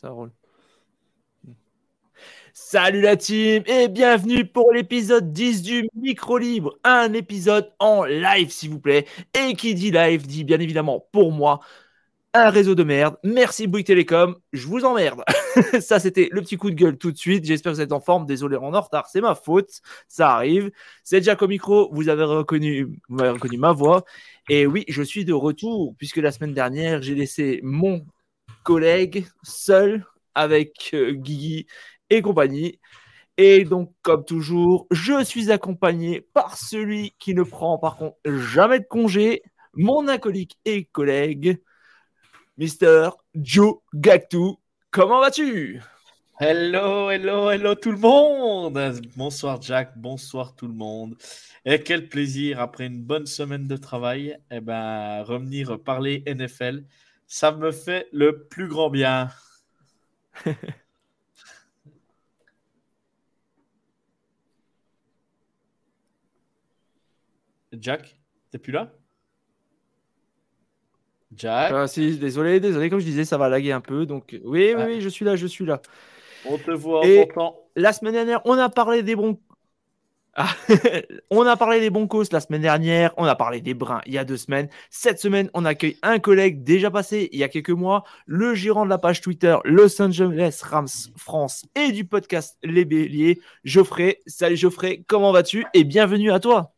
ça roule. Salut la team et bienvenue pour l'épisode 10 du Micro Libre, un épisode en live s'il vous plaît. Et qui dit live dit bien évidemment pour moi un réseau de merde. Merci Bouygues Télécom, je vous emmerde. ça c'était le petit coup de gueule tout de suite. J'espère que vous êtes en forme. Désolé en retard, c'est ma faute, ça arrive. C'est Jack au micro, vous avez reconnu ma voix. Et oui, je suis de retour puisque la semaine dernière j'ai laissé mon collègues, seul avec euh, Guigui et compagnie. Et donc, comme toujours, je suis accompagné par celui qui ne prend par contre jamais de congé, mon acolyte et collègue, Mister Joe Gactu. Comment vas-tu? Hello, hello, hello tout le monde. Bonsoir Jack, bonsoir tout le monde. Et quel plaisir après une bonne semaine de travail, eh ben, revenir parler NFL ça me fait le plus grand bien. Jack, t'es plus là? Jack? ah, si, Désolé, désolé, comme je disais, ça va laguer un peu. Donc, oui, oui, oui, je suis là, je suis là. On te voit, on La semaine dernière, on a parlé des bons ah, on a parlé des Broncos la semaine dernière, on a parlé des Bruns il y a deux semaines. Cette semaine, on accueille un collègue déjà passé il y a quelques mois, le gérant de la page Twitter Los Angeles Rams France et du podcast Les Béliers, Geoffrey. Salut Geoffrey, comment vas-tu et bienvenue à toi.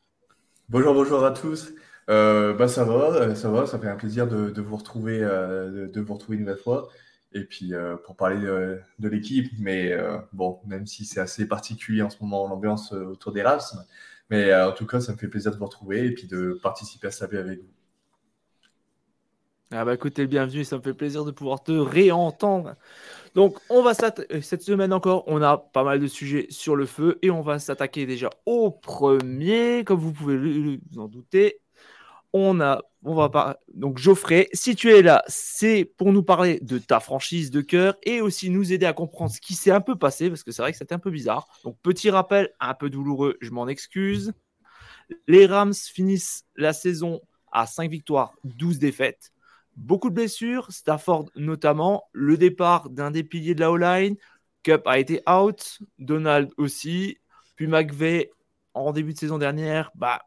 Bonjour, bonjour à tous. Euh, bah ça va, euh, ça va, ça fait un plaisir de, vous retrouver, euh, de, vous retrouver une nouvelle fois. Et puis pour parler de, l'équipe, mais bon, même si c'est assez particulier en ce moment l'ambiance autour des mais en tout cas, ça me fait plaisir de vous retrouver et puis de participer à ça avec vous. Ah bah écoutez, bienvenue, ça me fait plaisir de pouvoir te réentendre. Donc on va cette semaine encore, on a pas mal de sujets sur le feu et on va s'attaquer déjà au premier, comme vous pouvez vous en douter, on a, va pas. Donc Geoffrey, si tu es là, c'est pour nous parler de ta franchise de cœur et aussi nous aider à comprendre ce qui s'est un peu passé parce que c'est vrai que c'était un peu bizarre. Donc petit rappel, un peu douloureux, je m'en excuse. Les Rams finissent la saison à 5 victoires, 12 défaites. Beaucoup de blessures, Stafford notamment, le départ d'un des piliers de la O-line, Cup a été out, Donald aussi, puis McVeigh en début de saison dernière, bah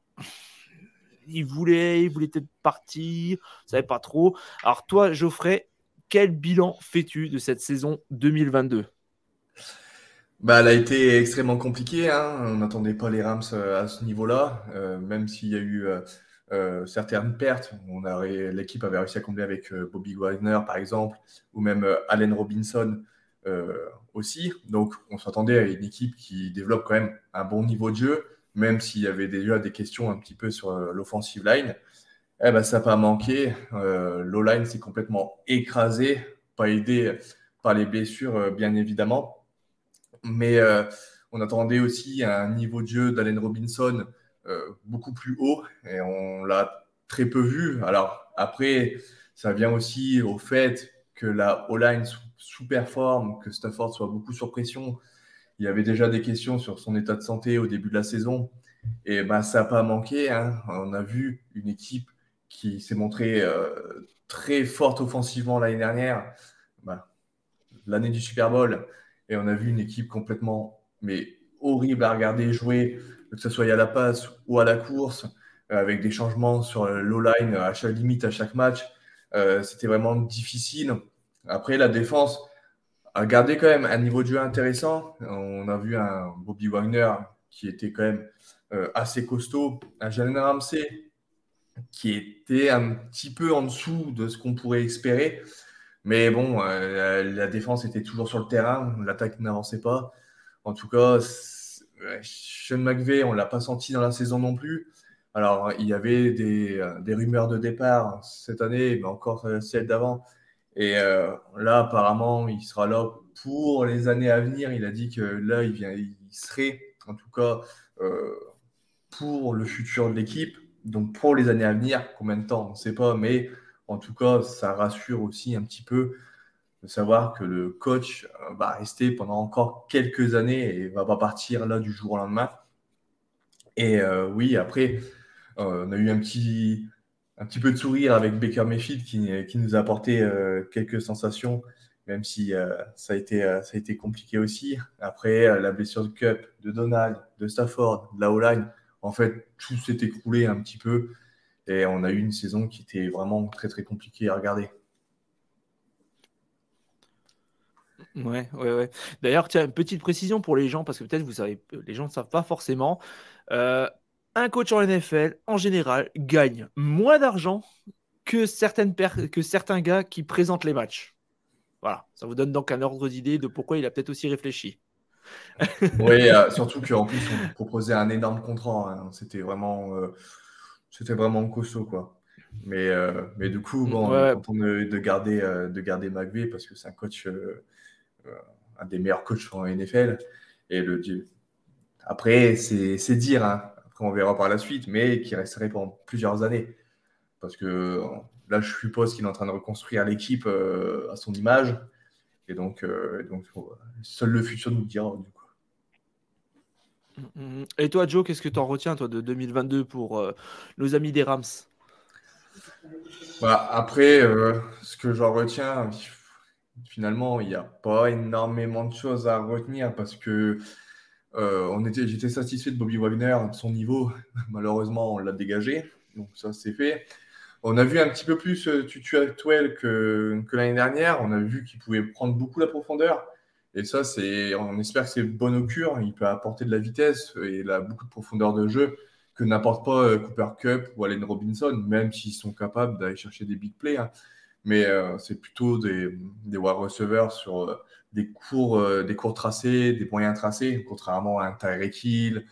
il voulait, il voulait peut-être partir, ne savait pas trop. Alors toi, Geoffrey, quel bilan fais-tu de cette saison 2022 bah, elle a été extrêmement compliquée. Hein. On n'attendait pas les Rams euh, à ce niveau-là, euh, même s'il y a eu euh, certaines pertes. l'équipe avait réussi à combler avec Bobby Wagner, par exemple, ou même Allen Robinson aussi. Donc, on s'attendait à une équipe qui développe quand même un bon niveau de jeu, même s'il y avait déjà des questions un petit peu sur euh, l'offensive line, eh ben, ça n'a pas manqué. Euh, L'O-line s'est complètement écrasé, pas aidé par les blessures, euh, bien évidemment. Mais on attendait aussi un niveau de jeu d'Allen Robinson beaucoup plus haut et on l'a très peu vu. Alors après, ça vient aussi au fait que la O-line sous-performe, que Stafford soit beaucoup sur pression il y avait déjà des questions sur son état de santé au début de la saison. Et ben, ça n'a pas manqué. Hein. On a vu une équipe qui s'est montrée euh, très forte offensivement l'année dernière, ben, l'année du Super Bowl. Et on a vu une équipe complètement mais horrible à regarder jouer, que ce soit à la passe ou à la course, euh, avec des changements sur l'O-line à chaque limite, à chaque match. Euh, c'était vraiment difficile. Après, la défense, a gardé quand même un niveau de jeu intéressant. On a vu un Bobby Wagner qui était quand même euh, assez costaud, un Jalen Ramsey qui était un petit peu en dessous de ce qu'on pourrait espérer. Mais bon, euh, la défense était toujours sur le terrain, l'attaque n'avançait pas. En tout cas, Sean McVay, on l'a pas senti dans la saison non plus. Alors, il y avait des, euh, des rumeurs de départ cette année, mais encore celle d'avant. Et là, apparemment, il sera là pour les années à venir. Il a dit que là, il, vient, il serait, en tout cas, pour le futur de l'équipe. Donc, pour les années à venir, combien de temps, on ne sait pas. Mais en tout cas, ça rassure aussi un petit peu de savoir que le coach euh, va rester pendant encore quelques années et va pas partir là du jour au lendemain. Et euh, oui, après, euh, on a eu un petit, un petit peu de sourire avec Baker Mayfield qui, qui nous a apporté quelques sensations, même si ça, a été, ça a été compliqué aussi. Après, la blessure de Cup, de Donald, de Stafford, de la O-line, en fait, tout s'est écroulé un petit peu. Et on a eu une saison qui était vraiment très très compliquée à regarder. Ouais, ouais, ouais. D'ailleurs, tiens, une petite précision pour les gens, parce que peut-être vous savez, les gens ne savent pas forcément. Euh, un coach en NFL, en général, gagne moins d'argent que, certaines que certains gars qui présentent les matchs. Voilà, ça vous donne donc un ordre d'idée de pourquoi il a peut-être aussi réfléchi. oui, euh, surtout qu'en plus, on proposait un énorme contrat. Hein. C'était vraiment, euh, c'était vraiment costaud, quoi. Mais, mais du coup, bon, on est content de, garder, de garder parce que c'est un coach euh, un des meilleurs coachs en NFL. Et le, après, c'est dire, hein. Après on verra par la suite, mais qui resterait pendant plusieurs années. Parce que là, je suppose qu'il est en train de reconstruire l'équipe euh, à son image. Et donc, euh, donc seul le futur nous dira. Du coup. Mm-hmm. Et toi, Joe, qu'est-ce que tu en retiens toi, de 2022 pour nos amis des Rams? Bah, Après, ce que j'en retiens, finalement, il n'y a pas énormément de choses à retenir parce que euh, on était, j'étais satisfait de Bobby Wagner, de son niveau. Malheureusement, on l'a dégagé. Donc ça, c'est fait. On a vu un petit peu plus euh, Tutu actuel que, que l'année dernière. On a vu qu'il pouvait prendre beaucoup la profondeur. Et ça, c'est, on espère que c'est bon augure. Il peut apporter de la vitesse et il a beaucoup de profondeur de jeu que n'apporte pas euh, Cooper Cup ou Allen Robinson, même s'ils sont capables d'aller chercher des big plays. Hein mais c'est plutôt des, des wide receivers sur des, courts, euh, des courts tracés, des moyens tracés, contrairement à un Tyreek Hill,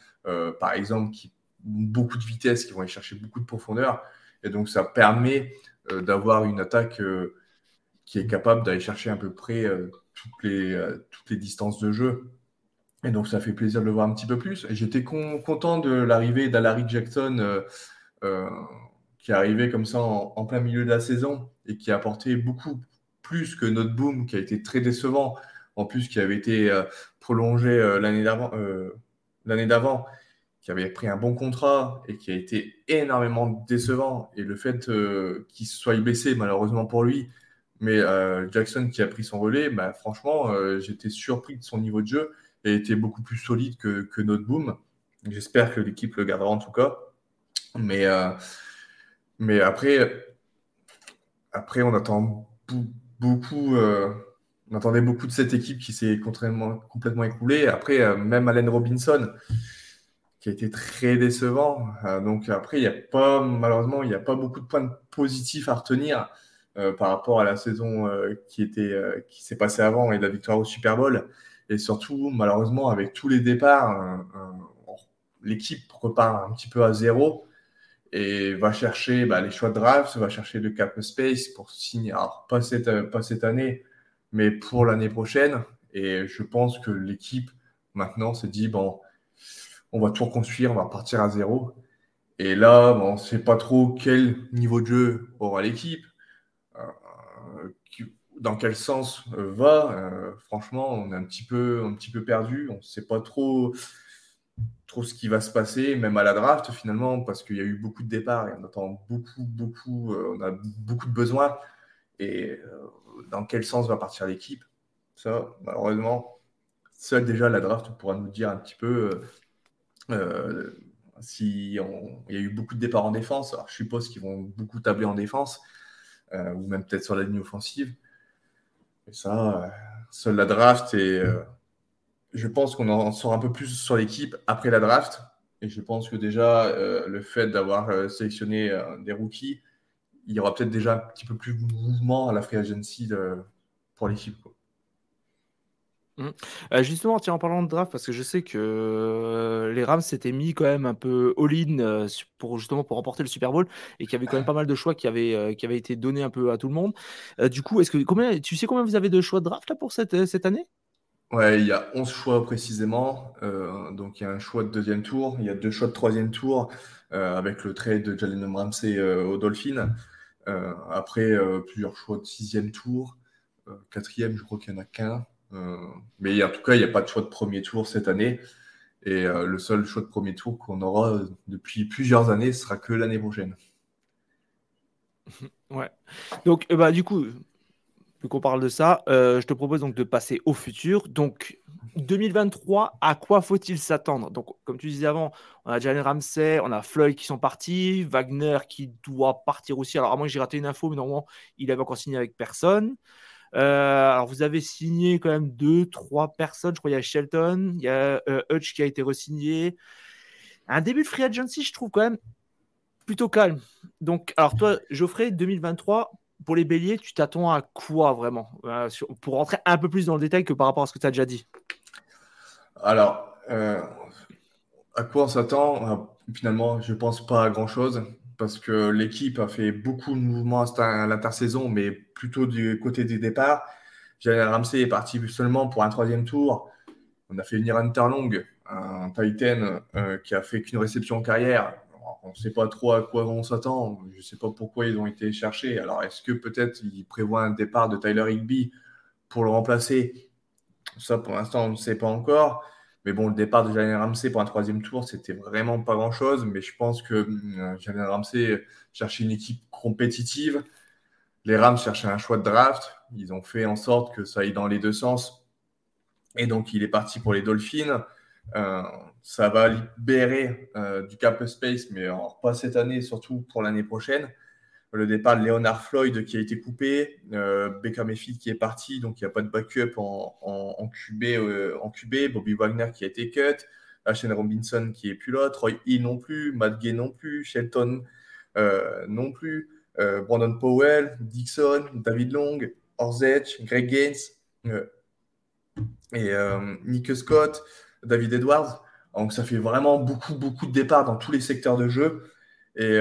par exemple, qui beaucoup de vitesse, qui vont aller chercher beaucoup de profondeur. Et donc, ça permet d'avoir une attaque qui est capable d'aller chercher à peu près toutes, les, distances de jeu. Et donc, ça fait plaisir de le voir un petit peu plus. J'étais content de l'arrivée d'Alaric Jackson qui est arrivé comme ça en, plein milieu de la saison et qui a apporté beaucoup plus que notre boom qui a été très décevant, en plus qui avait été euh, prolongé euh, l'année d'avant, euh, l'année d'avant, qui avait pris un bon contrat et qui a été énormément décevant. Et le fait qu'il soit baissé, malheureusement pour lui, mais Jackson qui a pris son relais, bah, franchement, j'étais surpris de son niveau de jeu et était beaucoup plus solide que, notre boom. J'espère que l'équipe le gardera en tout cas. Mais mais après, on attend beaucoup. On attendait beaucoup de cette équipe qui s'est complètement, écoulée. Après, euh, même Allen Robinson, qui a été très décevant. Euh, donc après, il n'y a pas, malheureusement, il n'y a pas beaucoup de points positifs à retenir par rapport à la saison qui, était, qui s'est passée avant et la victoire au Super Bowl. Et surtout, malheureusement, avec tous les départs, l'équipe repart un petit peu à zéro et va chercher bah, les choix de draft, va chercher le cap space pour signer, alors pas cette, pas cette année, mais pour l'année prochaine. Et je pense que l'équipe maintenant se dit bon, on va tout reconstruire, on va partir à zéro. Et là, bon, on ne sait pas trop quel niveau de jeu aura l'équipe, euh, dans quel sens euh, va. Euh, franchement, on est un petit peu, un petit peu perdu. On ne sait pas trop trop ce qui va se passer, même à la draft finalement, parce qu'il y a eu beaucoup de départs et on attend beaucoup, beaucoup, on a beaucoup de besoins. Et dans quel sens va partir l'équipe Ça, malheureusement, seul déjà la draft pourra nous dire un petit peu euh, si on... il y a eu beaucoup de départs en défense. Alors je suppose qu'ils vont beaucoup tabler en défense, ou même peut-être sur la ligne offensive. Et ça, seule la draft et je pense qu'on en saura un peu plus sur l'équipe après la draft. Et je pense que déjà, euh, le fait d'avoir euh, sélectionné euh, des rookies, il y aura peut-être déjà un petit peu plus de mouvement à la free agency pour l'équipe. Mmh. Euh, justement, tiens, en parlant de draft, parce que je sais que euh, les Rams s'étaient mis quand même un peu all-in euh, pour justement pour remporter le Super Bowl et qu'il y avait quand même pas mal de choix qui avaient, qui avaient été donnés un peu à tout le monde. du coup, est-ce que combien, tu sais combien vous avez de choix de draft là pour cette, cette année? Ouais, il y a 11 choix précisément. donc il y a un choix de deuxième tour, il y a deux choix de troisième tour avec le trade de Jalen Ramsey au Dolphin. Après, plusieurs choix de sixième tour. quatrième, je crois qu'il n'y en a qu'un. Euh, mais en tout cas, il n'y a pas de choix de premier tour cette année. Et euh, le seul choix de premier tour qu'on aura depuis plusieurs années sera que l'année prochaine. Ouais. Donc, ben, du coup, vu qu'on parle de ça, euh, je te propose donc de passer au futur. Donc, 2023, à quoi faut-il s'attendre? Donc, comme tu disais avant, on a Jalen Ramsey, on a Floyd qui sont partis, Wagner qui doit partir aussi. Alors, à moins que j'ai raté une info, mais normalement, il avait encore signé avec personne. Euh, alors, vous avez signé quand même deux, trois personnes. Je crois qu'il y a Shelton, il y a euh, Hutch qui a été re-signé. Un début de free agency, je trouve quand même plutôt calme. Donc, alors toi, Geoffrey, 2023, pour les béliers, tu t'attends à quoi vraiment euh, Pour rentrer un peu plus dans le détail que par rapport à ce que tu as déjà dit? Alors, à quoi on s'attend? Finalement, je pense pas à grand-chose parce que l'équipe a fait beaucoup de mouvements à l'intersaison, mais plutôt du côté des départs. Jalen Ramsey est parti seulement pour un troisième tour. On a fait venir Hunter Long, un Titan euh, qui a fait qu'une réception en carrière. On ne sait pas trop à quoi on s'attend. Je ne sais pas pourquoi ils ont été cherchés. Alors, est-ce que peut-être ils prévoient un départ de Tyler Higby pour le remplacer? Ça, pour l'instant, on ne sait pas encore. Mais bon, le départ de Jalen Ramsey pour un troisième tour, c'était vraiment pas grand-chose. Mais je pense que euh, Ramsey cherchait une équipe compétitive. Les Rams cherchaient un choix de draft. Ils ont fait en sorte que ça aille dans les deux sens. Et donc, il est parti pour les Dolphins. Euh, ça va libérer euh, du cap space, mais pas cette année, surtout pour l'année prochaine. Le départ de Leonard Floyd qui a été coupé, euh, Baker Mayfield qui est parti, donc il n'y a pas de backup en, en, QB, en QB, Bobby Wagner qui a été cut, Ashton Robinson qui est plus là, Troy Hill non plus, Matt Gay non plus, Shelton non plus, Brandon Powell, Dixon, David Long, Orzech, Greg Gaines et Nick Scott, David Edwards. Donc ça fait vraiment beaucoup, beaucoup de départs dans tous les secteurs de jeu. Et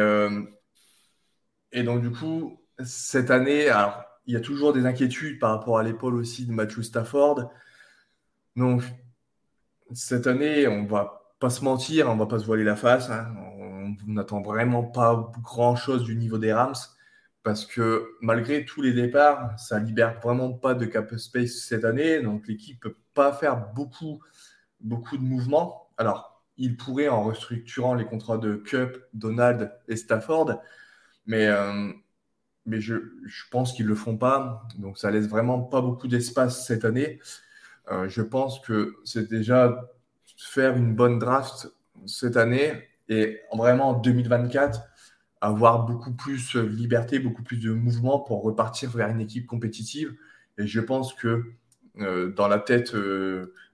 et donc, du coup, cette année, il y a toujours des inquiétudes par rapport à l'épaule aussi de Matthew Stafford. Donc, cette année, on va pas se mentir, on va pas se voiler la face. Hein. On n'attend vraiment pas grand-chose du niveau des Rams parce que malgré tous les départs, ça libère vraiment pas de cap space cette année. Donc, l'équipe peut pas faire beaucoup, beaucoup de mouvements. Alors, il pourrait, en restructurant les contrats de Cup, Donald et Stafford, mais, euh, mais je, je pense qu'ils ne le font pas. Donc ça laisse vraiment pas beaucoup d'espace cette année. Euh, je pense que c'est déjà faire une bonne draft cette année et vraiment en 2024 avoir beaucoup plus de liberté, beaucoup plus de mouvement pour repartir vers une équipe compétitive. Et je pense que euh, dans la tête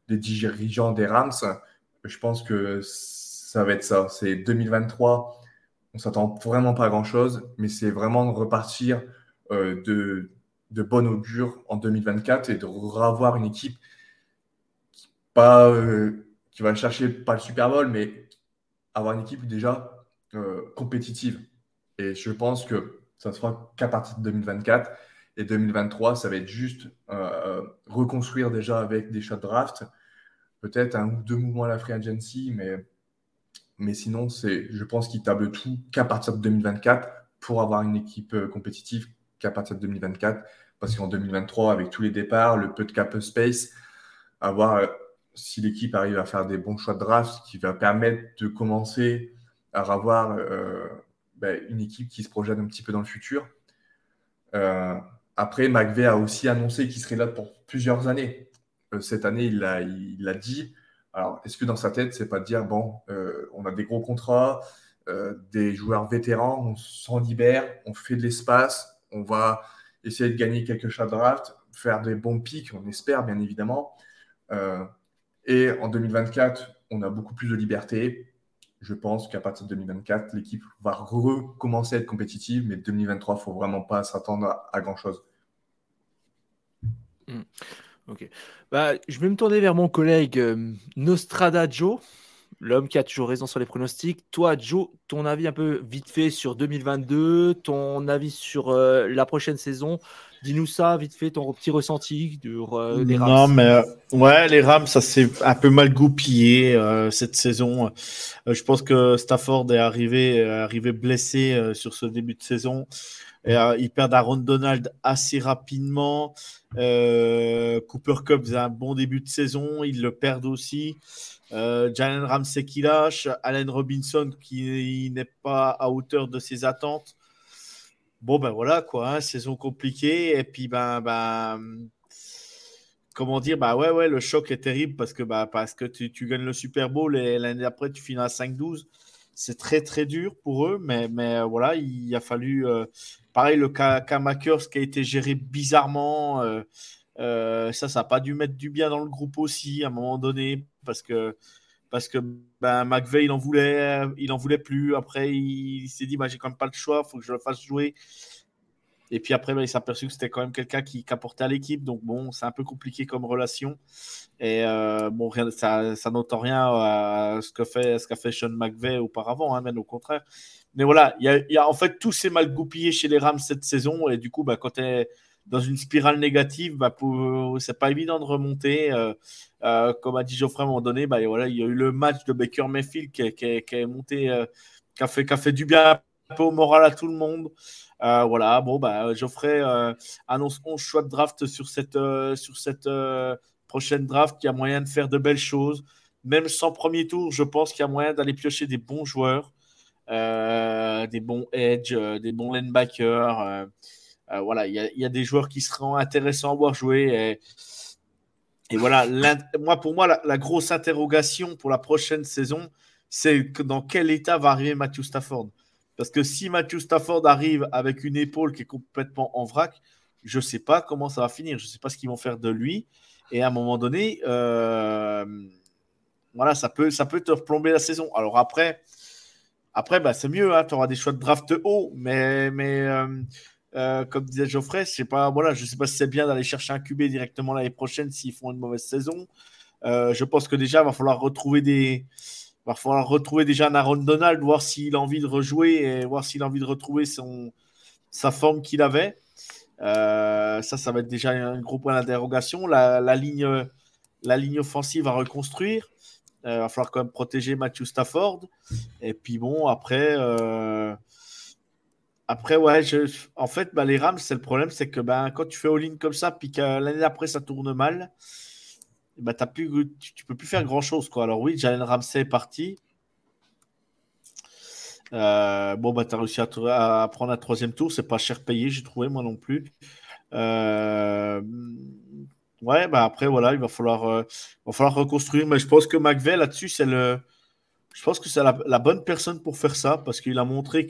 des dirigeants des Rams, je pense que ça va être ça. C'est 2023 on s'attend vraiment pas à grand-chose, mais c'est vraiment de repartir euh, de, de bonne augure en 2024 et de revoir une équipe qui, pas, euh, qui va chercher pas le Super Bowl, mais avoir une équipe déjà euh, compétitive. Et je pense que ça ne se qu'à partir de 2024. Et 2023, ça va être juste reconstruire déjà avec des shots draft, peut-être un ou deux mouvements à la free agency, mais mais sinon, c'est, je pense qu'il table tout qu'à partir de 2024 pour avoir une équipe euh, compétitive qu'à partir de 2024. Parce qu'en 2023, avec tous les départs, le peu de cap space, avoir euh, si l'équipe arrive à faire des bons choix de draft, qui va permettre de commencer à avoir euh, ben, une équipe qui se projette un petit peu dans le futur. Après, McVeigh a aussi annoncé qu'il serait là pour plusieurs années. cette année, il l'a dit. Alors, est-ce que dans sa tête, c'est pas de dire, bon, euh, on a des gros contrats, euh, des joueurs vétérans, on s'en libère, on fait de l'espace, on va essayer de gagner quelques chats draft, faire des bons pics, on espère bien évidemment. Euh, et en 2024, on a beaucoup plus de liberté. Je pense qu'à partir de 2024, l'équipe va recommencer à être compétitive, mais 2023, il ne faut vraiment pas s'attendre à, grand-chose. Hmm. Ok. Bah, je vais me tourner vers mon collègue euh, Nostrada Joe, l'homme qui a toujours raison sur les pronostics. Toi, Joe, ton avis un peu vite fait sur 2022, ton avis sur euh, la prochaine saison. Dis-nous ça vite fait, ton petit ressenti sur euh, les Rams. Non, mais ouais, les Rams, ça s'est un peu mal goupillé cette saison. je pense que Stafford est arrivé, arrivé blessé sur ce début de saison. Et, ils perdent Aaron Donald assez rapidement. Euh, Cooper Cup faisait un bon début de saison, ils le perdent aussi. Euh, Jalen Ramsey qui lâche, Allen Robinson qui n'est pas à hauteur de ses attentes. Bon, ben voilà, quoi, hein, saison compliquée. Et puis, ben, ben, comment dire, bah ouais, ouais, le choc est terrible parce que, bah, parce que tu, tu gagnes le Super Bowl et l'année d'après, tu finis à 5-12. C'est très, très dur pour eux, mais, mais voilà, il a fallu. Euh, Pareil, le Kamakers qui a été géré bizarrement, euh, euh, ça, ça n'a pas dû mettre du bien dans le groupe aussi à un moment donné, parce que parce que ben, McVeigh, il en voulait, il en voulait plus. Après, il, s'est dit, bah, j'ai quand même pas le choix, faut que je le fasse jouer. Et puis après, ben, il s'est aperçu que c'était quand même quelqu'un qui, apportait à l'équipe. Donc bon, c'est un peu compliqué comme relation. Et euh, bon, rien, ça, ça n'entend rien à ce que fait, ce qu'a fait Sean McVeigh auparavant, hein, même au contraire. Mais voilà, il y, a, en fait tout s'est mal goupillé chez les Rams cette saison. Et du coup, bah, quand tu es dans une spirale négative, bah, c'est pas évident de remonter. Euh, euh, comme a dit Geoffrey à un moment donné, bah, il y a eu le match de Baker Mayfield qui, est monté, euh, qui, a fait, du bien un peu au moral à tout le monde. voilà, bon, bah, Geoffrey annonce 11 choix de draft sur cette, sur cette prochaine draft. Il y a moyen de faire de belles choses. Même sans premier tour, je pense qu'il y a moyen d'aller piocher des bons joueurs. Des bons edge, des bons linebackers. Euh, voilà, il y, a des joueurs qui seront intéressants à voir jouer. Et, voilà, moi, pour moi, la, grosse interrogation pour la prochaine saison, c'est dans quel état va arriver Matthew Stafford? Parce que si Matthew Stafford arrive avec une épaule qui est complètement en vrac, je ne sais pas comment ça va finir. Je ne sais pas ce qu'ils vont faire de lui. Et à un moment donné, voilà, ça peut, ça peut te replomber la saison. Alors après, après, bah, c'est mieux, hein, tu auras des choix de draft haut, mais, mais euh, euh, comme disait Geoffrey, je pas, voilà, je sais pas si c'est bien d'aller chercher un QB directement l'année prochaine s'ils font une mauvaise saison. Euh, je pense que déjà, il va falloir retrouver des. Va falloir retrouver déjà un Aaron Donald, voir s'il a envie de rejouer et voir s'il a envie de retrouver son, sa forme qu'il avait. ça, ça va être déjà un gros point d'interrogation. La, ligne, la ligne offensive à reconstruire. Il euh, va falloir quand même protéger Matthew Stafford. Et puis bon, après, euh, après ouais, en fait, bah, les Rams, c'est le problème, c'est que bah, quand tu fais all-in comme ça, puis que l'année d'après ça tourne mal, bah, plus, tu, peux plus faire grand chose. Quoi. Alors oui, Jalen Ramsey est parti. Euh, bon, bah, tu as réussi à, prendre un troisième tour. C'est pas cher payé, j'ai trouvé, moi non plus. Euh, Ouais, bah après, voilà, il va falloir, euh, va falloir reconstruire. Mais je pense que McVeigh, là-dessus, c'est le. Je pense que c'est la, bonne personne pour faire ça parce qu'il a montré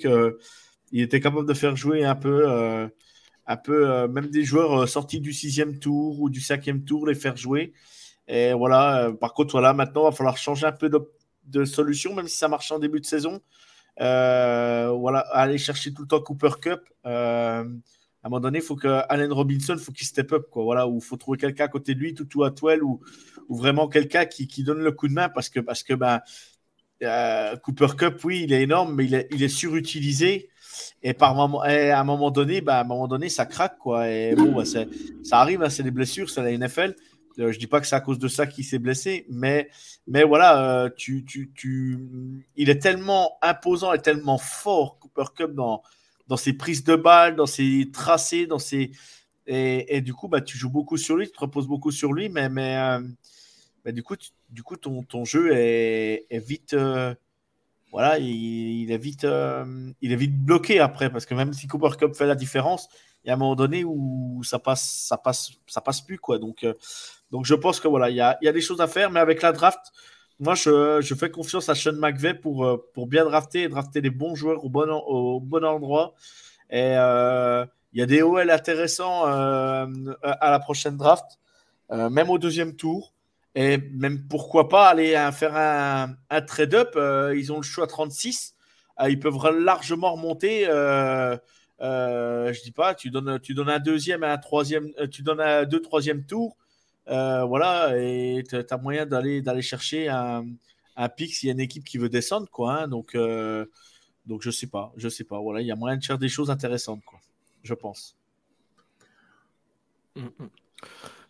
qu'il était capable de faire jouer un peu, euh, euh, même des joueurs sortis du sixième tour ou du cinquième tour, les faire jouer. Voilà, par contre, voilà, maintenant, il va falloir changer un peu de, solution, même si ça marche en début de saison. voilà, aller chercher tout le temps Cooper Cup à un moment donné, il faut que Allen Robinson, faut qu'il step up, quoi. Voilà, ou faut trouver quelqu'un à côté de lui, tout ou à ou, vraiment quelqu'un qui, donne le coup de main parce que, parce ben, euh, Cooper Cup, oui, il est énorme, mais il il est surutilisé. Et, par moment, à un moment donné, ben, à un moment donné, ça craque, quoi. Et bon, ben, ça arrive, hein, c'est des blessures, c'est la NFL. Euh, je dis pas que c'est à cause de ça qu'il s'est blessé, mais, mais voilà, euh, tu, tu, il est tellement imposant et tellement fort, Cooper Cup, dans, dans ses prises de balles, dans ses tracés, dans ses. Et, du coup, bah, tu joues beaucoup sur lui, tu te reposes beaucoup sur lui, mais, mais euh, bah, du coup, du coup ton, ton jeu est, est vite. Euh, voilà, il, est vite, euh, il est vite bloqué après, parce que même si Cooper Cup fait la différence, il y a un moment donné où ça passe, ça passe, ça passe plus, quoi. Donc, donc je pense que voilà, il y a, des choses à faire, mais avec la draft, moi, je, fais confiance à Sean McVay pour, euh, bien drafter et drafter les bons joueurs au bon, au bon endroit. Et euh, il y a des OL intéressants euh, à la prochaine draft, même au deuxième tour. Et même pourquoi pas aller faire un, trade-up. ils ont le choix 36. ils peuvent largement remonter. je dis pas, tu donnes, tu donnes un deuxième un troisième, tu donnes un deux troisième tour voilà, et tu as moyen d'aller d'aller chercher un, un pic s'il y a une équipe qui veut descendre, quoi. Hein. donc, donc je sais pas, je sais pas. Voilà, il y a moyen de faire des choses intéressantes, quoi. Je pense. Mmh, mmh.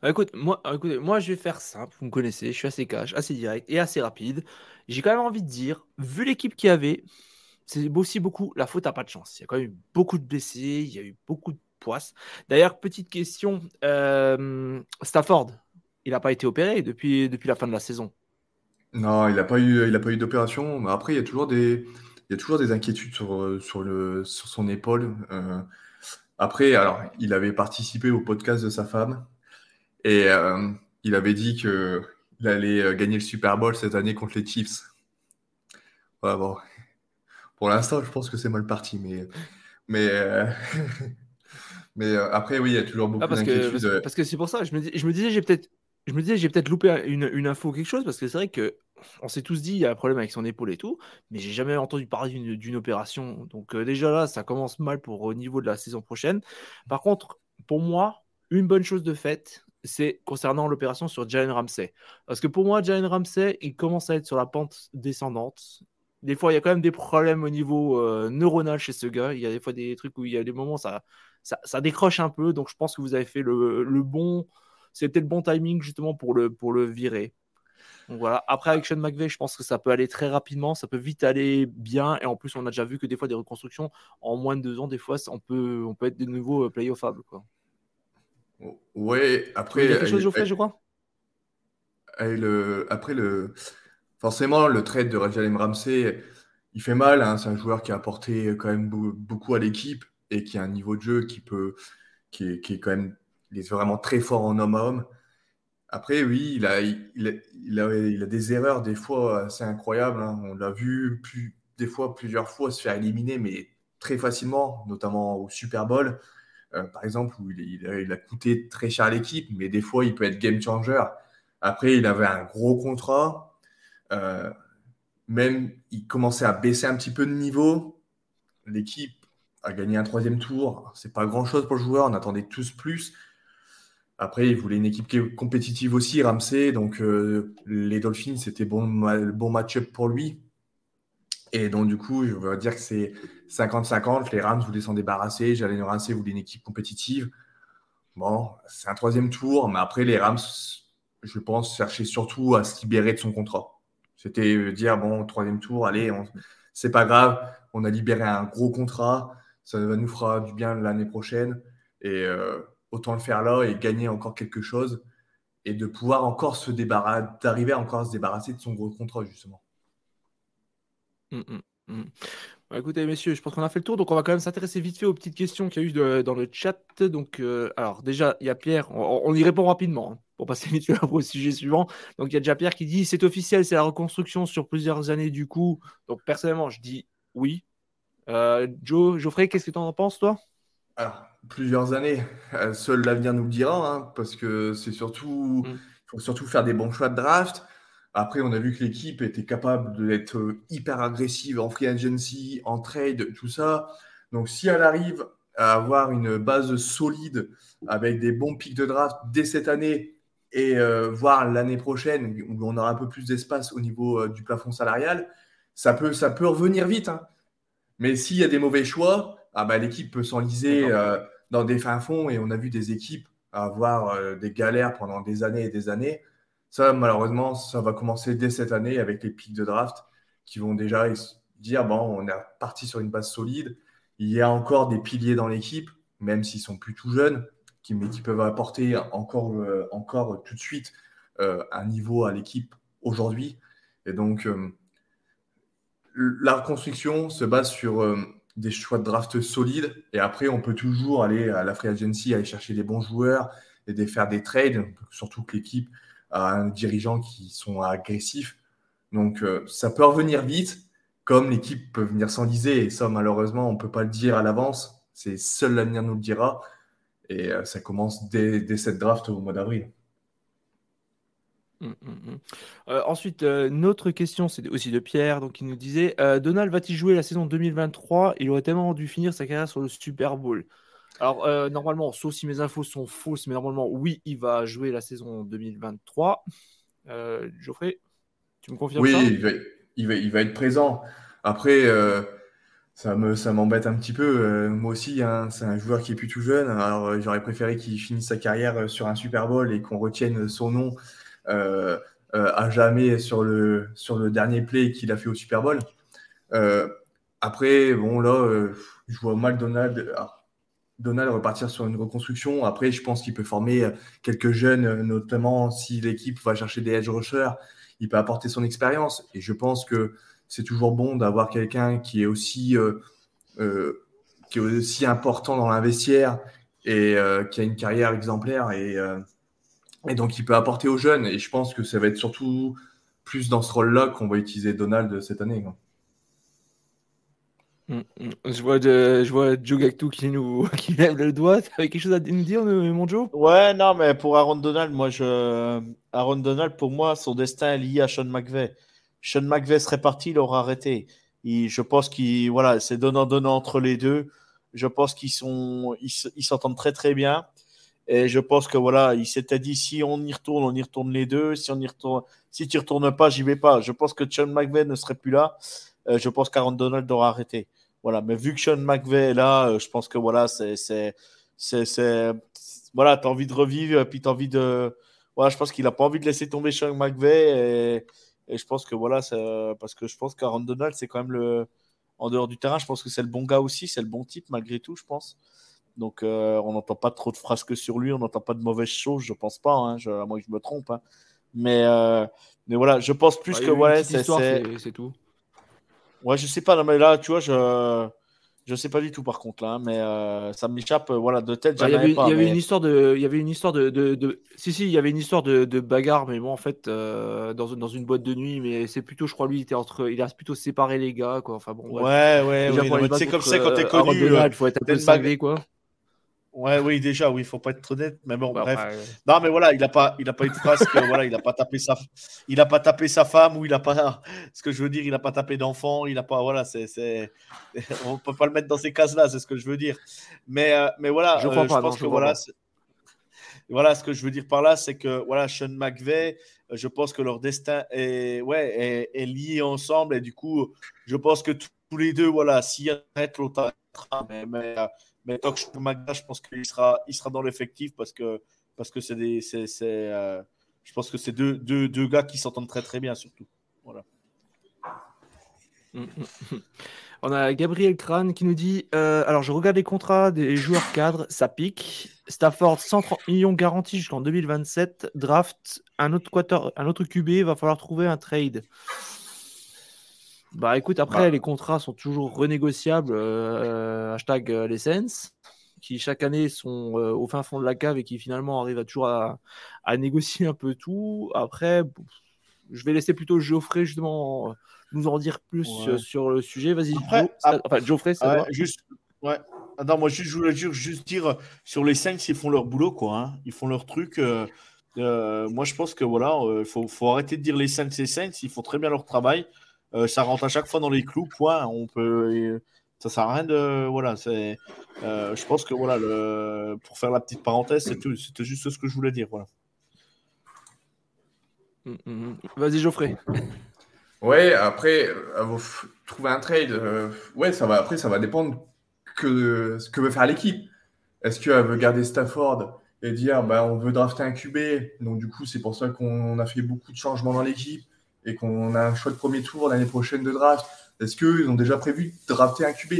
Bah, écoute, moi, écoutez, moi, je vais faire simple. Vous me connaissez, je suis assez cash, assez direct et assez rapide. J'ai quand même envie de dire, vu l'équipe qu'il y avait, c'est aussi beaucoup la faute à pas de chance. Il y a quand même eu beaucoup de blessés, il y a eu beaucoup de poisses. D'ailleurs, petite question, euh, Stafford, il n'a pas été opéré depuis, depuis la fin de la saison? Non, il n'a pas eu, eu d'opération. Après, il y a toujours des, il y a toujours des inquiétudes sur, sur, le, sur son épaule. Euh, après, alors, il avait participé au podcast de sa femme et euh, il avait dit qu'il allait gagner le Super Bowl cette année contre les Chiefs. bon. Pour l'instant, je pense que c'est mal parti, mais, mais, euh, mais euh, après, oui, il y a toujours beaucoup ah, d'inquiétudes. Parce que c'est pour ça, je me, je me disais, j'ai peut-être. Je me disais, j'ai peut-être loupé une, une, info ou quelque chose, parce que c'est vrai que on s'est tous dit, il y a un problème avec son épaule et tout, mais j'ai jamais entendu parler d'une opération. Donc, euh, déjà là, ça commence mal pour au niveau de la saison prochaine. Par contre, pour moi, une bonne chose de faite, c'est concernant l'opération sur Jalen Ramsey. Parce que pour moi, Jalen Ramsey, il commence à être sur la pente descendante des fois, il y a quand même des problèmes au niveau euh, neuronal chez ce gars. Il y a des fois des trucs où il y a des moments, ça, ça, décroche un peu. Donc, je pense que vous avez fait le, bon. C'était le bon timing justement pour le, pour le virer. Voilà. Après, avec Sean McVay, je pense que ça peut aller très rapidement, ça peut vite aller bien. Et en plus, on a déjà vu que des fois, des reconstructions en moins de deux ans, des fois, on peut, on peut être de nouveau euh, playoffables. Quoi. Oui, après. Il y a quelque chose, Geoffrey, je crois? Le, Après, le forcément, le trade de Rajalem Ramsey, il fait mal. Hein. C'est un joueur qui a apporté quand même beaucoup à l'équipe et qui a un niveau de jeu qui peut, qui est, qui est quand même, il est vraiment très fort en homme à homme. Après, oui, il a, il, a, il, a, des erreurs des fois assez incroyables. Hein. On l'a vu plus, des fois, plusieurs fois se faire éliminer, mais très facilement, notamment au Super Bowl, euh, par exemple, où il, a, coûté très cher à l'équipe, mais des fois, il peut être game changer. Après, il avait un gros contrat. Euh, même, il commençait à baisser un petit peu de niveau. L'équipe a gagné un troisième tour. C'est pas grand chose pour le joueur. On attendait tous plus. Après, il voulait une équipe compétitive aussi, Ramsey. Donc, euh, les Dolphins, c'était bon, bon match-up pour lui. Et donc, du coup, je veux dire que c'est 50-50. Les Rams voulaient s'en débarrasser. Jalen Ramsey voulait une équipe compétitive. Bon, c'est un troisième tour. Mais après, les Rams, je pense, cherchaient surtout à se libérer de son contrat. C'était dire, bon, troisième tour, allez, c'est pas grave, on a libéré un gros contrat, ça nous fera du bien l'année prochaine. Et euh, autant le faire là et gagner encore quelque chose et de pouvoir encore se débarrasser, d'arriver encore à se débarrasser de son gros contrat, justement. Mmh, mmh, mmh. Bah, écoutez, messieurs, je pense qu'on a fait le tour, donc on va quand même s'intéresser vite fait aux petites questions qu'il y a eu dans le chat. Donc, euh, alors déjà, il y a Pierre, on, y répond rapidement hein, pour passer vite au sujet suivant. Donc, il y a déjà Pierre qui dit c'est officiel, c'est la reconstruction sur plusieurs années du coup. Donc, personnellement, je dis oui. Euh, Joe, Geoffrey, qu'est-ce que tu en penses, toi? Alors, plusieurs années, euh, seul l'avenir nous le dira, hein, parce que c'est surtout, mm. il faut surtout faire des bons choix de draft. Après, on a vu que l'équipe était capable d'être euh, hyper agressive en free agency, en trade, tout ça. Donc, si elle arrive à avoir une base solide avec des bons pics de draft dès cette année et euh, voir l'année prochaine où on aura un peu plus d'espace au niveau euh, du plafond salarial, ça peut, ça peut revenir vite. Hein. Mais s'il y a des mauvais choix, ah bah, l'équipe peut s'enliser dans des fins fonds et on a vu des équipes avoir des galères pendant des années et des années. Ça, malheureusement, ça va commencer dès cette année avec les pics de draft qui vont déjà dire bon, on est parti sur une base solide. Il y a encore des piliers dans l'équipe, même s'ils sont plus tout jeunes, qui, mais qui peuvent apporter encore, euh, tout de suite euh, un niveau à l'équipe aujourd'hui. Et donc, euh, la reconstruction se base sur des choix de draft solides. Et après, on peut toujours aller à la free agency, aller chercher des bons joueurs et faire des trades, surtout que l'équipe à un dirigeant qui sont agressifs. Donc euh, ça peut revenir vite, comme l'équipe peut venir s'enliser. Et ça, malheureusement, on ne peut pas le dire à l'avance. C'est seul l'avenir nous le dira. Et euh, ça commence dès, cette draft au mois d'avril. Hum, hum, hum. Euh, ensuite, notre question, c'est aussi de Pierre, donc il nous disait Donald va-t-il jouer la saison 2023 Il aurait tellement dû finir sa carrière sur le Super Bowl. Alors, euh, normalement, sauf si mes infos sont fausses, mais normalement, oui, il va jouer la saison 2023. Euh, Geoffrey, tu me confirmes oui, ça? il va, il, va, il va être présent. Après, euh, ça me, ça m'embête un petit peu. moi aussi, hein, c'est un joueur qui est plus tout jeune. Alors, j'aurais préféré qu'il finisse sa carrière sur un Super Bowl et qu'on retienne son nom à jamais sur le, sur le dernier play qu'il a fait au Super Bowl. après, bon, là, je vois mal Donald. Donald repartir sur une reconstruction. Après, je pense qu'il peut former euh, quelques jeunes, euh, notamment si l'équipe va chercher des edge rushers, il peut apporter son expérience. Et je pense que c'est toujours bon d'avoir quelqu'un qui est aussi euh, qui est aussi important dans l'investiaire et qui a une carrière exemplaire et, donc il peut apporter aux jeunes. Et je pense que ça va être surtout plus dans ce rôle-là qu'on va utiliser Donald cette année. Je vois, de, je vois Joe Gactou qui, nous, qui lève le doigt. Tu avais quelque chose à nous dire, mon Joe? Ouais, non, mais pour Aaron Donald, moi, je... Aaron Donald, pour moi, son destin est lié à Sean McVay. Sean McVay serait parti, il aurait arrêté. je pense qu'il voilà, c'est donnant-donnant entre les deux. Je pense qu'ils sont, ils s'entendent très très bien. Et je pense que voilà, il s'était dit si on y retourne, on y retourne les deux. Si on y retourne, si tu retournes pas, j'y vais pas. Je pense que Sean McVay ne serait plus là. Euh, je pense qu'Aaron Donald aura arrêté. Voilà, mais vu que Sean McVay est là, euh, je pense que voilà, c'est, c'est, c'est, voilà, t'as envie de revivre, puis t'as envie de, voilà, je pense qu'il a pas envie de laisser tomber Sean McVay, et, et je pense que voilà, c'est, parce que je pense qu'Aaron Donald, c'est quand même le, en dehors du terrain, je pense que c'est le bon gars aussi, c'est le bon type malgré tout, je pense. Donc, euh, on n'entend pas trop de phrases que sur lui, on n'entend pas de mauvaises choses, je pense pas, hein, je, à moins que je me trompe. Hein. Mais, euh, mais voilà, je pense plus que ouais, c'est, c'est tout. Ouais, je sais pas, mais là, tu vois, je je sais pas du tout par contre là, hein, mais euh, ça m'échappe, euh, voilà, de tête. Bah, il y avait, y avait une histoire de, il y avait une histoire de, de, si si, il y avait une histoire de, de bagarre, mais bon, en fait, euh, dans, dans une boîte de nuit, mais c'est plutôt, je crois, lui, il était entre, il a plutôt séparé les gars, quoi. Enfin bon. Ouais, ouais, ouais. C'est comme ça quand t'es connu. Il faut être un peu cinglé, quoi. Ouais, oui, déjà, oui, il faut pas être trop net, mais bon, bah, bref. Non, mais voilà, il n'a pas, il a pas eu de phrase que, voilà, il n'a pas tapé sa, il a pas tapé sa femme ou il a pas, ce que je veux dire, il n'a pas tapé d'enfant, il n'a pas, voilà, c'est, c'est, on peut pas le mettre dans ces cases-là, c'est ce que je veux dire. Mais, euh, mais voilà, je, euh, pense que voilà, voilà, ce que je veux dire par là, c'est que voilà, Sean McVeigh, euh, je pense que leur destin est, ouais, est, lié ensemble et du coup, je pense que tous les deux, voilà, s'il arrête l'autre, mais, mais mais tant que je pense qu'il sera, il sera dans l'effectif parce que parce que c'est des, c'est, euh, je pense que c'est deux, deux, deux, gars qui s'entendent très très bien surtout. Voilà. On a Gabriel Crane qui nous dit euh, Alors, je regarde les contrats des joueurs cadres, ça pique. Stafford, 130 millions garantis jusqu'en 2027. Draft, un autre, quarter, un autre QB, va falloir trouver un trade. Bah écoute, après, bah. les contrats sont toujours renégociables. Euh, hashtag euh, les Sens, qui chaque année sont euh, au fin fond de la cave et qui finalement arrivent à toujours à, négocier un peu tout. Après, je vais laisser plutôt Geoffrey justement nous en dire plus sur le sujet. Vas-y, enfin, Geoffrey, ça Juste, ouais. Attends, moi, je voulais juste dire sur les Saints, ils font leur boulot, quoi. Hein. Ils font leur truc. moi, je pense que voilà, il faut, faut, arrêter de dire les Saints et Saints. Ils font très bien leur travail. Euh, ça rentre à chaque fois dans les clous, point. On peut, ça sert à rien de, voilà. C'est, euh, je pense que voilà, le, pour faire la petite parenthèse, c'était juste ce que je voulais dire, voilà. Mm, mm, mm. Vas-y, Geoffrey. Ouais, après, euh, trouver un trade, ouais, ça va. Après, ça va dépendre que ce que veut faire l'équipe. Est-ce qu'elle veut garder Stafford et dire, bah, on veut drafter un QB, donc du coup, c'est pour ça qu'on a fait beaucoup de changements dans l'équipe et qu'on a un choix de premier tour l'année prochaine de draft, est-ce qu'ils ont déjà prévu de drafter un QB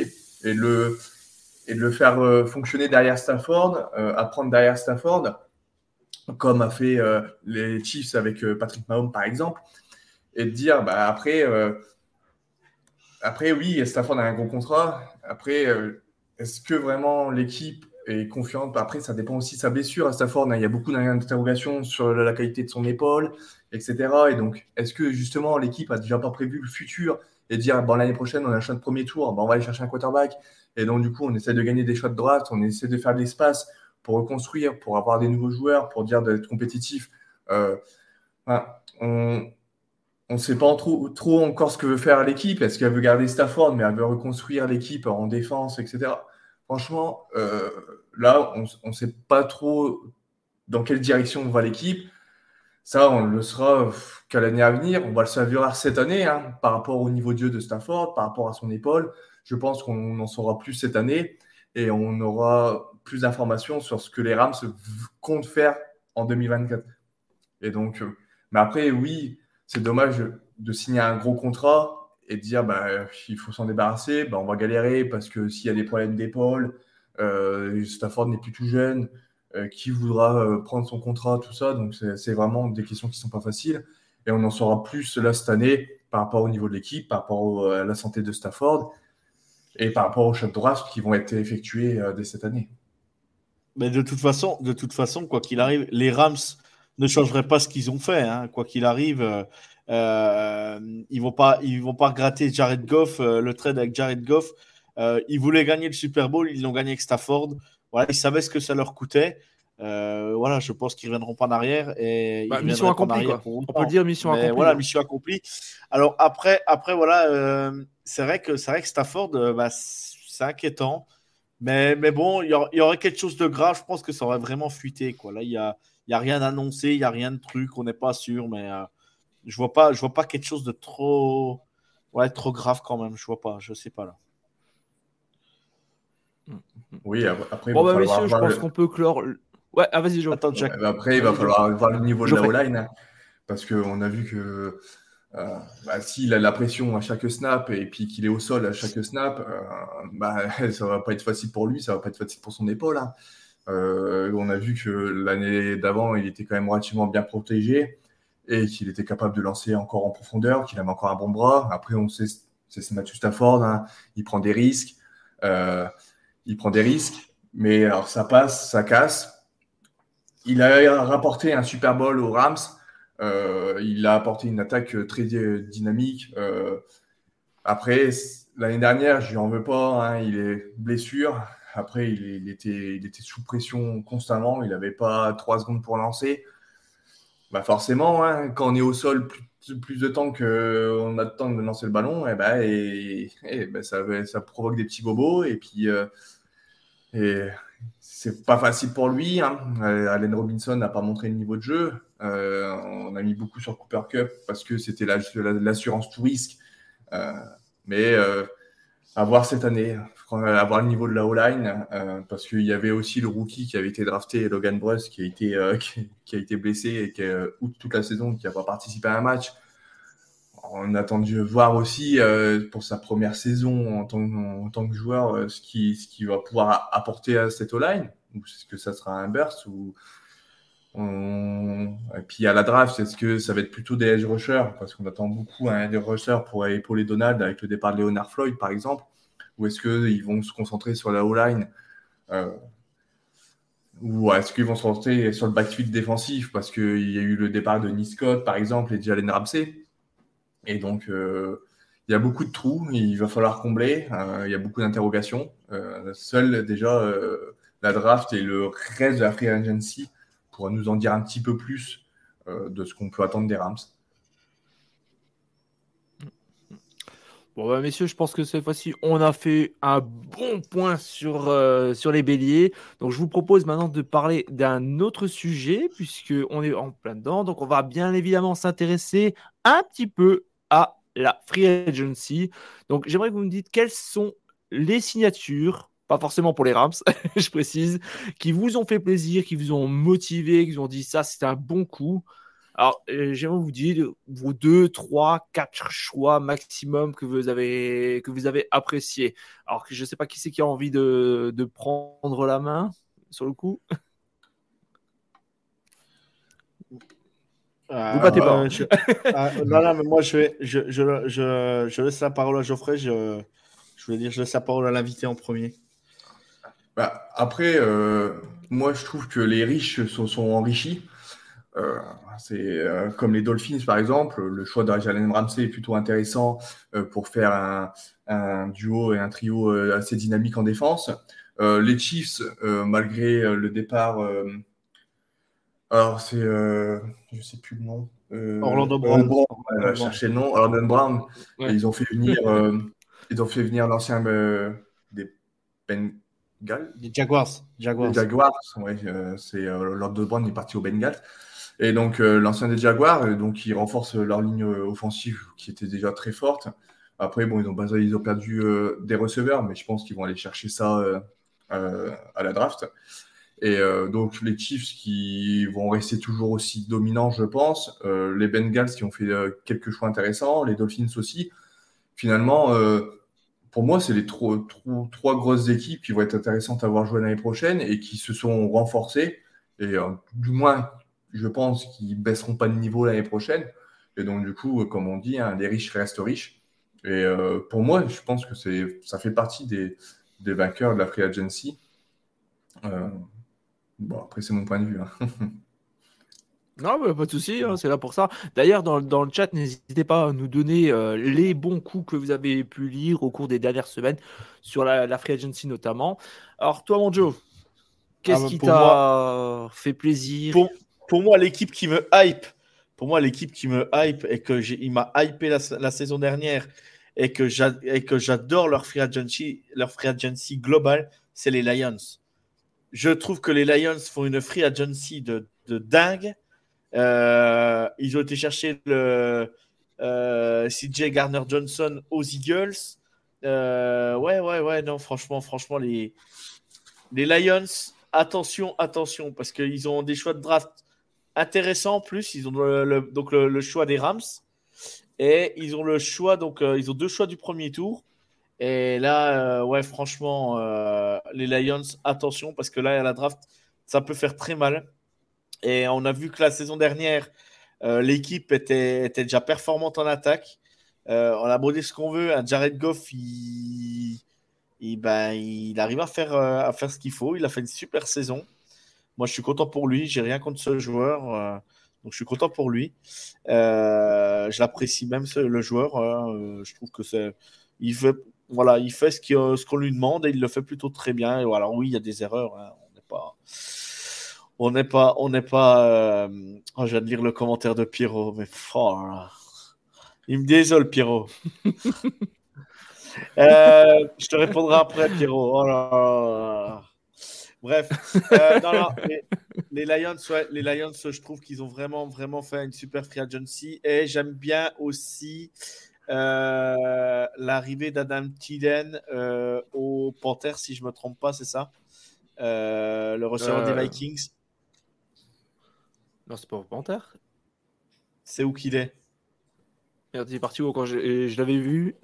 et, le, de le faire euh, fonctionner derrière Stafford, euh, apprendre derrière Stafford, comme a fait euh, les Chiefs avec Patrick Mahomes par exemple, et de dire bah, après, après oui, Stafford a un gros contrat, après, est-ce que vraiment l'équipe est confiante Après, ça dépend aussi de sa blessure à Stafford. Hein. Il y a beaucoup d'interrogations sur la qualité de son épaule etc. Et donc, est-ce que justement l'équipe a déjà pas prévu le futur et dire bon l'année prochaine on a un premier tour, on va aller chercher un quarterback et donc du coup on essaie de gagner des choix de draft, on essaie de faire de l'espace pour reconstruire, pour avoir des nouveaux joueurs, pour dire d'être compétitif. Euh, on ne sait pas trop encore ce que veut faire l'équipe. Est-ce qu'elle veut garder Stafford, mais elle veut reconstruire l'équipe en défense, etc. franchement, là, on ne sait pas trop dans quelle direction va l'équipe. Ça, on le sera qu'à l'année à venir. On va le savoir cette année hein, par rapport au niveau de jeu de Stafford, par rapport à son épaule. Je pense qu'on en saura plus cette année et on aura plus d'informations sur ce que les Rams comptent faire en 2024. Et donc, euh, mais après, oui, c'est dommage de signer un gros contrat et de dire bah, il faut s'en débarrasser, bah, on va galérer parce que s'il y a des problèmes d'épaule, euh, Stafford n'est plus tout jeune, euh, qui voudra euh, prendre son contrat, tout ça. Donc, c'est vraiment des questions qui ne sont pas faciles. Et on en saura plus là cette année par rapport au niveau de l'équipe, par rapport à la santé de Stafford et par rapport aux chocs draft qui vont être effectués dès cette année. Mais de toute façon, de toute façon, quoi qu'il arrive, les Rams ne changeraient pas ce qu'ils ont fait. Hein. Quoi qu'il arrive, euh, ils vont pas, ils vont pas gratter Jared Goff, le trade avec Jared Goff. ils voulaient gagner le Super Bowl, ils l'ont gagné avec Stafford ils savaient ce que ça leur coûtait. Euh, voilà, je pense qu'ils ne reviendront pas en arrière. Et bah, mission accomplie, On peut dire mission accomplie. Voilà, mission accomplie. Alors après, après voilà, euh, c'est vrai que c'est vrai que Stafford, euh, bah, c'est inquiétant. Mais, mais bon, il y, aurait quelque chose de grave. Je pense que ça aurait vraiment fuité. Quoi. Là, il n'y a, y a rien annoncé, il n'y a rien de truc, on n'est pas sûr. Mais je vois pas, je vois pas quelque chose de trop, ouais, trop grave quand même. Je vois pas, je sais pas là. Oui, après. Bon, bah, messieurs, je pense qu'on peut clore. Ouais, ah, vas-y, Attends, Jack. Après, il va falloir voir le niveau de la O-line. Hein, parce qu'on a vu que euh, bah, s'il a la pression à chaque snap et puis qu'il est au sol à chaque snap, euh, bah, ça va pas être facile pour lui, ça va pas être facile pour son épaule. Hein. Euh, on a vu que l'année d'avant, il était quand même relativement bien protégé et qu'il était capable de lancer encore en profondeur, qu'il avait encore un bon bras. Après, on sait, c'est Matthew Stafford, hein, il prend des risques. Euh, il prend des risques, mais alors ça passe, ça casse. Il a rapporté un Super Bowl aux Rams. Euh, il a apporté une attaque très dynamique. Après, l'année dernière, je lui veux pas. Hein, il est blessure. Après, il, était, sous pression constamment. Il n'avait pas trois secondes pour lancer. Bah forcément, hein, quand on est au sol plus, de temps qu'on a de temps de lancer le ballon, eh ben, et, ben, ça, provoque des petits bobos. Et puis, euh, c'est pas facile pour lui. Hein. Euh, Allen Robinson n'a pas montré le niveau de jeu. Euh, on a mis beaucoup sur Cooper Cup parce que c'était l'assurance tout risque. Euh, mais à voir cette année, avoir le niveau de la O-line, parce qu'il y avait aussi le rookie qui avait été drafté, Logan Bruss, qui a été, qui, a été blessé et qui a toute la saison, qui n'a pas participé à un match on attend de voir aussi euh, pour sa première saison en tant, que joueur euh, ce qu'il ce qui va pouvoir apporter à cette O-line. Est-ce que ça sera un burst ou Et puis à la draft, est-ce que ça va être plutôt des edge rushers? Parce qu'on attend beaucoup un edge rusher pour épauler Donald avec le départ de Leonard Floyd par exemple. Ou est-ce qu'ils vont se concentrer sur la O-line euh, ou est-ce qu'ils vont se concentrer sur le backfield défensif parce qu'il y a eu le départ de Niscott par exemple et de Jalen Ramsey et donc, euh, il y a beaucoup de trous, il va falloir combler, euh, il y a beaucoup d'interrogations. Seul déjà la draft et le reste de la free agency pourra nous en dire un petit peu plus de ce qu'on peut attendre des Rams. Bon, bah, messieurs, je pense que cette fois-ci, on a fait un bon point sur, sur les béliers. Donc, je vous propose maintenant de parler d'un autre sujet, puisqu'on est en plein dedans. Donc, on va bien évidemment s'intéresser un petit peu à la free agency. Donc, j'aimerais que vous me dites quelles sont les signatures, pas forcément pour les Rams, je précise, qui vous ont fait plaisir, qui vous ont motivé, qui vous ont dit ça, c'est un bon coup. Alors, euh, j'aimerais vous dire vos deux, trois, quatre choix maximum que vous avez, que vous avez appréciés. Alors, je ne sais pas qui c'est qui a envie de, de prendre la main sur le coup. Euh, Vous battez pas. Euh, non, non, mais moi, je, vais, je, je, je, je, laisse la parole à Geoffrey. Je, je voulais dire, je laisse la parole à l'invité en premier. Bah, après, euh, moi, je trouve que les riches sont, sont enrichis. C'est comme les Dolphins, par exemple. Le choix de Jalen Ramsey est plutôt intéressant pour faire un, un, duo et un trio assez dynamique en défense. les Chiefs, malgré le départ alors, c'est. Euh, je sais plus le nom. Euh, Orlando Brown. Brown chercher le nom. Orlando Brown. Ils ont fait venir. Euh, ils ont fait venir l'ancien des ben, Les Jaguars. Jaguars. Les Jaguars, ouais, c'est Lord de Brown est parti au Bengals. Et donc l'ancien des Jaguars, donc ils renforcent leur ligne offensive qui était déjà très forte. Après, bon, ils ont, perdu des receveurs, mais je pense qu'ils vont aller chercher ça à la draft. Et euh, donc les Chiefs qui vont rester toujours aussi dominants, je pense. Euh, les Bengals qui ont fait euh, quelques choix intéressants, les Dolphins aussi. Finalement, pour moi, c'est les trois, grosses équipes qui vont être intéressantes à voir jouer l'année prochaine et qui se sont renforcées. Et du moins, je pense qu'ils baisseront pas de niveau l'année prochaine. Et donc, du coup, comme on dit, hein, les riches restent riches. Et pour moi, je pense que ça fait partie des, des vainqueurs de la free agency. Bon, après, c'est mon point de vue. Hein. Non, pas de souci, hein, c'est là pour ça. D'ailleurs, dans, le chat, n'hésitez pas à nous donner euh, les bons coups que vous avez pu lire au cours des dernières semaines sur la, Free Agency notamment. Alors, toi, mon Joe, qu'est-ce ah, qui t'a fait plaisir? pour, moi, l'équipe qui me hype, pour moi, l'équipe qui me hype et que il m'a hypé la, saison dernière et que j'adore leur free agency, leur free agency global, c'est les Lions. Je trouve que les Lions font une free agency de, de dingue. Euh, ils ont été chercher le euh, CJ Garner Johnson aux Eagles. Euh, ouais, ouais, ouais, non, franchement, franchement, les, les Lions, attention, attention, parce qu'ils ont des choix de draft intéressants en plus. Ils ont le, donc le, choix des Rams et ils ont le choix, donc ils ont deux choix du premier tour. Et là, euh, ouais, franchement, euh, les Lions, attention, parce que là, à la draft, ça peut faire très mal. Et on a vu que la saison dernière, euh, l'équipe était, déjà performante en attaque. on a beau ce qu'on veut, un Jared Goff, il, il, ben, il arrive à faire ce qu'il faut. Il a fait une super saison. Moi, je suis content pour lui. J'ai rien contre ce joueur. donc, je suis content pour lui. je l'apprécie même, le joueur. je trouve que c'est. Il fait, voilà, il fait ce qu'on lui demande et il le fait plutôt très bien. Et voilà, oui, il y a des erreurs. Hein. On n'est pas. On n'est pas. On n'est pas. Euh, oh, je viens de lire le commentaire de Pierrot, mais oh il me désole, Pierrot. Euh, je te répondrai après, Pierrot. Oh Bref, euh, les, Lions, les Lions, je trouve qu'ils ont vraiment, vraiment fait une super free agency. Et j'aime bien aussi euh, l'arrivée d'Adam Thielen euh, au Panthers, si je ne me trompe pas, c'est ça? Euh, Le receveur des Vikings. Non, c'est pas au Panthers. C'est où qu'il est? Merde, il est parti où quand je, l'avais vu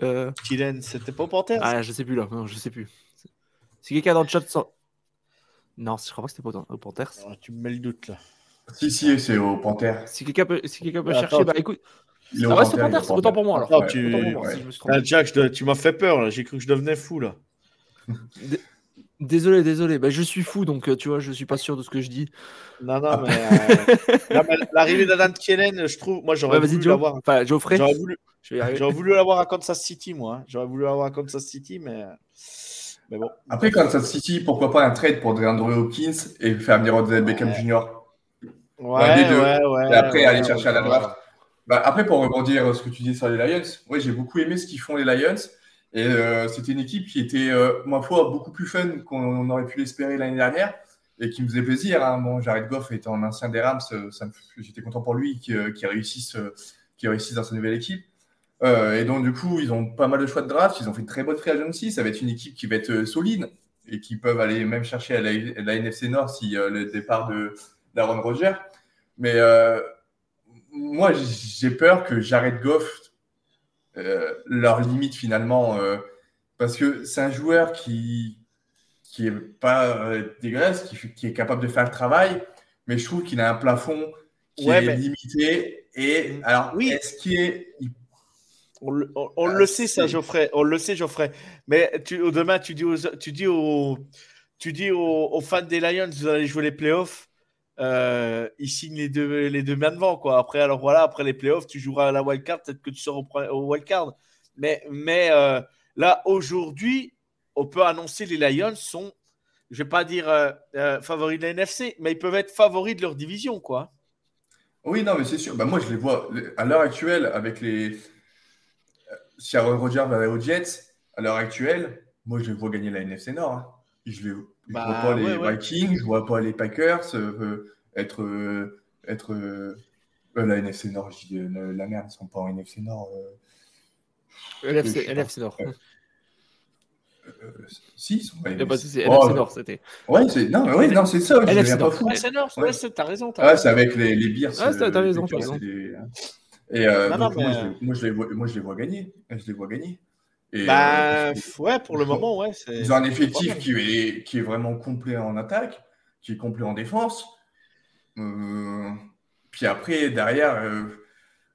Thielen, c'était pas au Panthers. Ah, je sais plus là, non, je sais plus. Si quelqu'un dans le chat Non, je crois pas que c'était au Panthers. Ah, tu me mets le doute là. Si, si, c'est au Panthers. Si quelqu'un peut, si quelqu'un peut chercher, bah écoute, ça reste Panthers, c'est autant pour moi alors. tu... Ah, Jack, tu m'as fait peur là, j'ai cru que je devenais fou là. Désolé, désolé. Bah, je suis fou, donc euh, tu vois, je suis pas sûr de ce que je dis. Non, non, mais, euh, l'arrivée d'Adam Kellen, je trouve, moi j'aurais voulu l'avoir. Enfin, Geoffrey. J'aurais voulu, j'aurais voulu l'avoir à Kansas City, moi. Hein. J'aurais voulu l'avoir à Kansas City, mais. Mais bon. Après Kansas City, pourquoi pas un trade pour DeAndre Hopkins et faire venir Odell Beckham Jr. Ouais, ouais, ouais, Et après aller chercher à la draft. Bah, après, pour rebondir euh, ce que tu dis sur les Lions, ouais, j'ai beaucoup aimé ce qu'ils font les Lions. Et euh, c'était une équipe qui était, euh, ma foi, beaucoup plus fun qu'on aurait pu l'espérer l'année dernière et qui me faisait plaisir. Hein. Bon, Jared Goff étant un ancien des Rams, j'étais content pour lui qui, qui réussisse, qui réussisse dans sa nouvelle équipe. Et donc, du coup, ils ont pas mal de choix de draft. Ils ont fait une très bonne free agency. Ça va être une équipe qui va être solide et qui peuvent aller même chercher à la, la NFC Nord si le départ de d'Aaron Rodgers. Mais moi, j'ai peur que Jared Goff euh, leur limite finalement, euh, parce que c'est un joueur qui qui est pas euh, dégueulasse, qui, est capable de faire le travail, mais je trouve qu'il a un plafond qui est limité. Et mm. alors, oui. est-ce qu'il est, on, le, ah, sait ça, Geoffrey. On le sait, Geoffrey. Mais tu, demain, tu dis aux, tu dis aux, tu dis aux, aux fans des Lions, vous allez jouer les playoffs euh, il signe les deux, les deux mains devant. Quoi. Après, alors voilà, après les playoffs, tu joueras à la wildcard, peut-être que tu seras au, wildcard. Mais, mais euh, là, aujourd'hui, on peut annoncer les Lions sont, je vais pas dire euh, favoris de la NFC, mais ils peuvent être favoris de leur division. quoi. Oui, non, mais c'est sûr. Bah, moi, je les vois à l'heure actuelle avec les. Si Aaron Rodgers va aller aux Jets, à l'heure actuelle, moi, je les vois gagner la NFC Nord. Hein. Je ne Bah, vois pas les ouais, ouais. Vikings, je vois pas les Packers euh, être. euh, être euh, euh, la NFC Nord, je dis, euh, la, merde, ils sont pas en NFC Nord. euh, LFC, Nord. Euh, si, ils sont pas de NFC. souci, Oh, LFC Nord, c'était. Ouais, c'est non, ouais, non, c'est ça. LFC deviens pas Nord. fou. C'est Nord, Ouais. c'est- t'as raison. raison. c'est avec les, les Bears. Ah, t'as- euh, raison, t'as raison. Et euh, Non, donc, non, moi, je les, moi, je les vois, moi, je les vois gagner. Je les vois gagner. Et, Bah, euh, f- ouais, pour le moment, ouais. ils ont un effectif qui est, qui est vraiment complet en attaque, qui est complet en défense. Euh, puis après, derrière, euh,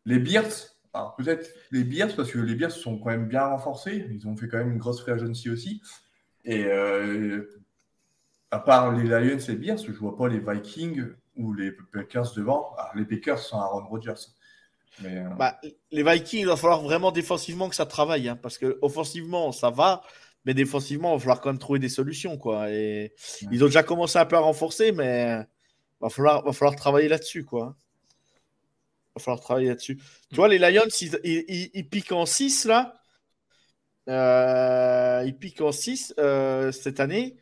les Bears, alors peut-être les Bears, parce que les Bears sont quand même bien renforcés. Ils ont fait quand même une grosse free agency aussi. Et à part les Lions et les Bears, je vois pas les Vikings ou les Packers devant. Alors, les Packers sont Aaron Rodgers. Mais, euh, Bah, les Vikings, il va falloir vraiment défensivement que ça travaille, hein, parce que offensivement, ça va, mais défensivement, il va falloir quand même trouver des solutions, quoi. Et Ouais. ils ont déjà commencé un peu à renforcer, mais va falloir, va falloir travailler là-dessus, quoi. Va falloir travailler là-dessus. Tu vois, les Lions, ils, ils- ils- ils piquent en 6 là. Euh, ils piquent en 6 euh, cette année.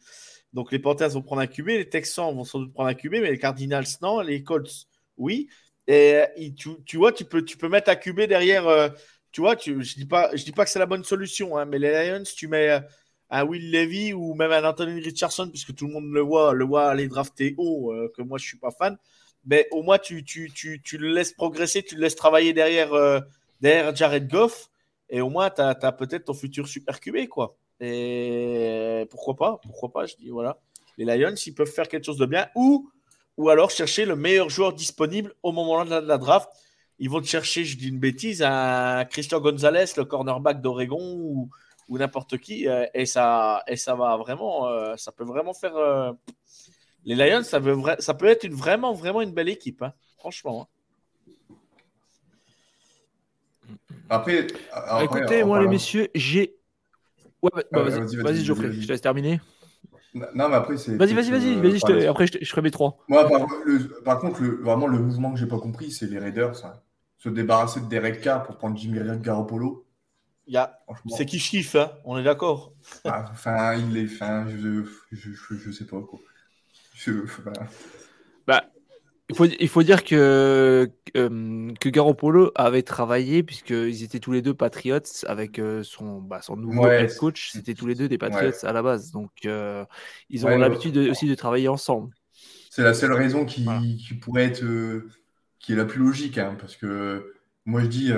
Donc les Panthers vont prendre un QB, les Texans vont sans doute prendre un QB, mais les Cardinals non, les Colts oui. Et euh, tu, tu vois, tu peux, tu peux mettre un QB derrière. euh, tu vois, tu, je dis pas, dis pas que c'est la bonne solution, hein, mais les Lions, tu mets euh, un Will Levy ou même un Anthony Richardson, puisque tout le monde le voit, le voit aller drafter haut, que moi je suis pas fan. Mais au moins tu, tu, tu, tu le laisses progresser, tu le laisses travailler derrière, derrière Jared Goff, et au moins tu as, peut-être ton futur super QB, quoi. Et pourquoi pas, pourquoi pas, je dis voilà. Les Lions, ils peuvent faire quelque chose de bien, ou, ou alors chercher le meilleur joueur disponible au moment de la, de la draft. Ils vont te chercher, je dis une bêtise, un Christian Gonzalez, le cornerback d'Oregon, ou, ou n'importe qui, euh, et ça, et ça va vraiment, euh, ça peut vraiment faire. euh, Les Lions, ça, veut vra- ça peut être une, vraiment, vraiment une belle équipe, hein, franchement. hein. Après, Ah, après, écoutez, moi, les messieurs, j'ai. Ouais, bah, bah, Euh, vas-y, vas-y, Geoffrey, je te laisse terminer. Non, mais après, c'est. Vas-y, vas-y, vas-y, euh, vas-y, je te- après, je, te- je ferai mes trois. Moi, par, le- par contre, le- vraiment, le mouvement que j'ai pas compris, c'est les Raiders. hein. Se débarrasser de Derek Carr pour prendre Jimmy Garoppolo. Il y a... Franchement, C'est qui chiffre, hein, on est d'accord. ah, enfin, il est. Enfin, je, je, je, je sais pas quoi. Je, Bah, il faut, il faut dire que, euh, que Garoppolo avait travaillé, puisqu'ils étaient tous les deux Patriots avec euh, son, bah, son nouveau Ouais, head coach. C'était tous les deux des Patriots à la base. Donc, euh, ils ont Ouais, l'habitude aussi de travailler ensemble. c'est la seule raison qui, Voilà. qui pourrait être. euh, qui est la plus logique. hein, parce que moi, je dis,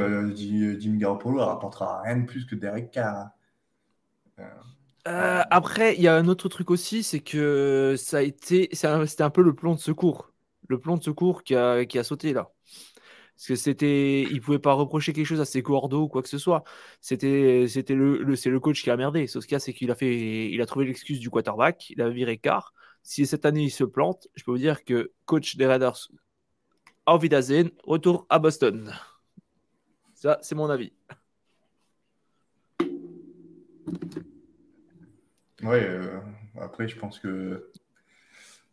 Jimmy Garoppolo, elle rapportera rien de plus que Derek Carr. hein. Après, il y a un autre truc aussi, c'est que ça a été, un- c'était un peu le plan de secours, le plan de secours qui a, sauté là. Parce que c'était, il pouvait pas reprocher quelque chose à ses cordeaux ou quoi que ce soit. C'était, le, le- c'est le coach qui a merdé. Sauf ce a, c'est qu'il a fait, il a trouvé l'excuse du quarterback, il a viré quart. Si cette année il se plante, je peux vous dire que coach des Raiders, auf Wiedersehen, retour à Boston. Ça, c'est mon avis. Ouais, euh, après, je pense que.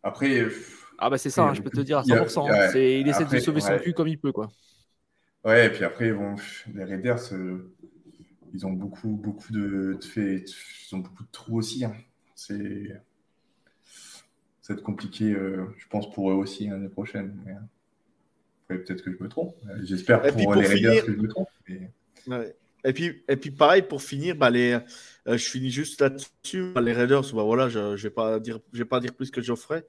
Après. Ah bah c'est ça, hein, je peux te beaucoup- dire à il y a- 100%. ouais, hein. C'est- il essaie après, de sauver son cul comme il peut, quoi. Ouais, et puis après, bon, les Raiders, euh, ils ont beaucoup, beaucoup de, ils ont beaucoup de trous aussi. hein. C'est, ça va être compliqué, euh, je pense, pour eux aussi l'année prochaine. Mais, après, peut-être que je me trompe. J'espère pour, les Raiders finir- que je me trompe. mais- Ouais. Et puis, et puis pareil pour finir, bah les, euh, je finis juste là-dessus. Bah, les Raiders, bah voilà, je, je vais pas dire, je vais pas dire plus que Geoffrey.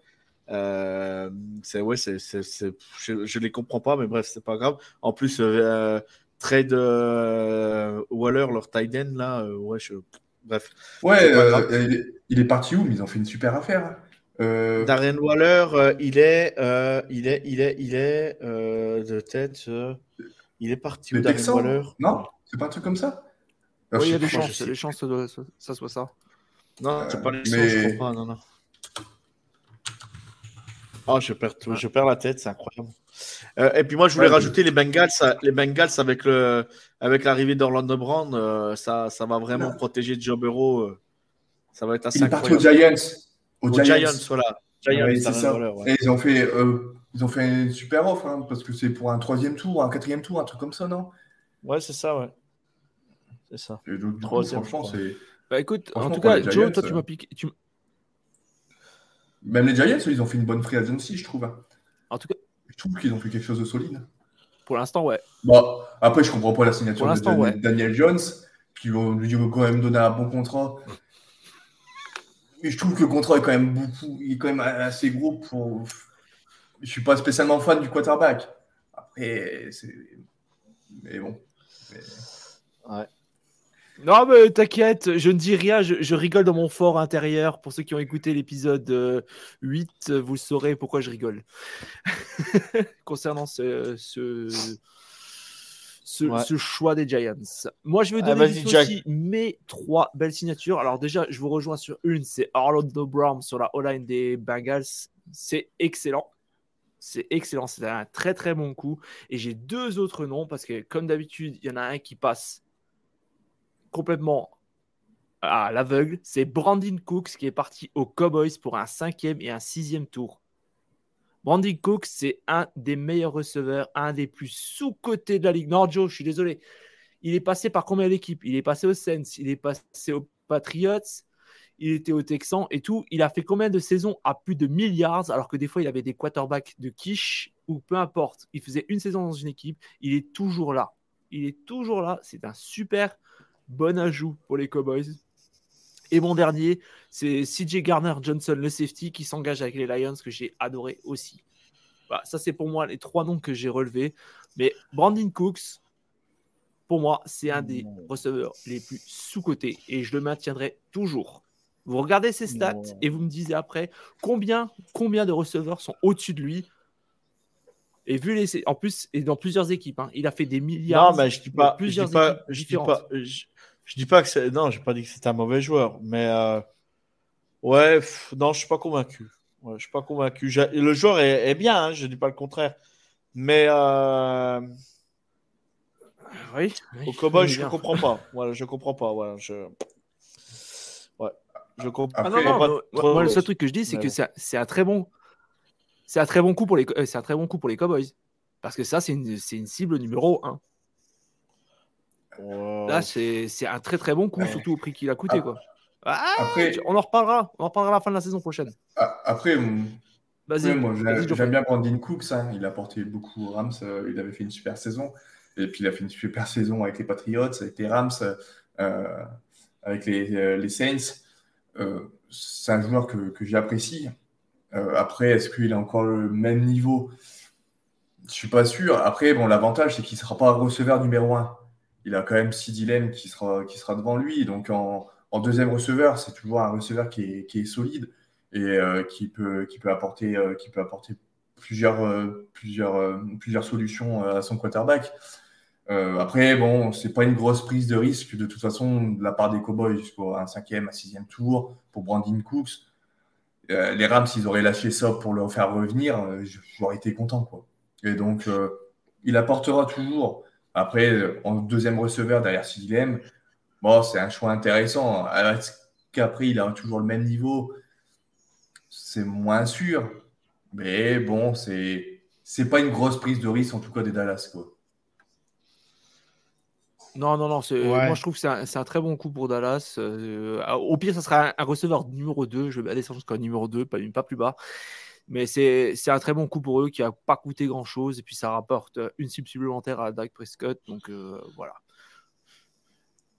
Euh, c'est ouais, c'est, c'est, c'est- je, je les comprends pas, mais bref, c'est pas grave. En plus, euh, trade euh, Waller, leur tight end là, euh, ouais, je, bref. Ouais, euh, il, est, il est parti où? Mais ils ont fait une super affaire. Euh, Darren Waller, euh, il est, euh, il est, il est, il est euh, de tête, euh, il est parti où Darren? Waller? Non? C'est pas un truc comme ça? Ah, Oui, il y a des chances, des chances que ça soit ça. Non, c'est Euh, pas les mais- je pas, non, non. Oh, je perds, tout- je perds la tête, c'est incroyable. Euh, et puis moi, je voulais Ouais, rajouter les Bengals, les Bengals avec le, avec l'arrivée d'Orlando Brown, euh, ça, ça va vraiment Non. protéger Joe Burrow. euh, ça va être assez Il est parti aux. Giants. Aux Aux Giants. Giants, voilà. Giants, Ouais, c'est Darren ça. Waller, ouais. Et ils ont fait, euh, ils ont fait une super offre, hein, parce que c'est pour un troisième tour, un quatrième tour, un truc comme ça, non? Ouais, c'est ça, ouais. C'est ça. Et donc, du coup, franchement, c'est. Bah écoute, en tout cas, Joe, toi tu m'as piqué. Tu... Même les Giants, ils ont fait une bonne free agency, je trouve. hein. En tout cas, Je trouve qu'ils ont fait quelque chose de solide. pour l'instant, ouais. Bon, après, je comprends pas la signature de Daniel, ouais. Daniel Jones. On lui dit quand même donner un bon contrat. Mais je trouve que le contrat est quand même beaucoup, il est quand même assez gros pour. Je suis pas spécialement fan du quarterback. Après, c'est. Mais bon. Mais- Non, mais t'inquiète, je ne dis rien, je, je rigole dans mon fort intérieur. Pour ceux qui ont écouté l'épisode euh, 8, euh, vous saurez pourquoi je rigole. Concernant ce, ce, ce, Ouais. ce choix des Giants. Moi, je vais Ah, donner aussi mes trois belles signatures. Alors, déjà, je vous rejoins sur une c'est Orlando Brown sur la O-line des Bengals. C'est excellent. C'est excellent. C'est un très, très bon coup. Et j'ai deux autres noms parce que, comme d'habitude, il y en a un qui passe complètement à l'aveugle. C'est Brandon Cooks qui est parti aux Cowboys pour un cinquième et un sixième tour. Brandon Cooks, c'est un des meilleurs receveurs, un des plus sous-cotés de la ligue. Non, Joe, je suis désolé. Il est passé par combien d'équipes? Il est passé aux Saints, il est passé aux Patriots, il était aux Texans et tout. Il a fait combien de saisons à plus de milliards alors que des fois il avait des quarterbacks de quiche ou peu importe. Il faisait une saison dans une équipe, il est toujours là. Il est toujours là. C'est un super bon ajout pour les Cowboys. Et mon dernier, c'est CJ Garner Johnson, le safety, qui s'engage avec les Lions, que j'ai adoré aussi. Voilà, ça, c'est pour moi les trois noms que j'ai relevés. Mais Brandon Cooks, pour moi, c'est un des receveurs les plus sous-cotés et je le maintiendrai toujours. Vous regardez ses stats et vous me disiez après combien, combien de receveurs sont au-dessus de lui. Et vu les, en plus, et dans plusieurs équipes, hein, il a fait des milliards. Non, mais je dis pas, je dis pas, je dis pas, je, je dis pas que c'est, non, j'ai pas dit que c'était un mauvais joueur, mais euh, ouais, pff, non, je suis pas convaincu. Ouais, je suis pas convaincu. J'ai- Le joueur est, est bien, hein, je dis pas le contraire, mais euh, Oui, oui, au cowboy, je bien. comprends pas. Voilà, je comprends pas. Voilà, je, ouais, je comprends. Ah non, non, pas moi, trop- moi, le seul truc que je dis, c'est mais que bon. c'est un- c'est un très bon, c'est un très bon coup pour les, euh, c'est un très bon coup pour les Cowboys, parce que ça, c'est une, cible numéro 1. Ouais. Là, c'est un très très bon coup, Ouais. surtout au prix qu'il a coûté, Ah. quoi. Ah, Après- on en reparlera, on en reparlera à la fin de la saison prochaine. a- Après, Ouais, moi, j'aime bien Brandon Cooks. hein. Il a apporté beaucoup aux Rams. euh, il avait fait une super saison. Et puis, il a fait une super saison avec les Patriots, avec les Rams, euh, avec les, les Saints. Euh, c'est un joueur que, que j'apprécie. Euh, après, est-ce qu'il a encore le même niveau? Je suis pas sûr. Après, bon, l'avantage, c'est qu'il sera pas receveur numéro un. Il a quand même Sidilem qui sera, qui sera devant lui. Donc, en, deuxième receveur, c'est toujours un receveur qui est, solide et euh, qui, peut, qui, peut apporter, euh, qui peut apporter plusieurs, plusieurs, plusieurs solutions à son quarterback. Après, bon, c'est pas une grosse prise de risque de toute façon de la part des Cowboys jusqu'au un cinquième, un sixième tour pour Brandon Cooks. Euh, les Rams, s'ils auraient lâché ça pour le faire revenir, euh, j'aurais été content. Et donc, euh, il apportera toujours. Après, en deuxième receveur derrière Sidilem, bon, c'est un choix intéressant. Est-ce qu'après, il a toujours le même niveau C'est moins sûr. Mais bon, c'est c'est pas une grosse prise de risque, en tout cas des Dallas. Quoi. Non, non, non. Ouais. Moi, je trouve que c'est un, très bon coup pour Dallas. Euh, au pire, ça sera un, un receveur numéro 2. Je vais aller jusqu'à numéro 2, pas, pas plus bas. Mais c'est un très bon coup pour eux qui n'a pas coûté grand-chose. Et puis, ça rapporte une cible supplémentaire à Dak Prescott. Donc, euh, voilà.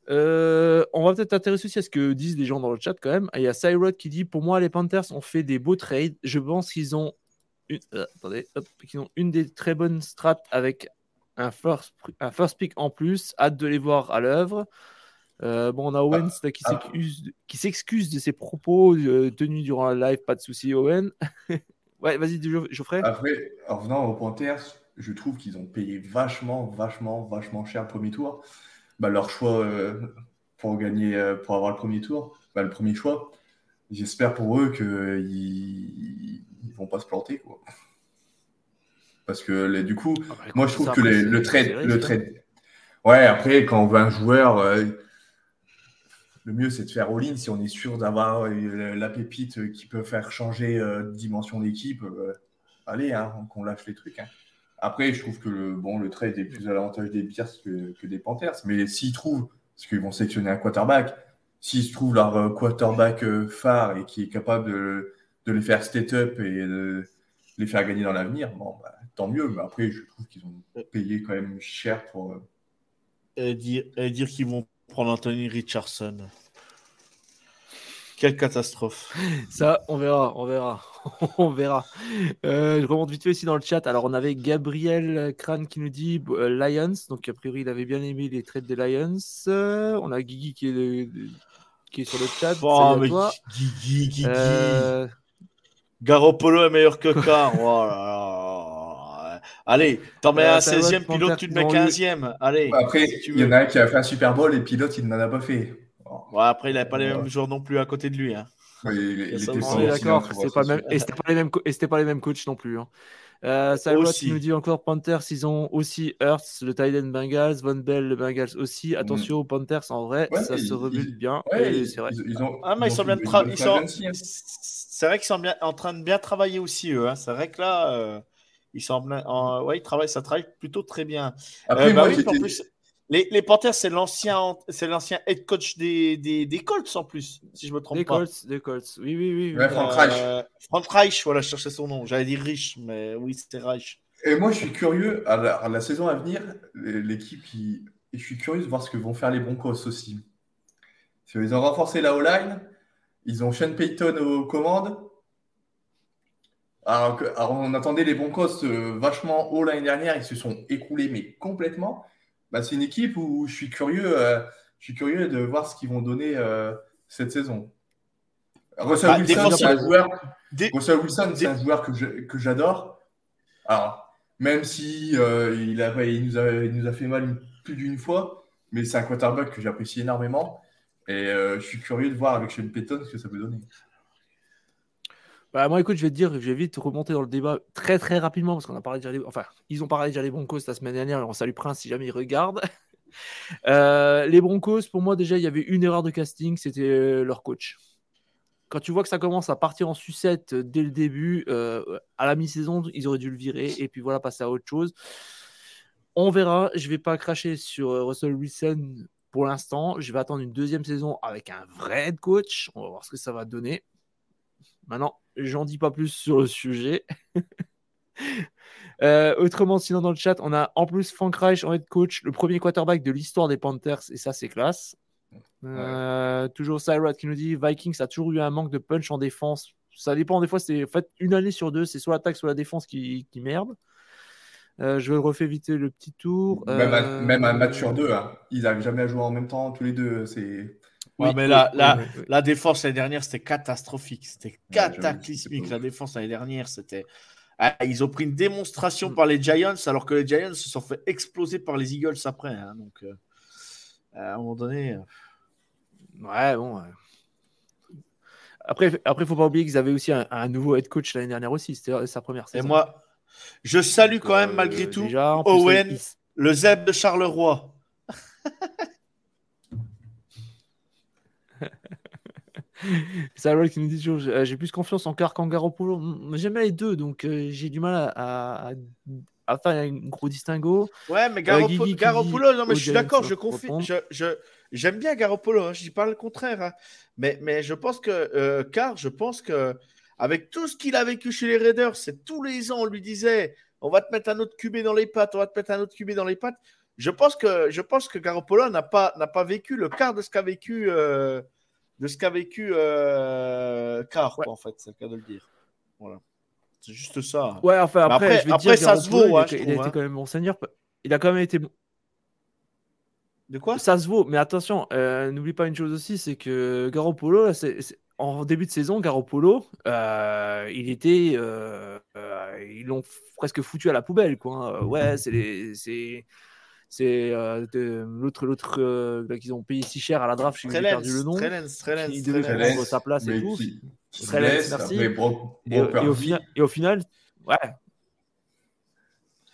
Euh, on va peut-être intéresser aussi à ce que disent les gens dans le chat quand même. Il y a Cyrod qui dit Pour moi, les Panthers ont fait des beaux trades. Je pense qu'ils ont une, euh, attendez, hop, ont une des très bonnes strats avec un first, un first pick en plus. Hâte de les voir à l'œuvre. Euh, bon, on a Owen là, qui ah. s'excuse de- ses propos euh, tenus durant la live. Pas de souci, Owen. ouais, vas-y, Geoffrey. Après, en venant aux Panthers, je trouve qu'ils ont payé vachement, vachement, vachement cher le premier tour. Bah, leur choix euh, pour gagner, pour avoir le premier tour, bah, le premier choix. J'espère pour eux qu'ils ne vont pas se planter. Quoi. Parce que les- du coup, Ah, bah, moi je trouve que les- le trade, le trade. Ouais, après, quand on veut un joueur, euh, le mieux c'est de faire all-in si on est sûr d'avoir euh, la pépite qui peut faire changer euh, de dimension d'équipe. allez, hein, qu'on lâche les trucs. hein. Après, je trouve que le, bon, le trade est plus à l'avantage des Bears que, que des Panthers. Mais s'ils trouvent, parce qu'ils vont sélectionner un quarterback, s'ils se trouvent leur quarterback phare et qui est capable de, de les faire step up et de les faire gagner dans l'avenir, bon, bah, tant mieux. Mais après, je trouve qu'ils ont payé quand même cher pour. euh, Et dire, et dire qu'ils vont prendre Anthony Richardson. Quelle catastrophe. Ça, on verra, on verra, on verra. Euh, je remonte vite fait aussi dans le chat. Alors, on avait Gabriel Crane qui nous dit euh, Lions. Donc, a priori, il avait bien aimé les trades des Lions. Euh, on a Guigui qui est, de- qui est sur le chat. À mais toi. Guigui, Guigui. Euh, Garoppolo est meilleur que Carr. Oh là là. Allez, t'en mets Euh, un ça va, 16e, Panther, pilote, tu te mets non, 15e. Allez. Après, si il y en a un qui a fait un Super Bowl et pilote, il n'en a pas fait. Bon, Ouais, après, il n'avait pas les Ouais. mêmes joueurs non plus à côté de lui. Hein. il, était pas d'accord, même, et c'était pas les mêmes, co- et c'était pas les mêmes coachs non plus. Hein. Euh, qui nous dit encore Panthers, ils ont aussi Hurts, le Titan Bengals, Von Bell, le Bengals aussi. Attention aux Panthers, en vrai, Mm. Ouais, ça ils- se rebute ils- bien. Ouais, c'est vrai. ils- ils ont, Ah, mais ils sont ont bien tra- ils sont-. C'est vrai qu'ils sont bien en train de bien travailler aussi, eux. hein. C'est vrai que là, euh, ils en plein- en- ouais, ils travaillent, ça travaille plutôt très bien. Après, Euh, bah moi, oui, en plus, les, les Panthers, c'est l'ancien, c'est l'ancien head coach des, des, des Colts en plus, si je me trompe Des pas. Colts, des Colts. Oui, oui, oui. oui. Ouais, Frank Euh, Frank Reich, voilà, je cherchais son nom. J'allais dire Rich, mais oui, c'était Reich. Et moi, je suis curieux, à la, à la saison à venir, l'équipe, qui- et je suis curieux de voir ce que vont faire les Broncos aussi. Qu'ils ont renforcé la O-line, ils ont Sean Payton aux commandes. Alors, alors, on attendait les Broncos euh, vachement haut l'année dernière, ils se sont écroulés, mais complètement. Bah, c'est une équipe où je suis curieux, euh, je suis curieux de voir ce qu'ils vont donner euh, cette saison. Russell Bah, Wilson, c'est un joueur, Des- Russell Wilson, c'est Des- un joueur que je- que j'adore. Alors, même si euh, il, a, il, nous a, il nous a fait mal une- plus d'une fois, mais c'est un quarterback que j'apprécie énormément. Et je suis curieux de voir avec Sean Payton ce que ça peut donner. Bah, moi, écoute, je vais te dire, je vais vite remonter dans le débat très très rapidement parce qu'on a parlé déjà des... Enfin, ils ont parlé déjà des Broncos la semaine dernière on salue Prince si jamais il regarde. Euh, les Broncos, pour moi, déjà, il y avait une erreur de casting, c'était euh, leur coach. Quand tu vois que ça commence à partir en sucette euh, dès le début, à la mi-saison, ils auraient dû le virer et puis voilà, passer à autre chose. On verra. Je vais pas cracher sur Russell Wilson pour l'instant. Je vais attendre une deuxième saison avec un vrai coach. On va voir ce que ça va donner. Maintenant, j'en dis pas plus sur le sujet. Euh, autrement, sinon dans le chat, on a en plus Frank Reich en head coach, le premier quarterback de l'histoire des Panthers, et ça c'est classe. Euh, Toujours Cyrus qui nous dit Vikings a toujours eu un manque de punch en défense. Ça dépend des fois, c'est en fait une année sur deux, c'est soit l'attaque, soit la défense qui, qui merde. Euh, je refais vite le petit tour. Même, un, même un match sur deux, hein. ils n'arrivent jamais à jouer en même temps tous les deux. C'est Ouais, oui, mais oui, oui, oui. la défense l'année dernière, c'était catastrophique. C'était cataclysmique. La défense l'année dernière, c'était. Ah, ils ont pris une démonstration Mm. par les Giants, alors que les Giants se sont fait exploser par les Eagles après. hein. Donc, euh, à un moment donné. euh, Ouais, bon. Après, après, faut pas oublier qu'ils avaient aussi un, un nouveau head coach l'année dernière aussi. C'était sa première Et saison. moi, je salue quand Euh, même, malgré tout, déjà, en plus, Owen. il- le Zeb de Charleroi. Cyril qui nous dit toujours euh, j'ai plus confiance en Carr qu'en Garoppolo. Mm, J'aime bien les deux, donc euh, j'ai du mal à, à- à faire un gros distinguo. Ouais, mais Garoppolo, Guigui qui Garoppolo, non, mais je suis d'accord, je confie. répondre. Je, je- j'aime bien Garoppolo, hein, je dis pas le contraire. hein. Mais, mais je pense que, euh, car je pense que, avec tout ce qu'il a vécu chez les Raiders, c'est tous les ans, on lui disait on va te mettre un autre QB dans les pattes, on va te mettre un autre QB dans les pattes. Je pense que, je pense que Garoppolo n'a pas, n'a pas vécu le quart de ce qu'a vécu, euh, de ce qu'a vécu euh, quoi, en fait, c'est le cas de le dire. Voilà. C'est juste ça. Ouais, enfin après, après- je vais te après, dire, ça se vaut, il, hein, a, je il a été hein. quand même bon seigneur. Il a quand même été bon. De quoi? Ça se vaut, mais attention, euh, n'oublie pas une chose aussi, c'est que Garoppolo, là, c'est- c'est- en début de saison, Garoppolo, euh, il était, euh, euh, ils l'ont presque foutu à la poubelle, quoi. hein. Ouais, c'est les, c'est, c'est euh, l'autre, l'autre euh, qu'ils ont payé si cher à la draft, j'ai perdu le nom. Trellens, Trellens, qui devait prendre sa place et tout. qui, qui merci. Et, au et au final, ouais.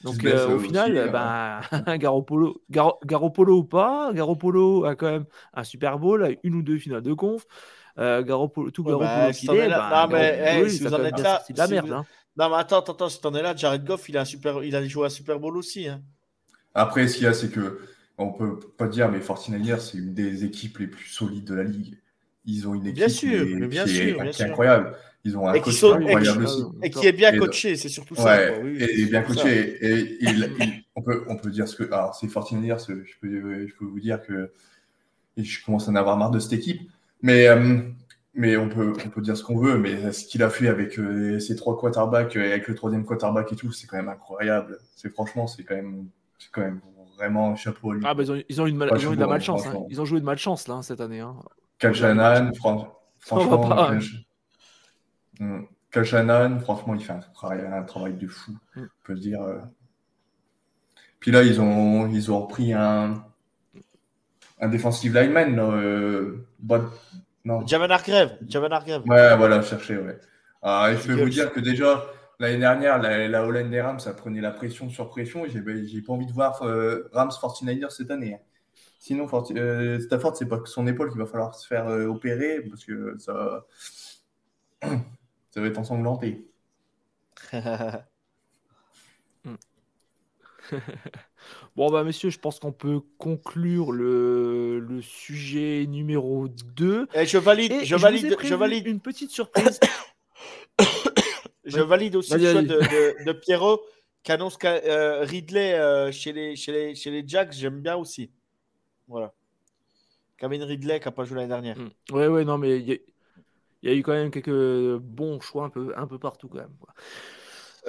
Donc euh, au aussi, final, ben, Garoppolo, Garoppolo ou pas, Garoppolo a quand même un Super Bowl, a une ou deux finales de conf. Euh, Garoppolo, tout Ouais, Garoppolo bah, qu'il est, là- ben, non, mais, si vous en êtes là, sorti de la merde. vous- hein. Non, mais attends, attends, attends, si t'en es là, Jared Goff, il a, un super, il a joué à Super Bowl aussi. Hein. Après, ce qu'il y a, c'est que on peut pas dire, mais 49ers, c'est une des équipes les plus solides de la ligue. ils ont une équipe Bien sûr, qui est, mais bien qui est- sûr, bien qui est sûr. incroyable. Ils ont un Et coach sont- incroyable et aussi. Et qui est bien Et- coaché, c'est surtout ça. Ouais, quoi, oui, et, bien ça. coaché. Et il- il- on, peut, on peut dire ce que. Alors, c'est Fortiniers, je peux, je peux vous dire que je commence à en avoir marre de cette équipe. Mais, euh, mais on, peut, on peut dire ce qu'on veut. Mais ce qu'il a fait avec euh, ses trois quarterbacks et avec le troisième quarterback et tout, c'est quand même incroyable. C'est franchement, c'est quand même, c'est quand même vraiment chapeau à lui. Ah, bah, ils, ont, ils ont eu de mal- ils ont eu de la malchance. hein. Ils ont joué de malchance là, hein, cette année. hein. Fran- franchement, pas, hein. Franchement, il fait un travail, un travail de fou, Mm. on peut se dire. euh. Puis là, ils ont, ils ont repris un, un defensive lineman. là, euh, non. Javan Hargrave. Ouais, voilà, chercher, ouais. Ah, et je peux vous dire que déjà, l'année dernière, la, la O-line des Rams, ça prenait la pression sur pression. J'ai j'ai pas envie de voir euh, Rams 49ers cette année. hein. Sinon, Forti- euh, Stafford, c'est pas que son épaule qu'il va falloir se faire euh, opérer parce que ça, ça va être ensanglanté. Bon, bah, messieurs, je pense qu'on peut conclure le, le sujet numéro 2. Et je valide, Et je vous ai valide, je valide, une petite surprise. je valide aussi le choix de, de, de Pierrot qui annonce qu'à- euh, Ridley euh, chez, les, chez, les, chez les Jacks. J'aime bien aussi. Voilà. Kevin Ridley qui n'a pas joué l'année dernière. Mm. Ouais, ouais, non, mais il y, a- il y a eu quand même quelques bons choix un peu, un peu partout quand même. quoi.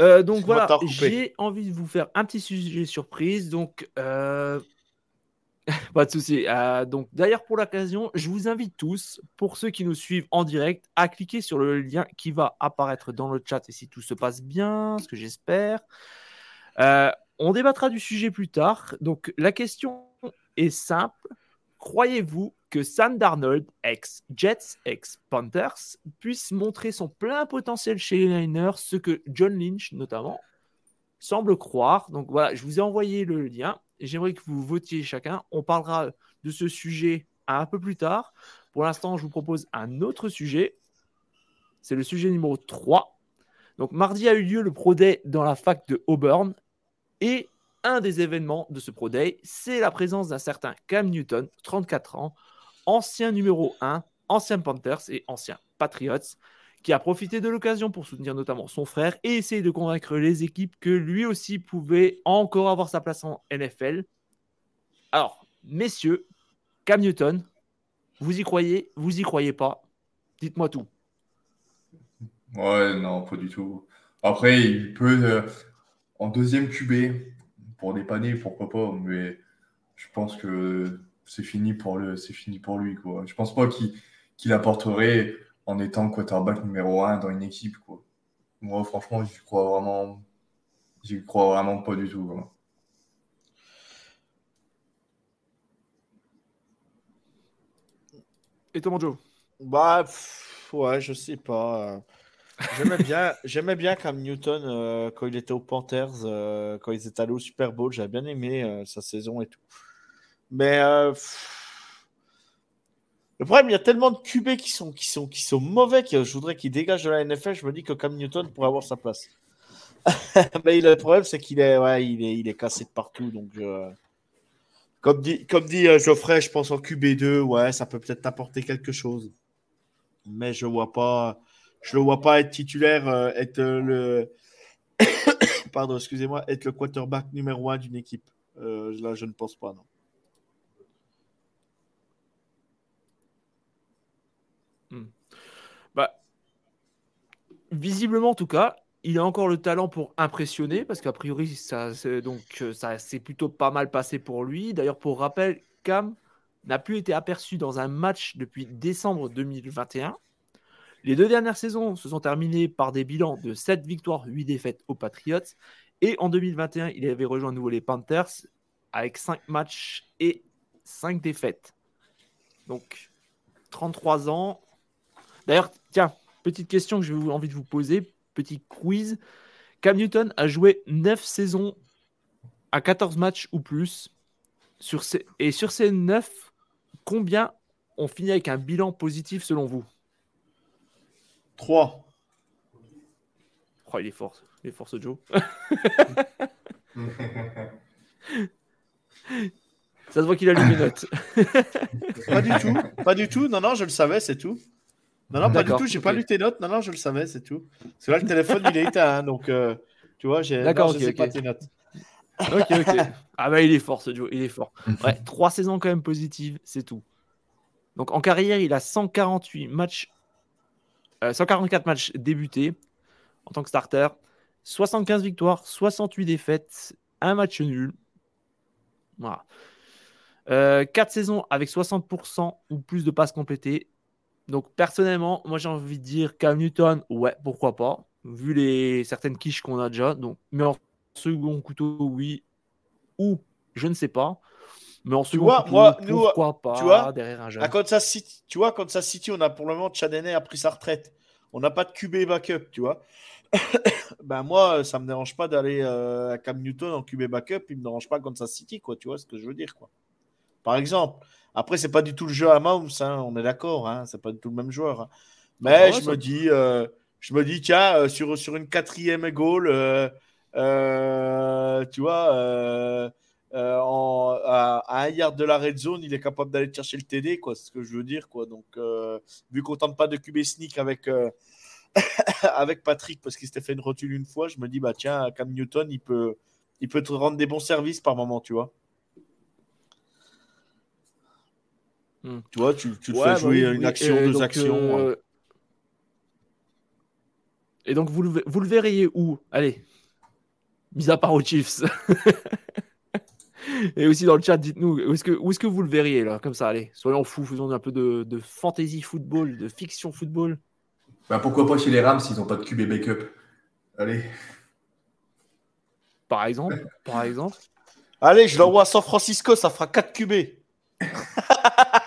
Euh, donc voilà, j'ai envie de vous faire un petit sujet surprise. Donc, euh, pas de souci. Euh, donc, d'ailleurs, pour l'occasion, je vous invite tous, pour ceux qui nous suivent en direct, à cliquer sur le lien qui va apparaître dans le chat. Et si tout se passe bien, ce que j'espère, euh, on débattra du sujet plus tard. Donc, la question est simple. Croyez-vous que Sam Darnold, ex-Jets, ex-Panthers, puisse montrer son plein potentiel chez les Niners, ce que John Lynch, notamment, semble croire Donc voilà, je vous ai envoyé le lien. J'aimerais que vous votiez chacun. On parlera de ce sujet un peu plus tard. Pour l'instant, je vous propose un autre sujet. C'est le sujet numéro 3. Donc mardi a eu lieu le Pro Day dans la fac de Auburn. Et un des événements de ce Pro Day, c'est la présence d'un certain Cam Newton, 34 ans, ancien numéro 1, ancien Panthers et ancien Patriots, qui a profité de l'occasion pour soutenir notamment son frère et essayer de convaincre les équipes que lui aussi pouvait encore avoir sa place en NFL. Alors, messieurs, Cam Newton, vous y croyez Vous y croyez pas? Dites-moi tout. Ouais, non, pas du tout. Après, il peut, euh, en deuxième QB, pour dépanner, pourquoi pas, mais je pense que c'est fini pour fini pour lui, quoi. Je pense pas qu'il qu'il apporterait en étant quarterback numéro un dans une équipe, quoi. Moi, franchement, j'y crois vraiment, j'y crois vraiment pas du tout, quoi. Et Thomas Joe? Bah, pff, ouais, je sais pas. J'aimais bien, j'aimais bien Cam Newton euh, quand il était aux Panthers, euh, quand ils étaient allés au Super Bowl. J'avais bien aimé euh, sa saison et tout. Mais euh, pff, le problème, il y a tellement de QB qui sont, qui sont, qui sont mauvais que je voudrais qu'ils dégagent de la NFL. Je me dis que Cam Newton pourrait avoir sa place. Mais le problème, c'est qu'il est, ouais, il est, il est cassé de partout. Donc, euh, comme dit, comme dit euh, Geoffrey, je pense en QB2, ouais, ça peut peut-être apporter quelque chose. Mais je vois pas, je le vois pas être titulaire, euh, être le, pardon, excusez-moi, être le quarterback numéro un d'une équipe. Là, je ne pense pas, non. Bah, visiblement, en tout cas, il a encore le talent pour impressionner, parce qu'a priori, ça, donc, euh, ça s'est plutôt pas mal passé pour lui. D'ailleurs, pour rappel, Cam n'a plus été aperçu dans un match depuis décembre 2021. Les deux dernières saisons se sont terminées par des bilans de 7 victoires, 8 défaites aux Patriots. Et en 2021, il avait rejoint à nouveau les Panthers avec 5 matchs et 5 défaites. Donc, 33 ans. D'ailleurs, tiens, petite question que j'ai envie de vous poser, petit quiz. Cam Newton a joué 9 saisons à 14 matchs ou plus. Sur ces... Et sur ces 9, combien ont fini avec un bilan positif selon vous? 3. Oh, il est fort, il est fort ce Joe. Ça se voit qu'il a lu mes notes. pas du tout, pas du tout. Non, non, je le savais, c'est tout. Non, non, pas du tout. J'ai pas lu tes notes. Non, non, je le savais, c'est tout. Parce que là, le téléphone, il est éteint. Hein, donc, euh, tu vois, j'ai. D'accord, je sais pas tes notes. ok, ok. Ah bah il est fort ce Joe, il est fort. Ouais, trois saisons quand même positives, c'est tout. Donc en carrière, il a 148 matchs, 144 euh, matchs débutés en tant que starter, 75 victoires, 68 défaites, un match nul. Voilà. Euh, 4 saisons avec 60% ou plus de passes complétées. Donc personnellement, moi j'ai envie de dire Cam Newton, ouais, pourquoi pas, vu les certaines quiches qu'on a déjà. Donc, mais en second couteau, oui, ou je ne sais pas. Mais en second couteau, moi, pourquoi pas tu vois, derrière un jeune. À Kansas City, tu vois, Kansas City, on a pour le moment Chad a pris sa retraite. On n'a pas de QB backup, tu vois. ben moi, ça me dérange pas d'aller euh, à Cam Newton en QB backup, il me dérange pas Kansas City, quoi, tu vois ce que je veux dire, quoi. Par exemple. Après, c'est pas du tout le jeu à Mahomes, hein, on est d'accord, hein, c'est pas du tout le même joueur. Hein. Mais je me dis, euh, je me dis, tiens, euh, sur, sur une quatrième goal, tu vois, en, à, un yard de la red zone, il est capable d'aller chercher le TD, quoi, c'est ce que je veux dire, quoi. Donc, vu qu'on tente pas de QB sneak avec avec Patrick parce qu'il s'était fait une rotule une fois, je me dis, bah tiens, Cam Newton, il peut, il peut te rendre des bons services par moment, tu vois. Hmm. Tu vois, tu, tu te fais bah jouer une action, deux actions. Euh, et donc, vous le, vous le verriez où? Allez, mis à part aux Chiefs. Et aussi dans le chat, dites-nous où est-ce que, est que vous le verriez là, comme ça, allez, soyons fous, faisons un peu de, de fantasy football, de fiction football. Bah, pourquoi pas chez les Rams s'ils n'ont pas de QB backup Allez. Par exemple, par exemple. Allez, je l'envoie à San Francisco, ça fera 4 QB.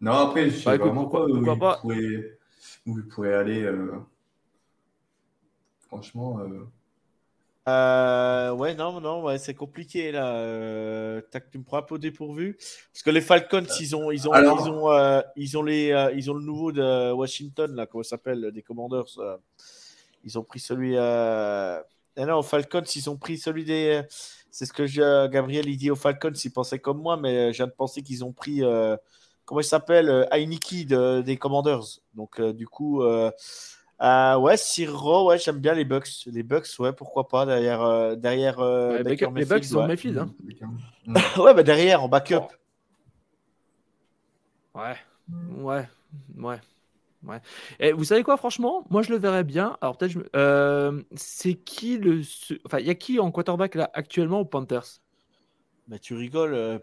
non, après, je sais bah, vraiment pourquoi, pas, où, il pourrait, aller. Euh, franchement. Euh, euh, ouais, non, non, ouais, c'est compliqué là. Euh, tu me prends un peu dépourvu. Parce que les Falcons, ils ont, ils ont, ils ont, euh, ils ont les, euh, ils ont le nouveau de Washington là, comment ça s'appelle, des Commanders. ils ont pris celui. Eh non, aux Falcons, ils ont pris celui des. C'est ce que je, Gabriel il dit aux Falcons. Il pensait comme moi, mais je viens de penser qu'ils ont pris. comment il s'appelle, Heineke des Commanders. Donc du coup. Euh, ouais, Siro, ouais, j'aime bien les Bucks. Les Bucks, ouais, pourquoi pas, derrière. Euh, derrière euh, les Bucks, ils ont Mayfield. Hein. ouais, bah derrière, en backup. Ouais, ouais, ouais. Ouais. Et vous savez quoi, franchement, moi je le verrais bien. Alors peut-être, je... c'est qui le, enfin, il y a qui en quarterback là actuellement aux Panthers? Bah tu rigoles.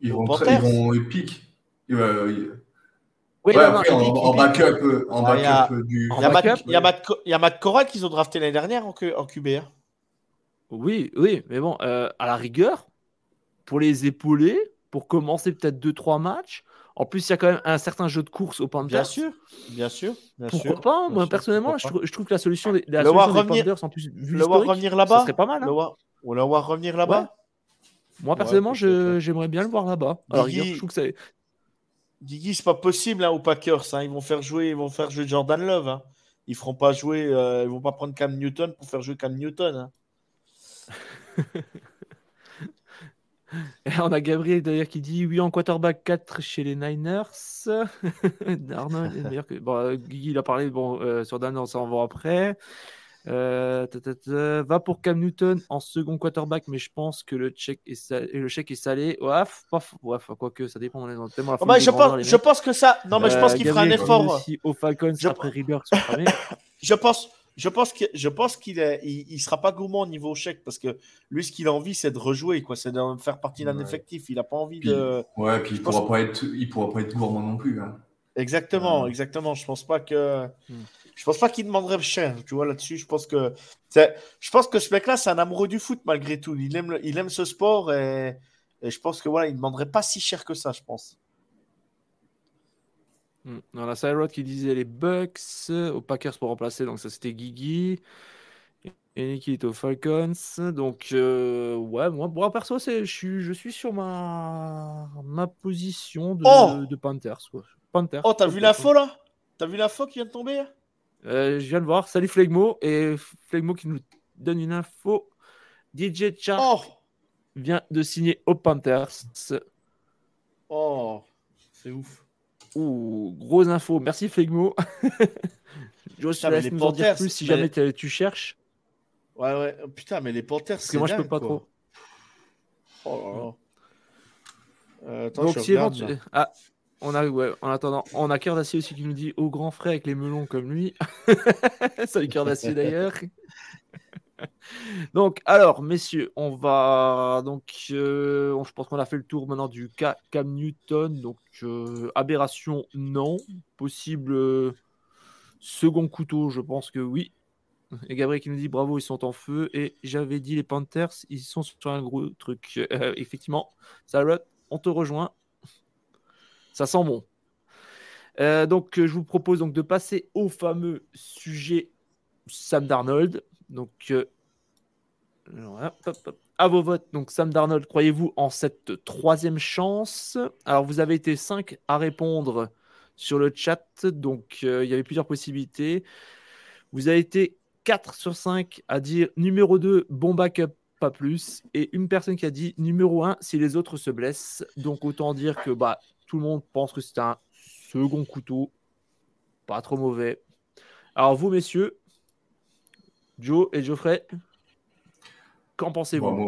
ils, vont Panthers. ils vont pique. Oui, en, backup, en backup du. Il y a, Matt, il y a Matt Cora qu'ils ont drafté l'année dernière en, en QB. Hein. Oui, oui, mais bon, euh, à la rigueur, pour les épauler, pour commencer peut-être 2-3 matchs. En plus, il y a quand même un certain jeu de course au Panthers. Bien sûr, bien sûr. Bien pourquoi pas Moi, personnellement, je, trouve que la solution des, la solution des Panthers, en plus, vu le voir revenir là-bas, serait pas mal. Hein. On le voir revenir là-bas. Moi, personnellement, j'aimerais bien le voir là-bas. Alors, je trouve que ça, Guigui, c'est pas possible hein, aux Packers. Hein. Ils vont faire jouer, ils vont faire jouer Jordan Love. Hein. Ils feront pas jouer, euh, ils vont pas prendre Cam Newton pour faire jouer Cam Newton. On a Gabriel d'ailleurs qui dit oui en quarterback 4 chez les Niners. Arnold que... bon, Guigui il a parlé bon, euh, sur Dan, on s'en va après. Euh, va pour Cam Newton en second quarterback, mais je pense que le check est salé. Le chèque est salé. Quoique ça dépend. Tellement oh bah, je, pense, je pense que ça. Non, mais je pense qu'il fera un effort. Aussi au Falcons je... après je pense. Je pense qu'il je pense qu'il est, il, sera pas gourmand au niveau chèque parce que lui, ce qu'il a envie, c'est de rejouer, quoi. C'est de faire partie d'un effectif. Il a pas envie de. Ouais, puis il pourra pas être, il pourra pas être gourmand non plus. Hein. Exactement, exactement. Je pense pas que. Hmm. Je pense pas qu'il demanderait cher, tu vois, là-dessus. Je pense que je pense que ce mec-là, c'est un amoureux du foot malgré tout. Il aime, il aime ce sport et... je pense que voilà, il demanderait pas si cher que ça, je pense. Hmm. On a Cyrod qui disait les Bucks aux Packers pour remplacer, donc ça c'était Guigui. Et Nicky est aux Falcons. Donc, euh, ouais, moi, moi perso, je suis, je suis sur ma, ma position de, oh de Panthers. Panthers. Oh, t'as vu l'info là? T'as vu l'info qui vient de tomber Euh, je viens de voir. Salut Flegmo. Et Flegmo qui nous donne une info. DJ Chark Oh, vient de signer aux Panthers. oh, c'est ouf. Ouh, grosse info. Merci Flegmo. Je te laisse nous en dire plus si mais- jamais tu- cherches. Ouais, ouais. Oh, Putain, mais les Panthers, Parce que moi, je peux pas trop. Oh là là. Euh, attends, Donc, si. Ah, on a, ouais, en attendant, on a Cœur d'Acier aussi qui nous dit au grand frère avec les melons comme lui. Salut Cœur d'Acier d'ailleurs. donc, alors, messieurs, on va. Donc, euh, je pense qu'on a fait le tour maintenant du cas Cam Newton. Donc, euh, aberration, non. Possible euh, second couteau, je pense que oui. Et Gabriel qui nous dit bravo, ils sont en feu. Et j'avais dit les Panthers, ils sont sur un gros truc. Effectivement, Sarah, on te rejoint. Ça sent bon. Donc, je vous propose donc de passer au fameux sujet Sam Darnold. Donc, euh, à vos votes. Donc, Sam Darnold, croyez-vous en cette troisième chance? Alors, vous avez été 5 à répondre sur le chat. Donc, euh, il y avait plusieurs possibilités. Vous avez été 4 sur 5 à dire numéro 2, bon backup, pas plus. Et une personne qui a dit numéro 1 si les autres se blessent. Donc autant dire que bah, tout le monde pense que c'est un second couteau. Pas trop mauvais. Alors vous, messieurs, Joe et Geoffrey, qu'en pensez-vous?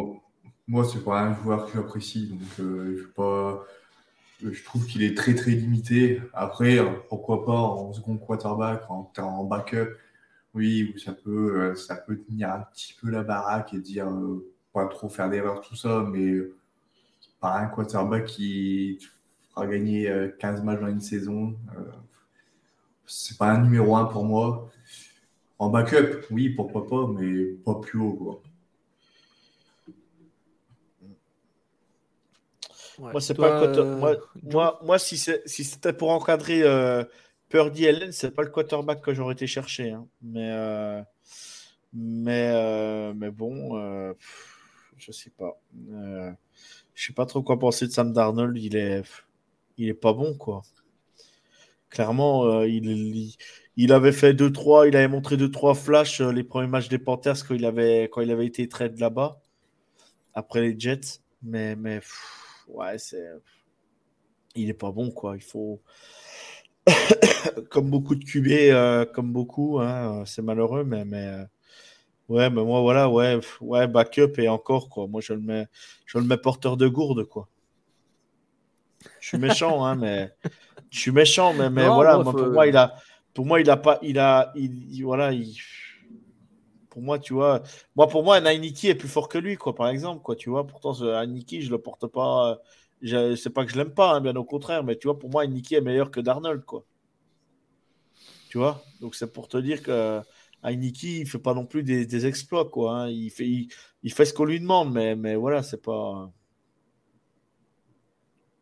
Moi, c'est pas un joueur que j'apprécie, donc euh, je, pas, euh, je trouve qu'il est très très limité. Après, euh, pourquoi pas en second quarterback, en, en backup, oui, où ça peut, euh, ça peut tenir un petit peu la baraque et dire pas trop faire d'erreurs, tout ça, mais pas un quarterback qui fera gagner euh, 15 matchs dans une saison. C'est pas un numéro 1 pour moi. En backup, oui, pourquoi pas, mais pas plus haut. Quoi. Ouais. Moi, c'est Toi, pas le quarter- euh, moi, moi, moi, si c'est- si c'était pour encadrer euh, Purdy Allen, c'est pas le quarterback que j'aurais été chercher. hein. Mais, euh, mais, euh, mais bon, euh, pff, je sais pas. Euh, je sais pas trop quoi penser de Sam Darnold. Il est, il est pas bon, quoi. Clairement, euh, il, il, il avait fait 2-3, il avait montré 2-3 flashs euh, les premiers matchs des Panthers quand il avait, quand il avait été trade là-bas, après les Jets. Mais, mais pff, ouais, c'est. Il est pas bon, quoi. Il faut. comme beaucoup de QB, euh, comme beaucoup, hein, c'est malheureux, mais, mais euh, ouais, mais moi, voilà, ouais, ouais, backup et encore, quoi. Moi, je le mets, je le mais porteur de gourde, quoi. Je suis méchant, hein, mais je suis méchant, mais, mais Non, voilà, moi, moi, faut- pour moi, il a, pour moi, il a pas, voilà, il, pour moi, tu vois, moi, pour moi, est plus fort que lui, quoi, par exemple, quoi, tu vois. Pourtant, Heineke, je le porte pas. euh, je- pas que je l'aime pas, hein, bien au contraire, mais tu vois, pour moi, Heineke est meilleur que Darnold, quoi. Tu vois, donc c'est pour te dire que Heineke, il fait pas non plus des, exploits, quoi. hein. Il fait, il, il fait ce qu'on lui demande, mais, mais voilà, c'est pas.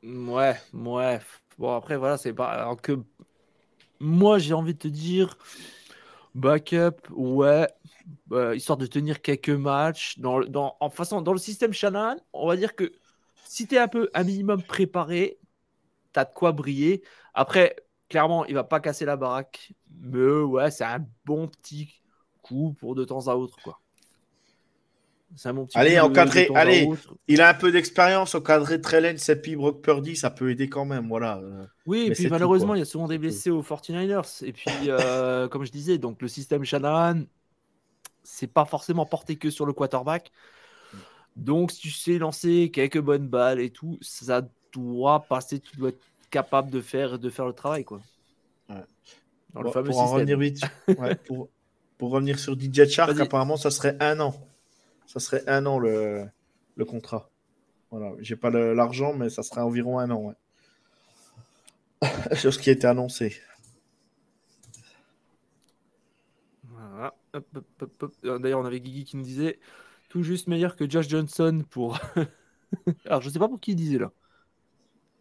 Ouais, ouais. Bon, après, voilà, c'est pas. Alors que moi, j'ai envie de te dire, backup, ouais, euh, histoire de tenir quelques matchs. Dans, en façon, dans le système Shanahan, on va dire que si tu es un peu un minimum préparé, tu as de quoi briller. Après, clairement, il va pas casser la baraque, mais euh, ouais, c'est un bon petit coup pour de temps à autre, quoi. Un petit Allez, encadré, à allez. Il a un peu d'expérience au cadré Trellen, Seppi, Brock Purdy, ça peut aider quand même, voilà. euh. Oui, et Mais puis c'est tout, malheureusement, il y a souvent des blessés aux 49ers. Et puis, euh, comme je disais, donc le système Shanahan, c'est pas forcément porté que sur le quarterback. Donc, si tu sais lancer quelques bonnes balles et tout, ça doit passer, tu dois être capable de faire, de faire le travail, quoi. Ouais. Dans le Bon, fameux pour en revenir vite, ouais, pour, pour revenir sur DJ Shark, Vas-y. apparemment, ça serait un an. Ça serait un an le, le contrat. Voilà, j'ai pas l'argent, mais ça serait environ un an. Ouais. sur ce qui a été annoncé. Euh, D'ailleurs, on avait Guigui qui nous disait tout juste meilleur que Josh Johnson pour. Alors, je sais pas pour qui il disait là.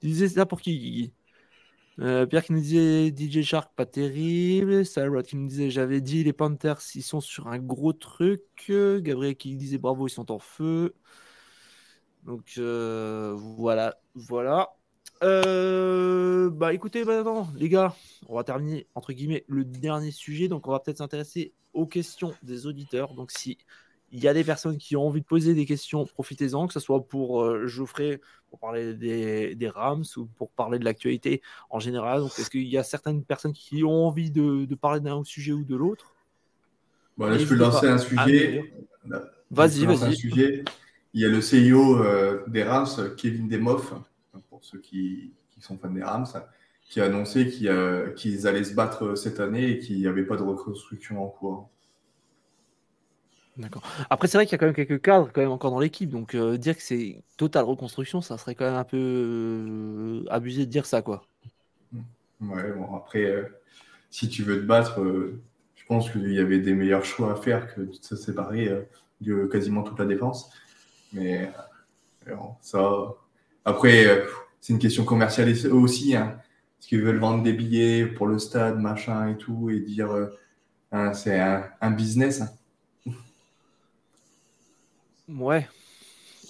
Il disait ça pour qui, Guigui? Euh, Pierre qui nous disait DJ Shark, pas terrible. Sarah qui nous disait j'avais dit les Panthers, ils sont sur un gros truc. Gabriel qui disait bravo, ils sont en feu. Donc euh, voilà, voilà. Euh, bah écoutez, maintenant, les gars, on va terminer entre guillemets le dernier sujet. Donc, on va peut-être s'intéresser aux questions des auditeurs. Donc, si il y a des personnes qui ont envie de poser des questions, profitez-en, que ce soit pour euh, Geoffrey, pour parler des, Rams ou pour parler de l'actualité en général. Donc, est-ce qu'il y a certaines personnes qui ont envie de, parler d'un sujet ou de l'autre? Bon, Là, je peux lancer un sujet. Vas-y, vas-y. Il y a le CEO euh, des Rams, Kevin Demoff, pour ceux qui, sont fans des Rams, qui a annoncé qu'ils allaient se battre cette année et qu'il n'y avait pas de reconstruction en cours. D'accord. Après, c'est vrai qu'il y a quand même quelques cadres quand même encore dans l'équipe, donc euh, dire que c'est totale reconstruction, ça serait quand même un peu euh, abusé de dire ça, quoi. Ouais, bon, après, euh, si tu veux te battre, je pense qu'il y avait des meilleurs choix à faire que de se séparer de quasiment toute la défense. Mais ça, après, c'est une question commerciale aussi. Hein, parce qu'ils veulent vendre des billets pour le stade, machin et tout, et dire hein, c'est un, business. Hein. Ouais.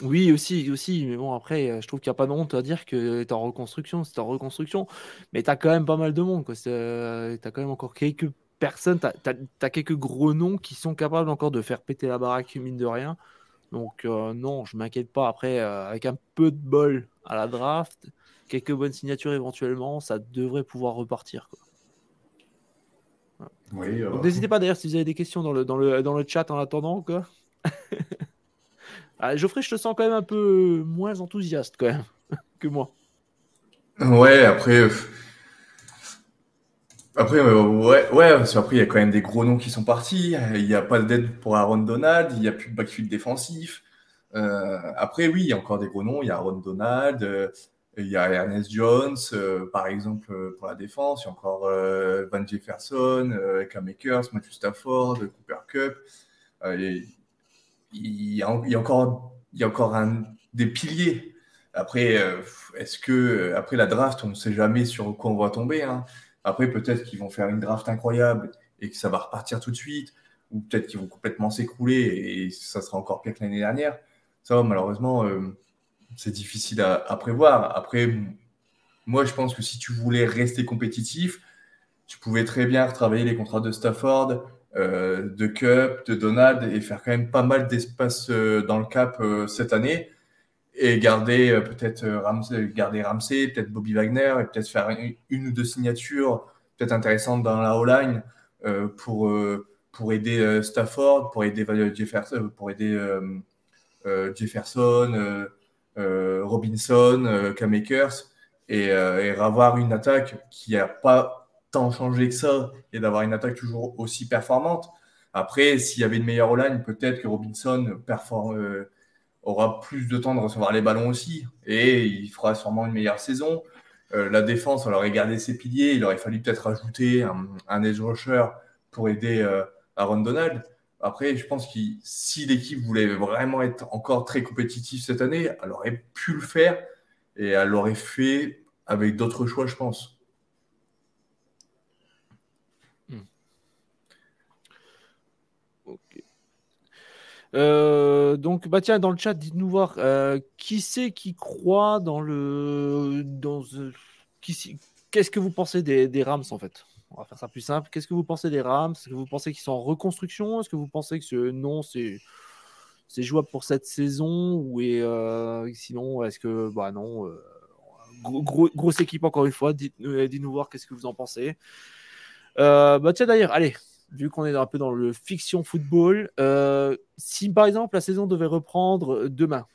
Oui, aussi, aussi. Mais bon, après, euh, je trouve qu'il n'y a pas de honte à dire que tu es en reconstruction. C'est en reconstruction. Mais tu as quand même pas mal de monde. Tu as quand même encore quelques personnes. Tu as, quelques gros noms qui sont capables encore de faire péter la baraque, mine de rien. Donc, euh, non, je m'inquiète pas. Après, euh, avec un peu de bol à la draft, quelques bonnes signatures éventuellement, ça devrait pouvoir repartir. N'hésitez pas d'ailleurs si vous avez des questions dans le, dans le, dans le chat en attendant. Quoi. Ah, Geoffrey, je te sens quand même un peu moins enthousiaste quand même que moi. Ouais, après. Euh, après, euh, ouais, ouais, après, il y a quand même des gros noms qui sont partis. Il n'y a pas d'aide pour Aaron Donald, il n'y a plus de backfield défensif. Euh, après, oui, il y a encore des gros noms. Il y a Aaron Donald, il y a Ernest Jones, par exemple, pour la défense. Il y a encore Van Jefferson, Cam Makers, Matthew Stafford, Cooper Cup. Et, il y a, encore, des piliers. Après, euh, est-ce que après la draft, on ne sait jamais sur quoi on va tomber. Hein. Après, peut-être qu'ils vont faire une draft incroyable et que ça va repartir tout de suite, ou peut-être qu'ils vont complètement s'écrouler et ça sera encore pire que l'année dernière. Ça, malheureusement, euh, c'est difficile à, prévoir. Après, moi, je pense que si tu voulais rester compétitif, tu pouvais très bien retravailler les contrats de Stafford, de Cup, de Donald et faire quand même pas mal d'espace euh, dans le cap euh, cette année. Et garder peut-être Ramsey, garder Ramsey, peut-être Bobby Wagner et peut-être faire une, ou deux signatures peut-être intéressantes dans la O-line pour, pour aider Stafford, pour aider Jefferson, pour aider Jefferson, Robinson, K-Makers et, et avoir une attaque qui n'a pas tant changé que ça et d'avoir une attaque toujours aussi performante. Après, s'il y avait une meilleure line, peut-être que Robinson euh, aura plus de temps de recevoir les ballons aussi et il fera sûrement une meilleure saison. Euh, la défense, on aurait gardé ses piliers. Il aurait fallu peut-être ajouter un, edge rusher pour aider euh, Aaron Donald. Après, je pense que si l'équipe voulait vraiment être encore très compétitive cette année, elle aurait pu le faire et elle l'aurait fait avec d'autres choix, je pense. Euh, donc, bah tiens, dans le chat, dites-nous voir euh, qui c'est qui croit dans le. Dans, Qu'est-ce que vous pensez des, Rams en fait? On va faire ça plus simple. Qu'est-ce que vous pensez des Rams? Est-ce que vous pensez qu'ils sont en reconstruction? Est-ce que vous pensez que ce... non, c'est c'est jouable pour cette saison? Ou euh, sinon est-ce que bah non grosse équipe encore une fois. Dites-nous voir qu'est-ce que vous en pensez. Bah tiens d'ailleurs allez vu qu'on est un peu dans le fiction football, euh, si par exemple la saison devait reprendre demain,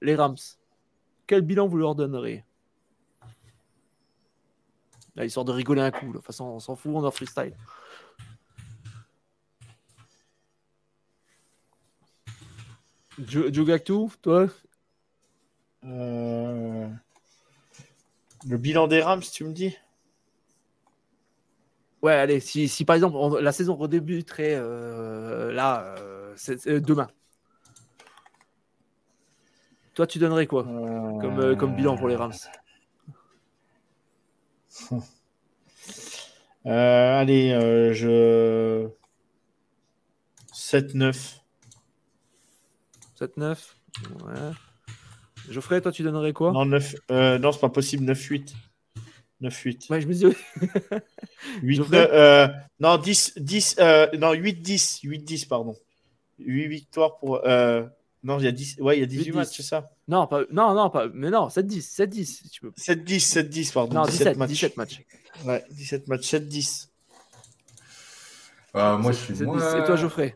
les Rams, quel bilan vous leur donneriez? Là, histoire de rigoler un coup. De toute façon, on s'en fout, on est freestyle. Joe toi? Euh, Le bilan des Rams, tu me dis? Ouais, allez, si, si par exemple la saison redébuterait euh, là, euh, euh, demain, toi tu donnerais quoi comme, comme bilan pour les Rams? Allez, je. 7-9. 7-9 Ouais. Geoffrey, toi, tu donnerais quoi? Non, 9, euh, non c'est pas possible. 9-8. 9-8. Ouais, je me dis. 8, euh, non, 10, 10, euh, non, 8-10. 8-10, pardon. 8 victoires pour. Euh, non, il y a 10, ouais, il y a 18 matchs, c'est ça? Non, pas, non, non, pas, mais non, 7-10. 7-10, si tu peux. 7-10, 7-10, pardon. Non, 17, 17 matchs. 17 matchs. Ouais, 17 matchs, 7-10. Euh, moi, je suis moins... Et toi, Geoffrey?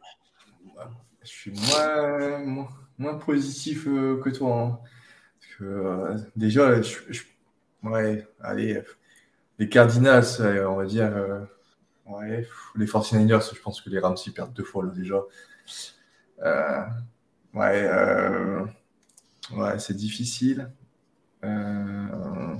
Je suis moins, moins, moins positif euh, que toi. Hein. Parce que, euh, déjà, je, je, ouais, allez, les Cardinals, on va dire, euh, ouais, les 49ers, je pense que les Rams, ils perdent deux fois là, déjà. Euh, ouais, ouais c'est difficile. je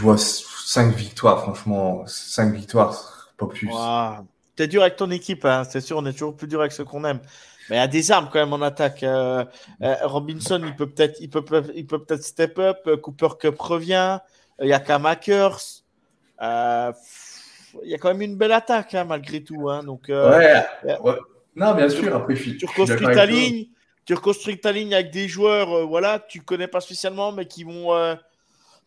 vois 5 victoires, franchement, 5 victoires, pas plus. Wow. T'es dur avec ton équipe, hein. c'est sûr, on est toujours plus dur avec ceux qu'on aime. Mais il y a des armes quand même en attaque. Euh, euh, Robinson, il peut peut-être il peut, il peut peut step up. Cooper Cup revient. Il y a Kamakers. Euh, il y a quand même une belle attaque hein, malgré tout. Hein. Donc, ouais, ouais, Non, bien sûr. Après, je, tu reconstruis ta ligne. Tu reconstruis ta ligne avec des joueurs voilà, que tu connais pas spécialement, mais qui vont,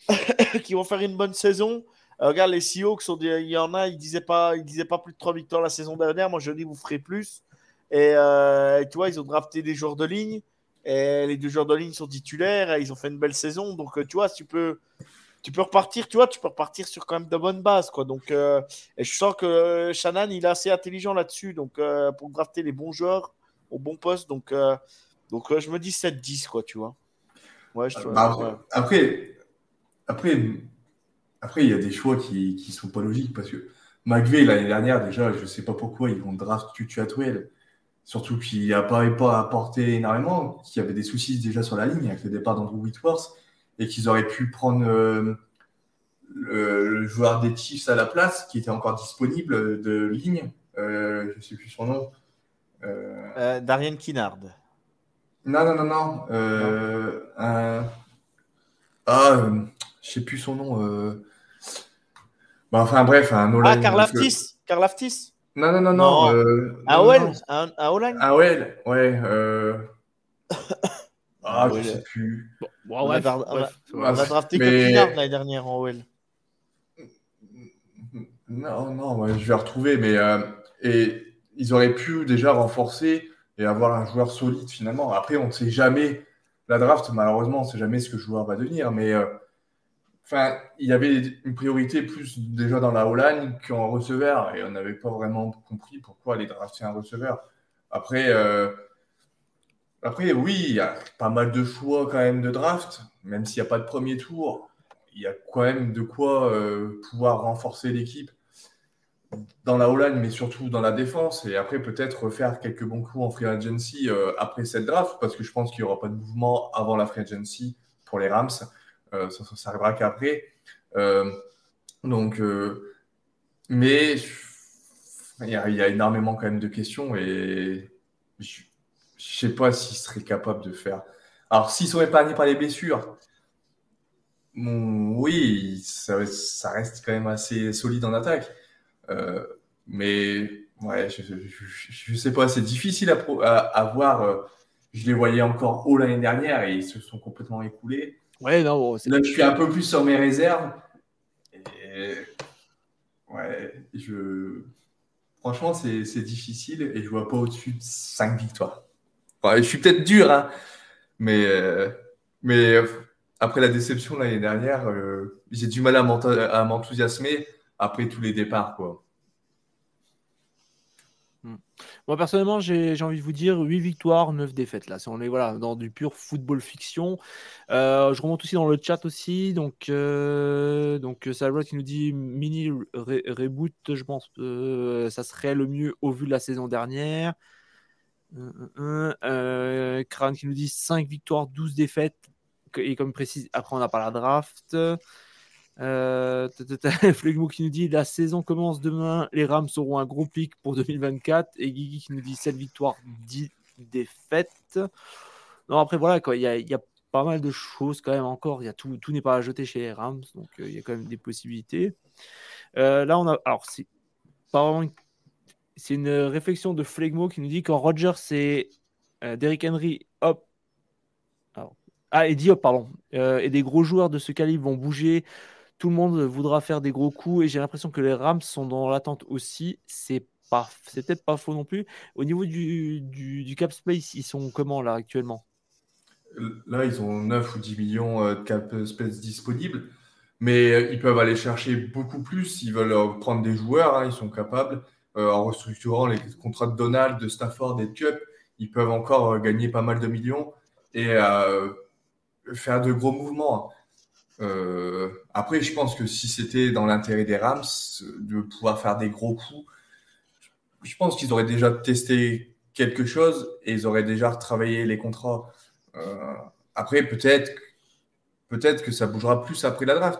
qui vont faire une bonne saison. regarde, les Seahawks, il y en a, ils disaient pas, ils disaient pas plus de 3 victoires la saison dernière. Moi, je dis, vous ferez plus. Et euh, tu vois, ils ont drafté des joueurs de ligne. Et les deux joueurs de ligne sont titulaires. ils ont fait une belle saison. Donc, euh, tu vois, tu peux, tu peux repartir, tu vois, tu peux repartir sur quand même de bonnes bases. Quoi. Donc, euh, et je sens que Shannon, il est assez intelligent là-dessus. Donc, pour drafter les bons joueurs au bon poste. Donc, donc je me dis 7-10, quoi, tu vois. Ouais, je, bah, après, après, après, il y a des choix qui ne sont pas logiques parce que McVeigh, l'année dernière, déjà, je ne sais pas pourquoi ils vont draft Tutu Atwell Surtout qu'il n'apparaît pas apporté énormément, qu'il y avait des soucis déjà sur la ligne avec le départ d'Andrew Whitworth et qu'ils auraient pu prendre euh, le, joueur des Chiefs à la place qui était encore disponible de ligne. Euh, je ne sais plus son nom. Euh... Darien Kinnard. Non, non, non, non. Un... Ah, je ne sais plus son nom. Bah, enfin, bref, un Ah, Karl Aftis. Karl Aftis? Non, non, non, non. Euh, Un Aouel Aouel, ouais. Euh... ah, je sais plus. Bon, on, a, on, a, on a drafté mais... l'année dernière en OL. Non, non, ouais, je vais retrouver, mais euh, et ils auraient pu déjà renforcer et avoir un joueur solide finalement. Après, on ne sait jamais. La draft, malheureusement, on ne sait jamais ce que le joueur va devenir, mais euh, Enfin, il y avait une priorité plus déjà dans la O-line qu'en receveur et on n'avait pas vraiment compris pourquoi aller drafter un receveur. Après, euh, après, oui, il y a pas mal de choix quand même de draft, même s'il n'y a pas de premier tour. Il y a quand même de quoi euh, pouvoir renforcer l'équipe dans la O-line, mais surtout dans la défense. Et après, peut-être refaire quelques bons coups en free agency euh, après cette draft, parce que je pense qu'il n'y aura pas de mouvement avant la free agency pour les Rams. Euh, ça, ça, arrivera qu'après. Euh, donc, euh, mais il y, a, énormément quand même de questions et je ne sais pas s'ils seraient capables de faire. Alors, s'ils sont épargnés par les blessures, oui, ça, reste quand même assez solide en attaque. mais ouais, je ne sais pas, c'est difficile à, à, voir. je les voyais encore haut l'année dernière et ils se sont complètement écoulés. Ouais, non, Là, je suis un peu plus sur mes réserves. Et... Ouais, je. Franchement, c'est difficile et je vois pas au-dessus de 5 victoires. je suis peut-être dur, hein, mais, euh, mais après la déception l'année dernière, euh, j'ai du mal à m'enthousiasmer après tous les départs. Quoi. Moi, personnellement, j'ai envie de vous dire 8 victoires, 9 défaites. Là, on est voilà, dans du pur football fiction. Euh, je remonte aussi dans le chat aussi. Donc, euh, donc qui nous dit mini reboot, je pense euh, ça serait le mieux au vu de la saison dernière. Euh, Kran qui nous dit 5 victoires, 12 défaites. Et comme précise, après on n'a pas la draft. Euh, Flegmo qui nous dit la saison commence demain, les Rams auront un gros pic pour 2024 et Guigui qui nous dit 7 victoires, 10 défaites. Non, après voilà, il y, a, pas mal de choses quand même encore. Y a tout, tout n'est pas à jeter chez les Rams, donc euh, il y a quand même des possibilités. Euh, là, on a, alors c'est une... c'est une réflexion de Flegmo qui nous dit quand Roger c'est euh, Derrick Henry, hop. Ah, et Diop, pardon. et des gros joueurs de ce calibre vont bouger. Tout le monde voudra faire des gros coups et j'ai l'impression que les Rams sont dans l'attente aussi. C'est pas, c'est peut-être pas faux non plus. Au niveau du, du, cap space, ils sont comment là actuellement? Là, ils ont 9 ou 10 millions de cap space disponibles, mais ils peuvent aller chercher beaucoup plus s'ils veulent prendre des joueurs. Hein, ils sont capables, en restructurant les contrats de Donald, de Stafford et de Cup, ils peuvent encore gagner pas mal de millions et faire de gros mouvements. Euh, après, je pense que si c'était dans l'intérêt des Rams de pouvoir faire des gros coups, je pense qu'ils auraient déjà testé quelque chose et ils auraient déjà retravaillé les contrats. Euh, après, peut-être peut-être que ça bougera plus après la draft.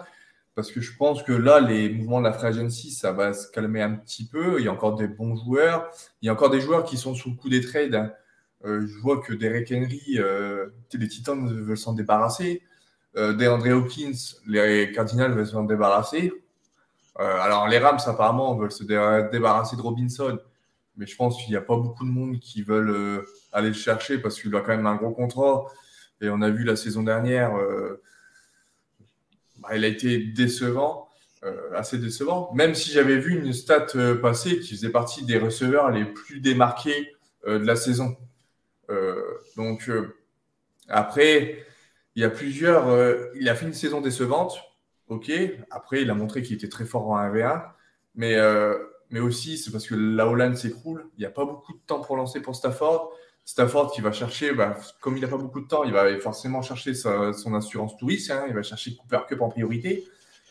Parce que je pense que là, les mouvements de la free agency, ça va se calmer un petit peu. Il y a encore des bons joueurs. Il y a encore des joueurs qui sont sous le coup des trades. Hein. Euh, je vois que Derek Henry, les Titans veulent s'en débarrasser euh, DeAndre Hopkins, les Cardinals veulent s'en débarrasser. Euh, alors, les Rams, apparemment, veulent se débarrasser de Robinson. Mais je pense qu'il n'y a pas beaucoup de monde qui veulent euh, aller le chercher parce qu'il a quand même un gros contrat. Et on a vu la saison dernière, euh, bah, il a été décevant, assez décevant. Même si j'avais vu une stat passée qui faisait partie des receveurs les plus démarqués de la saison. donc, après, il y a plusieurs. Euh, il a fait une saison décevante, ok. Après, il a montré qu'il était très fort en 1v1, mais, euh, mais aussi c'est parce que la Hollande s'écroule. Il n'y a pas beaucoup de temps pour lancer pour Stafford. Stafford qui va chercher, bah, comme il n'a pas beaucoup de temps, il va forcément chercher son assurance touriste. Hein. il va chercher Cooper Cup en priorité.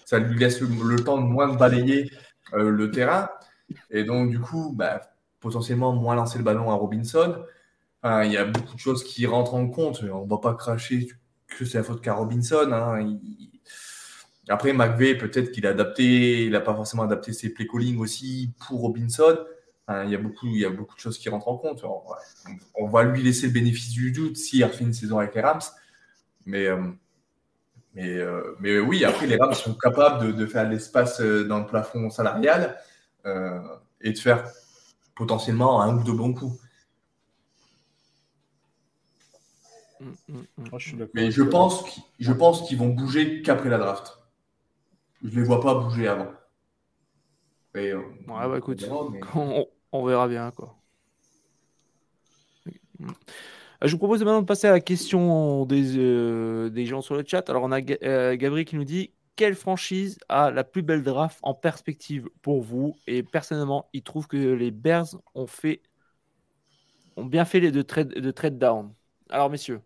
Ça lui laisse le, temps de moins balayer euh, le terrain. Et donc, du coup, bah, potentiellement moins lancer le ballon à Robinson. il y a beaucoup de choses qui rentrent en compte. On ne va pas cracher que c'est la faute qu'à Robinson. Hein. Après, McVeigh, peut-être qu'il a adapté, il n'a pas forcément adapté ses play calling aussi pour Robinson. il, y a beaucoup, il y a beaucoup de choses qui rentrent en compte. On, va lui laisser le bénéfice du doute s'il refait une saison avec les Rams. Mais, euh, euh, mais oui, après, les Rams sont capables de, faire l'espace euh, dans le plafond salarial et de faire potentiellement un ou deux bons coups. Mm, mm, mm. Mais je pense, je pense qu'ils vont bouger qu'après la draft. Je ne les vois pas bouger avant. Euh, ouais, bah écoute, on verra, bien. Quoi. Je vous propose maintenant de passer à la question des, euh, des gens sur le chat. Alors, on a euh, Gabriel qui nous dit Quelle franchise a la plus belle draft en perspective pour vous? Et personnellement, il trouve que les Bears ont, fait, ont bien fait les deux trade, de trade down. Alors, messieurs.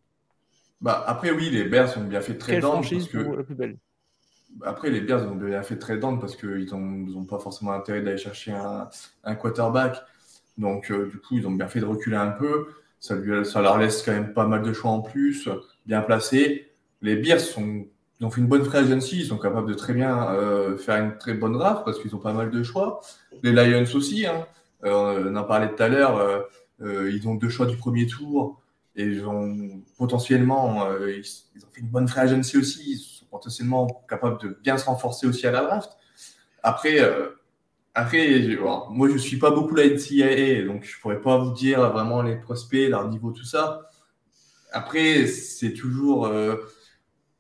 Bah, après, oui, les Bears ont bien fait très down. Parce que... la plus belle? Après, les Bears ont bien fait très down parce qu'ils n'ont pas forcément intérêt d'aller chercher un, un, quarterback. Donc, euh, du coup, ils ont bien fait de reculer un peu. Ça, lui, ça leur laisse quand même pas mal de choix en plus, bien placés. Les Bears sont, ils ont fait une bonne free agency. Ils sont capables de très bien euh, faire une très bonne draft parce qu'ils ont pas mal de choix. Les Lions aussi. Hein. Euh, on en parlait tout à l'heure. ils ont deux choix du premier tour. Et ils ont potentiellement, euh, ils, ont fait une bonne free agency aussi. Ils sont potentiellement capables de bien se renforcer aussi à la draft. Après, euh, après moi, je ne suis pas beaucoup la NCAA, donc je ne pourrais pas vous dire vraiment les prospects, leur niveau, tout ça. Après, c'est toujours. Euh,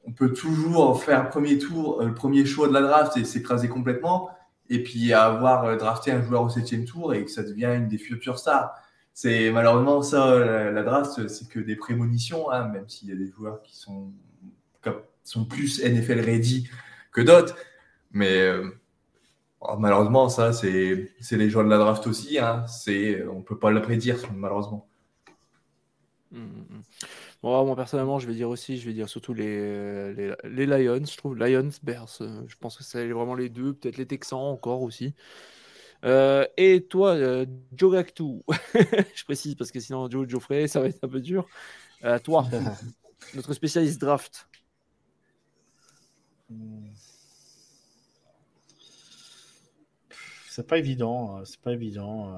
on peut toujours faire un premier tour, le premier choix de la draft et s'écraser complètement. Et puis avoir drafté un joueur au septième tour et que ça devient une des futures stars c'est malheureusement ça, la, draft, c'est que des prémonitions, hein, même s'il y a des joueurs qui sont, plus NFL ready que d'autres. Mais euh, oh, malheureusement, ça, c'est les joueurs de la draft aussi. Hein, on ne peut pas le prédire, malheureusement. Mmh, mmh. Bon, moi personnellement, je vais dire aussi, je vais dire surtout les, les, Lions, je trouve. Lions, Bears, euh, je pense que c'est vraiment les deux, peut-être les Texans encore aussi. Euh, et toi, euh, Joe Gactou, je précise parce que sinon Joe Geoffrey, ça va être un peu dur. Euh, toi, notre spécialiste draft. C'est pas évident, hein, c'est pas évident.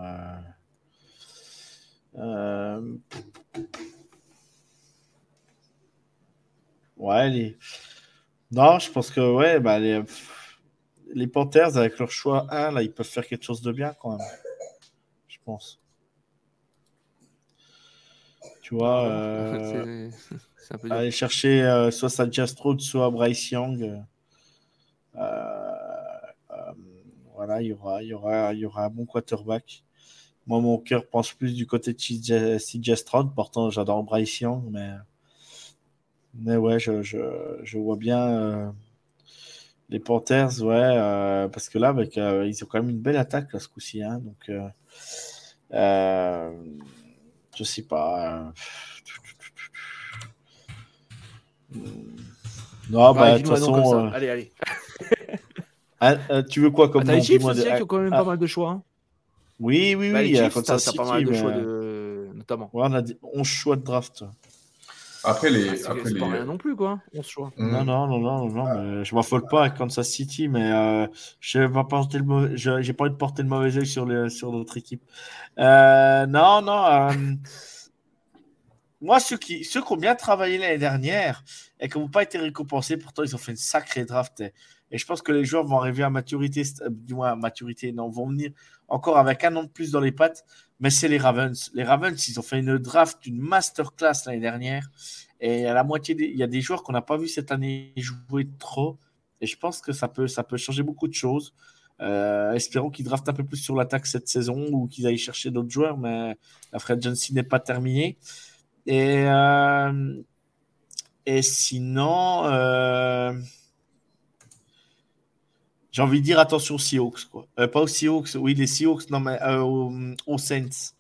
Ouais, les... non, je pense que ouais, bah les les Panthers, avec leur choix 1, là, ils peuvent faire quelque chose de bien quand même. Je pense. Tu vois, euh, c'est aller chercher euh, soit Sanchez Stroud, soit Bryce Young. Euh, voilà, il y aura, il y aura, il y aura un bon quarterback. Moi, mon cœur pense plus du côté de CJ Stroud. Pourtant, j'adore Bryce Young, mais, mais ouais, je, je, je vois bien les Panthers, ouais, euh, parce que là, avec, euh, ils ont quand même une belle attaque là, ce coup-ci. Hein, donc, euh, je sais pas. Non, bah, de toute façon. Allez, allez. Ah, tu veux quoi comme ah, nom Chiefs aussi, qui ont quand même pas mal de choix. Hein. Oui, oui, bah, oui. Les Chiefs, t'as pas mal de choix, de... notamment. Ouais, on a 11 choix de draft. Après les. Ah, c'est pas rien non plus, quoi. Choix. Non, non, non, non, non. Ah. je m'affole pas avec Kansas City, mais euh, je vais pas porter le mauvais... j'ai pas envie de porter le mauvais œil sur, les... sur notre équipe. Euh, non, non. Euh, moi, ceux qui... ceux qui ont bien travaillé l'année dernière et qui n'ont pas été récompensés, pourtant, ils ont fait une sacrée draft. Et, je pense que les joueurs vont arriver à maturité, du moins à maturité, non, vont venir encore avec un an de plus dans les pattes mais c'est les Ravens. Les Ravens, ils ont fait une draft, une masterclass l'année dernière. Et à la moitié, il y a des joueurs qu'on n'a pas vu cette année jouer trop. Et je pense que ça peut, ça peut changer beaucoup de choses. Euh, espérons qu'ils draftent un peu plus sur l'attaque cette saison ou qu'ils aillent chercher d'autres joueurs, mais la Fred Johnson n'est pas terminée. Et, euh, et sinon, euh, j'ai envie de dire attention aux Seahawks. Quoi. Euh, pas aux Seahawks, oui, les Seahawks, non, mais euh, aux, Saints.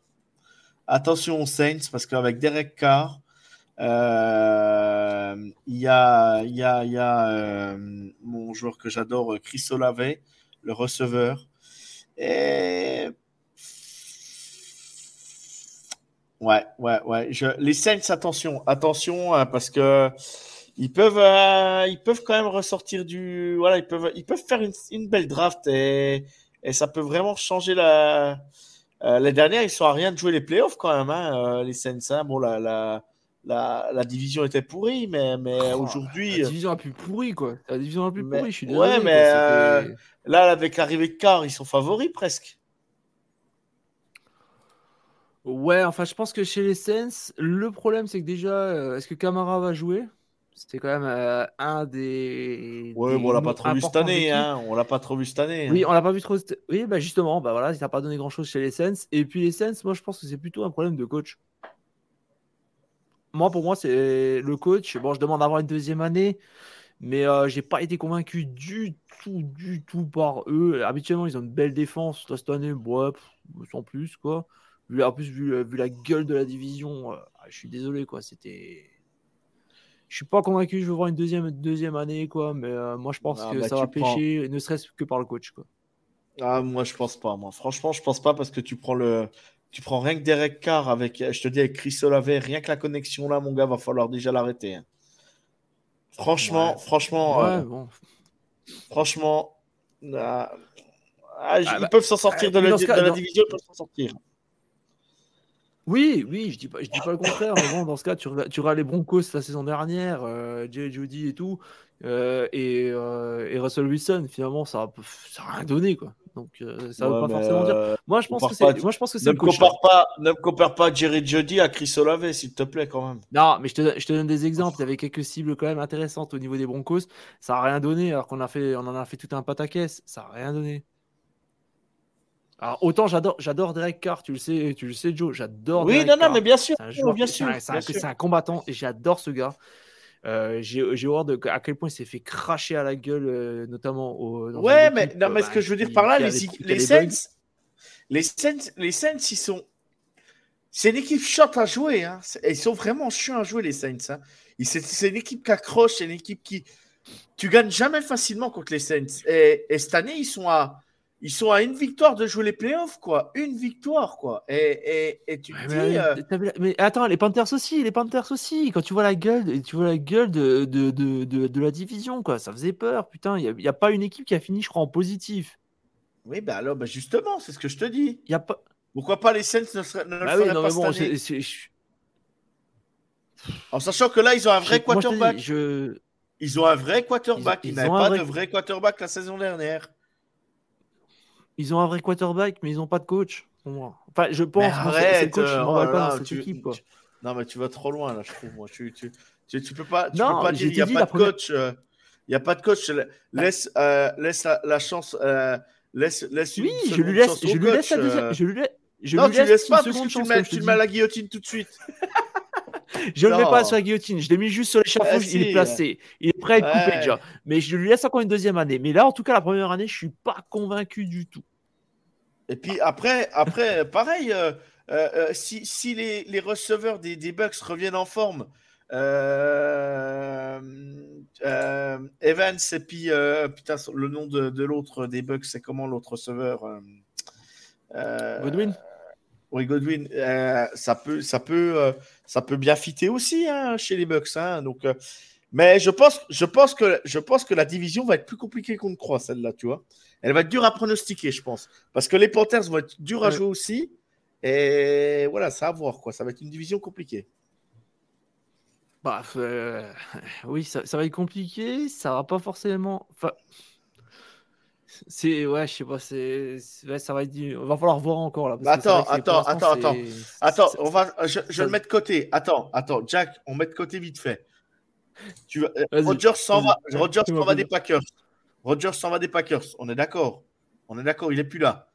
Attention aux Saints, parce qu'avec Derek Carr, euh, il y a, y a, mon joueur que j'adore, Chris Olave, le receveur. Et. Ouais, ouais, ouais. Je... Les Saints, attention, attention, parce que ils peuvent, euh, ils peuvent quand même ressortir du, voilà, ils peuvent, ils peuvent faire une, une belle draft et, et, ça peut vraiment changer la. Euh, les dernières, ils sont à rien de jouer les playoffs quand même, hein, euh, les Saints. Hein. Bon, la, la, la, la, division était pourrie, mais, mais oh, aujourd'hui. La division la plus pourrie, quoi. La division la plus pourrie, je suis désolé. Ouais, mais euh, là, avec l'arrivée de Carr, ils sont favoris presque. Ouais, enfin, je pense que chez les Saints, le problème, c'est que déjà, est-ce que Camara va jouer? C'était quand même euh, un des. Ouais, on l'a pas trop vu cette année. Hein. On l'a pas trop vu cette année. Oui, on l'a pas vu trop. Oui, bah justement, bah voilà, ça n'a pas donné grand chose chez les Sens. Et puis les Sens, moi je pense que c'est plutôt un problème de coach. Moi, pour moi, c'est le coach. Bon, je demande d'avoir une deuxième année, mais euh, j'ai pas été convaincu du tout, du tout par eux. Habituellement, ils ont une belle défense. cette année, ouais, sans plus, quoi. En plus, vu, euh, vu la gueule de la division, je suis désolé, quoi. C'était je suis pas convaincu, je veux voir une deuxième, deuxième année, quoi. Mais euh, moi, je pense ah, que bah, ça va pêcher, ne serait-ce que par le coach, quoi. Ah, moi, je pense pas. Moi, franchement, je pense pas parce que tu prends le, tu prends rien que Derek Carr avec, je te dis avec Chris Olave, rien que la connexion là, mon gars, va falloir déjà l'arrêter. Hein. Franchement, franchement, euh, franchement, euh, ah, ah, ils bah, peuvent s'en sortir de, la, de la division, ils peuvent s'en sortir. Oui, oui, je dis pas, je dis pas le contraire. mais bon, dans ce cas, tu, tu les Broncos la saison dernière, euh, Jay Judy et tout, euh, et, euh, et, Russell Wilson. Finalement, ça n'a rien donné, quoi. Donc, euh, ça ne veut pas forcément dire. Moi, je pense que c'est. Moi, je pense que c'est. Ne compare pas, ne compare pas Jerry Judy à Chris Olave, s'il te plaît, quand même. Non, mais je te, je te donne des exemples. Il y avait quelques cibles quand même intéressantes au niveau des Broncos. Ça n'a rien donné, alors qu'on a fait, on en a fait tout un pataquès. Ça n'a rien donné. Alors, autant j'adore, j'adore Derek Carr, tu le sais, tu le sais, Joe, j'adore. Oui, non, non, mais bien sûr, bien sûr, c'est un, combattant et j'adore ce gars. Euh, j'ai, horreur de à quel point il s'est fait cracher à la gueule, euh, notamment au. ouais, mais non, mais ce que je veux dire par là, les, les, Saints, les Saints, les Saints, ils sont. C'est une équipe chiante à jouer. Hein. Ils sont vraiment chiants à jouer, les Saints. Hein. C'est, c'est une équipe qui accroche, c'est une équipe qui. Tu gagnes jamais facilement contre les Saints. Et, et cette année, ils sont à ils sont à une victoire de jouer les playoffs, quoi. Une victoire, quoi. Et, et, tu te dis. Euh, mais, attends, les Panthers aussi, les Panthers aussi. Quand tu vois la gueule, tu vois la gueule de, de, de, de, la division, quoi. Ça faisait peur, putain. Il n'y a, a, pas une équipe qui a fini, je crois, en positif. Oui, bah alors, bah justement, c'est ce que je te dis. Y a pas. Pourquoi pas les Saints ne, ne bah le oui, non, pas bon, En sachant que là, ils ont un vrai quarterback. je... Ils ont un vrai quarterback. Ils, n'avaient pas de vrai quarterback la saison dernière. Ils ont un vrai quarterback, mais ils n'ont pas de coach. Enfin, je pense. arrête, coach, euh, oh pas dans cette équipe, quoi. Non, mais tu vas trop loin là, je trouve. Moi. Tu, tu, tu, tu peux pas, tu Non, peux pas dire il n'y a dit pas de coach. euh, Il n'y a pas de coach. Laisse, euh, laisse la, la chance. euh, laisse, laisse une Oui, je lui laisse, je lui laisse la deuxième. euh. Je lui laisse. Je non, lui tu laisse laisses pas parce que tu, mets, tu mets à la guillotine tout de suite. Je ne le mets pas sur la guillotine, je l'ai mis juste sur l'échafaud, Ah, il est placé. Il est prêt à être coupé déjà. Mais je lui laisse encore une deuxième année. Mais là, en tout cas, la première année, je suis pas convaincu du tout. Et puis après, après pareil, euh, euh, euh, si, si les, les receveurs des, des Bucks reviennent en forme, Evans et puis putain, le nom de, de l'autre des Bucks, c'est comment l'autre receveur Godwin Oui, Godwin, euh, ça peut, ça peut, euh, ça peut bien fitter aussi hein, chez les Bucks. hein, donc, euh, mais je pense, je pense que, je pense que la division va être plus compliquée qu'on ne croit celle-là, tu vois. Elle va être dure à pronostiquer, je pense, parce que les Panthers vont être durs à jouer aussi. Et voilà, ça à voir quoi. Ça va être une division compliquée. Bah, euh, oui, ça, ça va être compliqué. Ça va pas forcément. Enfin, c'est ouais, je sais pas. C'est ouais, ça va être. du- Va falloir voir encore là. parce Attends, que attends, attends, Attends, c'est- on va, je, je ça- le mets de côté. Attends, attends, Jack, on met de côté vite fait. Tu vas, euh, Rodgers s'en va, Fais-moi s'en va des Packers. Rodgers s'en va des Packers. On est d'accord. On est d'accord, il est plus là.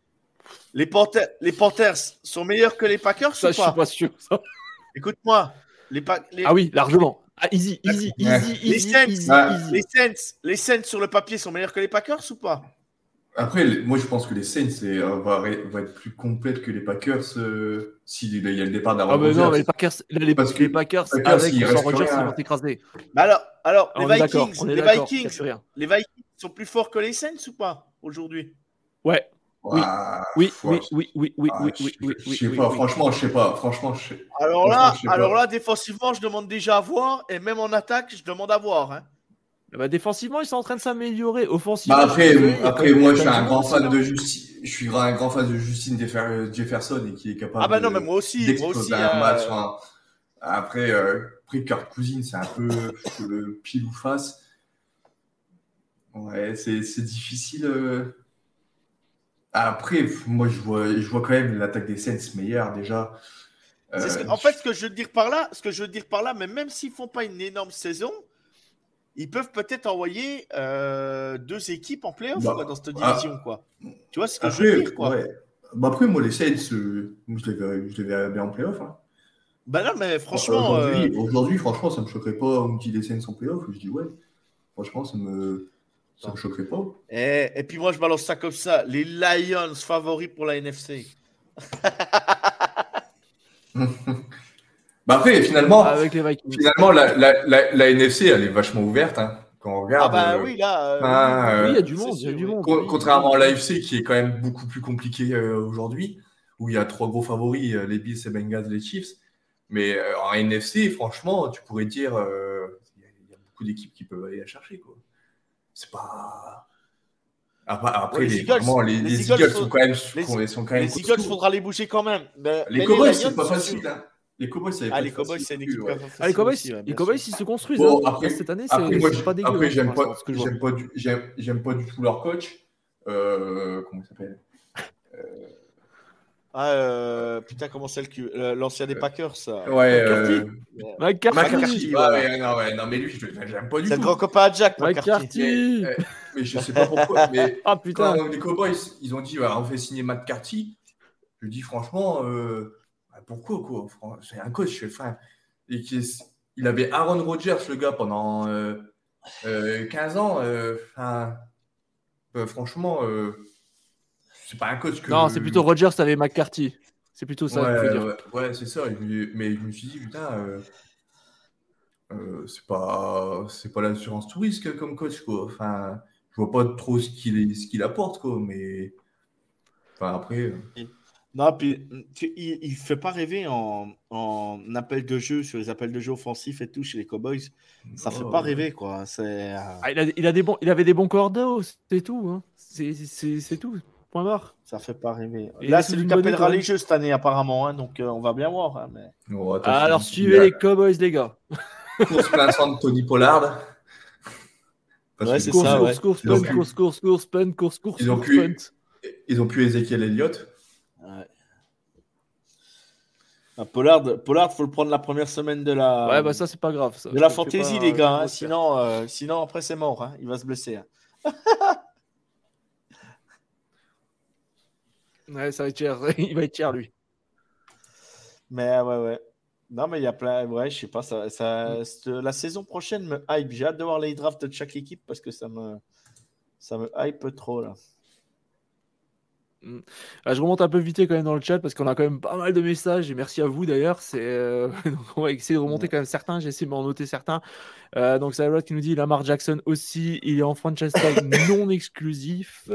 Les Panthers, les Panthers sont meilleurs que les Packers Ça, ou je suis pas, pas sûr. ça. Écoute-moi, les, les, Ah oui, largement. Ah, easy, easy, Ouais. easy, Les easy, Saints, easy, easy. les Saints, les Saints sur le papier sont meilleurs que les Packers ou pas? Après, moi, je pense que les Saints c'est, euh, va, va être plus complète que les Packers euh, s'il y a le départ d'Aaron Ah, mais non, mais les Packers, là, les, Parce que les Packers, Packers, avec sans Rodgers, ils vont t'écraser. Mais alors, alors Ah, les Vikings, les Vikings, les Vikings sont plus forts que les Saints ou pas aujourd'hui? Ouais, Oui. Oui, oui, oui, oui, oui, Ah, oui, je- oui, Je sais pas, franchement, je sais pas. Franchement, je sais. Alors là, alors là, défensivement, je demande déjà à voir, et même en attaque, je demande à voir. hein. Bah, défensivement, ils sont en train de s'améliorer. Offensivement, Bah je après, après moi, je a suis un grand fan de Justine. Je suis un grand fan de Justine Jeffer- Jefferson et qui est capable Ah bah non, de- mais moi aussi, moi d'exploser aussi. un euh, match. hein. Après, euh, après Kirk Cousine, c'est un peu le pile ou face. Ouais, c'est c'est difficile. euh. Après, moi, je vois, je vois quand même l'attaque des Saints meilleure déjà. c'est ce que- Euh, en fait, ce que je veux dire par là, ce que je veux dire par là, mais même s'ils font pas une énorme saison, ils peuvent peut-être envoyer euh, deux équipes en playoff Bah, quoi, dans cette ah. division, quoi. Tu vois ce que je veux dire, quoi. ouais. Bah après, moi, les Saints, euh, je les verrais, je les verrais bien en playoff. Hein. Bah non, mais franchement, Aujourd'hui, euh, aujourd'hui, franchement, ça me choquerait pas. On me dit les Saints en playoff. Je dis ouais. Franchement, ça me, ça me choquerait pas. et, et puis moi, je balance ça comme ça. Les Lions favoris pour la NFC. Bah après, finalement, Avec les finalement la, la, la, la NFC, elle est vachement ouverte. Hein, quand on Ah regarde. bah euh, oui, là. euh, ah, Oui, il y a euh, du c'est monde, il y a du monde. oui, contrairement oui. à l'AFC qui est quand même beaucoup plus compliqué euh, aujourd'hui, où il y a trois gros favoris, euh, les Bills, les Bengals, les Chiefs. Mais euh, en NFC, franchement, tu pourrais dire, euh, il y, a- il y a beaucoup d'équipes qui peuvent aller la chercher. quoi. C'est pas. Après, après, Ouais, les les, Eagles- vraiment, les, les les Eagles Eagles sont- sont quand même, les- sont- quand même Les Eagles, faudra les bouger quand même. Mais, Les mais Cowboys, c'est pas facile. Hein. Les Cowboys, c'est Ah, les Cowboys, c'est une équipe ouais. Ah, les Cowboys, aussi, ouais, les Cowboys, ils se construisent. Bon, hein. après- cette année, Après, c'est moi, c'est je- pas dégueu. après, hein, j'aime pas, j'aime pas, du, j'aime, j'aime pas du tout leur coach. Euh, comment il s'appelle? Ah, euh, putain, comment c'est le cul euh, L'ancien des Packers, ça. Ouais, McCarthy. euh, McCarthy. McCarthy. Ouais, ouais, non, ouais, non, mais lui, je j'aime pas du C'est le tout. grand copain à Jack, McCarthy. McCarthy. Mais, euh, mais je sais pas pourquoi. mais Ah putain. quand les Cowboys, ils ont dit, ouais, on fait signer McCarthy, je dis franchement, euh, bah, pourquoi quoi? C'est un coach, enfin, et qui il avait Aaron Rodgers, le gars, pendant euh, euh, 15 ans. euh, enfin, euh, franchement, euh, c'est pas un coach que. Non, c'est plutôt Rogers avec McCarthy. C'est plutôt ça Ouais, dire. ouais, ouais, c'est ça. Mais je me suis dit, putain, euh, euh, c'est pas, c'est pas l'assurance tout risque comme coach, quoi. Enfin, je vois pas trop ce qu'il ce qu'il apporte, quoi. Mais enfin, après, euh, Non, puis tu- il, il fait pas rêver en, en appel de jeu, sur les appels de jeu offensifs et tout chez les Cowboys. Ça fait oh, pas ouais. rêver, quoi. C'est. euh, Ah, il, a, il, a des bons, il avait des bons cordeaux, c'est tout. Hein. C'est tout. Point barre. Ça fait pas rêver. Et Là, c'est lui qui appellera les jeux cette année, apparemment. hein, donc, euh, on va bien voir. hein, mais... Oh, Ah, alors suivez a les Cowboys, les gars. course plein sang de Tony Pollard. Ouais, c'est Course, ça, course, ouais. course, Ils ont punt, pu- course, course, course, punt, course, course, Ils ont course, pu- punt. Ils ont pu Ezekiel Elliott. Ouais. Ah, Pollard, Pollard, faut le prendre la première semaine de la. Ouais, bah ça, c'est pas grave. Ça. De la fantaisie, pas- les gars. hein, sinon, euh, sinon, après, c'est mort. hein, Il va se blesser. hein. Ouais, ça va être cher. Il va être cher, lui. Mais ouais, ouais. Non, mais il y a plein. Ouais, je sais pas. Ça, ça, cette- la saison prochaine me hype. J'ai hâte de voir les drafts de chaque équipe parce que ça me, ça me hype trop là. Ah, je remonte un peu vite quand même dans le chat parce qu'on a quand même pas mal de messages et merci à vous d'ailleurs. C'est euh, on va essayer de remonter quand même certains. J'ai essayé de m'en noter certains. Euh, donc c'est qui nous dit Lamar Jackson aussi, il est en franchise tag non exclusif.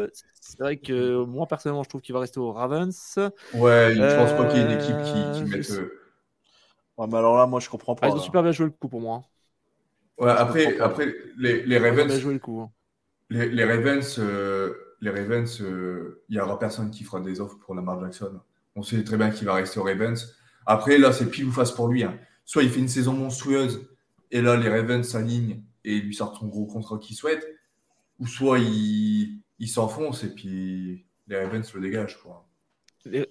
C'est vrai que moi personnellement, je trouve qu'il va rester aux Ravens. Ouais, je pense pas qu'il y ait une Euh, équipe qui, qui je mette. euh, Ouais, mais alors là, moi, je comprends pas. Ah, ils ont super bien joué le coup pour moi. hein. Ouais, après, après les, les Ils ont bien Ravens, joué le coup. hein. les, les Ravens, euh, les Ravens, euh, il y aura personne qui fera des offres pour Lamar Jackson. On sait très bien qu'il va rester aux Ravens. Après, là, c'est pile ou face pour lui. hein. Soit il fait une saison monstrueuse et là, les Ravens s'alignent et lui sortent son gros contrat qu'il souhaite, ou soit il, il s'enfonce et puis les Ravens le dégagent. Quoi. Les-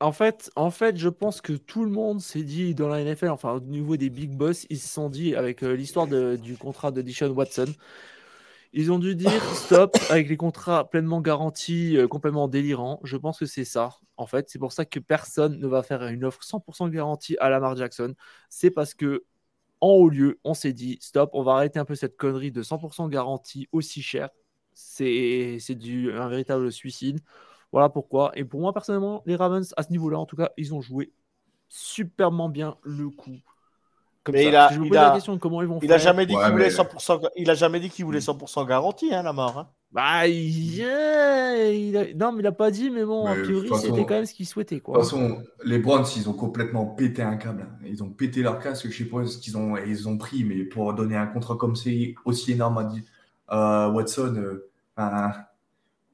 En fait, en fait, je pense que tout le monde s'est dit dans la NFL, enfin au niveau des big boss, ils se sont dit avec euh, l'histoire du contrat de Dishon Watson, ils ont dû dire stop avec les contrats pleinement garantis, euh, complètement délirants. Je pense que c'est ça. En fait, c'est pour ça que personne ne va faire une offre 100% garantie à Lamar Jackson. C'est parce que en haut lieu, on s'est dit stop, on va arrêter un peu cette connerie de 100% garantie aussi cher. C'est c'est du un véritable suicide. Voilà pourquoi. Et pour moi, personnellement, les Ravens, à ce niveau-là, en tout cas, ils ont joué superbement bien le coup. Comme Mais ça. il a- je me il pose a- la question de comment ils vont Il faire. a jamais dit Ouais, qu'il voulait mais- 100%. Il a jamais dit qu'il voulait 100% garantie, hein, Lamar. hein. Bah, il... il a- Non, mais il a pas dit, mais bon, a Mais de priori, façon- c'était quand même ce qu'il souhaitait. De Quoi. toute façon, les Browns, ils ont complètement pété un câble. Ils ont pété leur casque. Je sais pas ce qu'ils ont, ils ont pris, mais pour donner un contrat comme c'est aussi énorme à Watson, euh,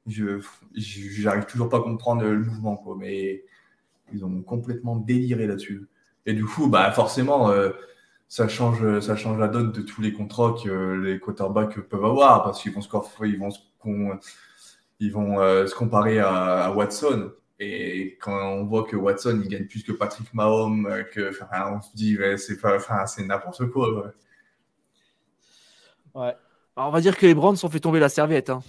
je j'arrive toujours pas à comprendre le mouvement, quoi. Mais ils ont complètement déliré là-dessus. Et du coup, bah forcément, euh, ça change, ça change la donne de tous les contrats que les quarterbacks peuvent avoir parce qu'ils vont se, euh, comparer à, Watson. Et quand on voit que Watson il gagne plus que Patrick Mahomes, euh, que, on se dit ouais, c'est n'importe quoi. Ouais. Alors, on va dire que les Browns ont fait tomber la serviette. hein.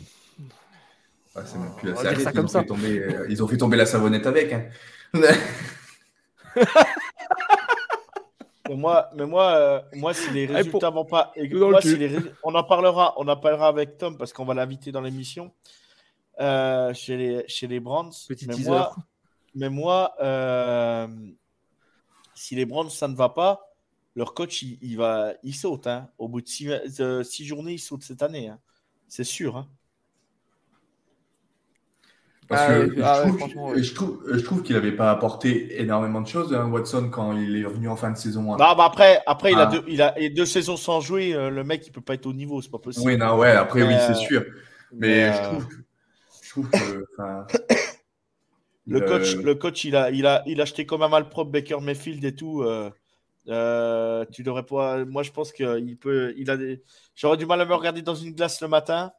Ouais, c'est même plus la serviette, ils comme ont ça. fait tomber, euh, ils ont fait tomber la savonnette avec. hein. Mais moi, mais moi, euh, moi, si les Eh, résultats vont pas, et moi, si les on en parlera, on en parlera avec Tom parce qu'on va l'inviter dans l'émission euh, chez les chez les Browns. Petit mais teaser. moi, mais moi, euh, si les Browns ça ne va pas, leur coach il, il va, il saute. hein. Au bout de six, de six journées, il saute cette année. hein. C'est sûr. hein. Parce Ah que je, ah ouais, trouve, franchement, que- ouais. je trouve, je trouve qu'il n'avait pas apporté énormément de choses, hein, Watson, quand il est revenu en fin de saison. hein. Non, mais après, après il, a Ah. deux, il a et deux saisons sans jouer. euh, le mec, il peut pas être au niveau. C'est pas possible. Oui, non, ouais, après, oui, Mais, c'est euh, sûr. Mais, mais, je, euh, trouve, que- je trouve que. enfin, Le euh, coach, le coach, il a, il a, il a acheté comme un malpropre Baker Mayfield et tout. Euh, tu devrais pas. Moi, je pense qu'il peut. Il a des. J'aurais du mal à me regarder dans une glace le matin,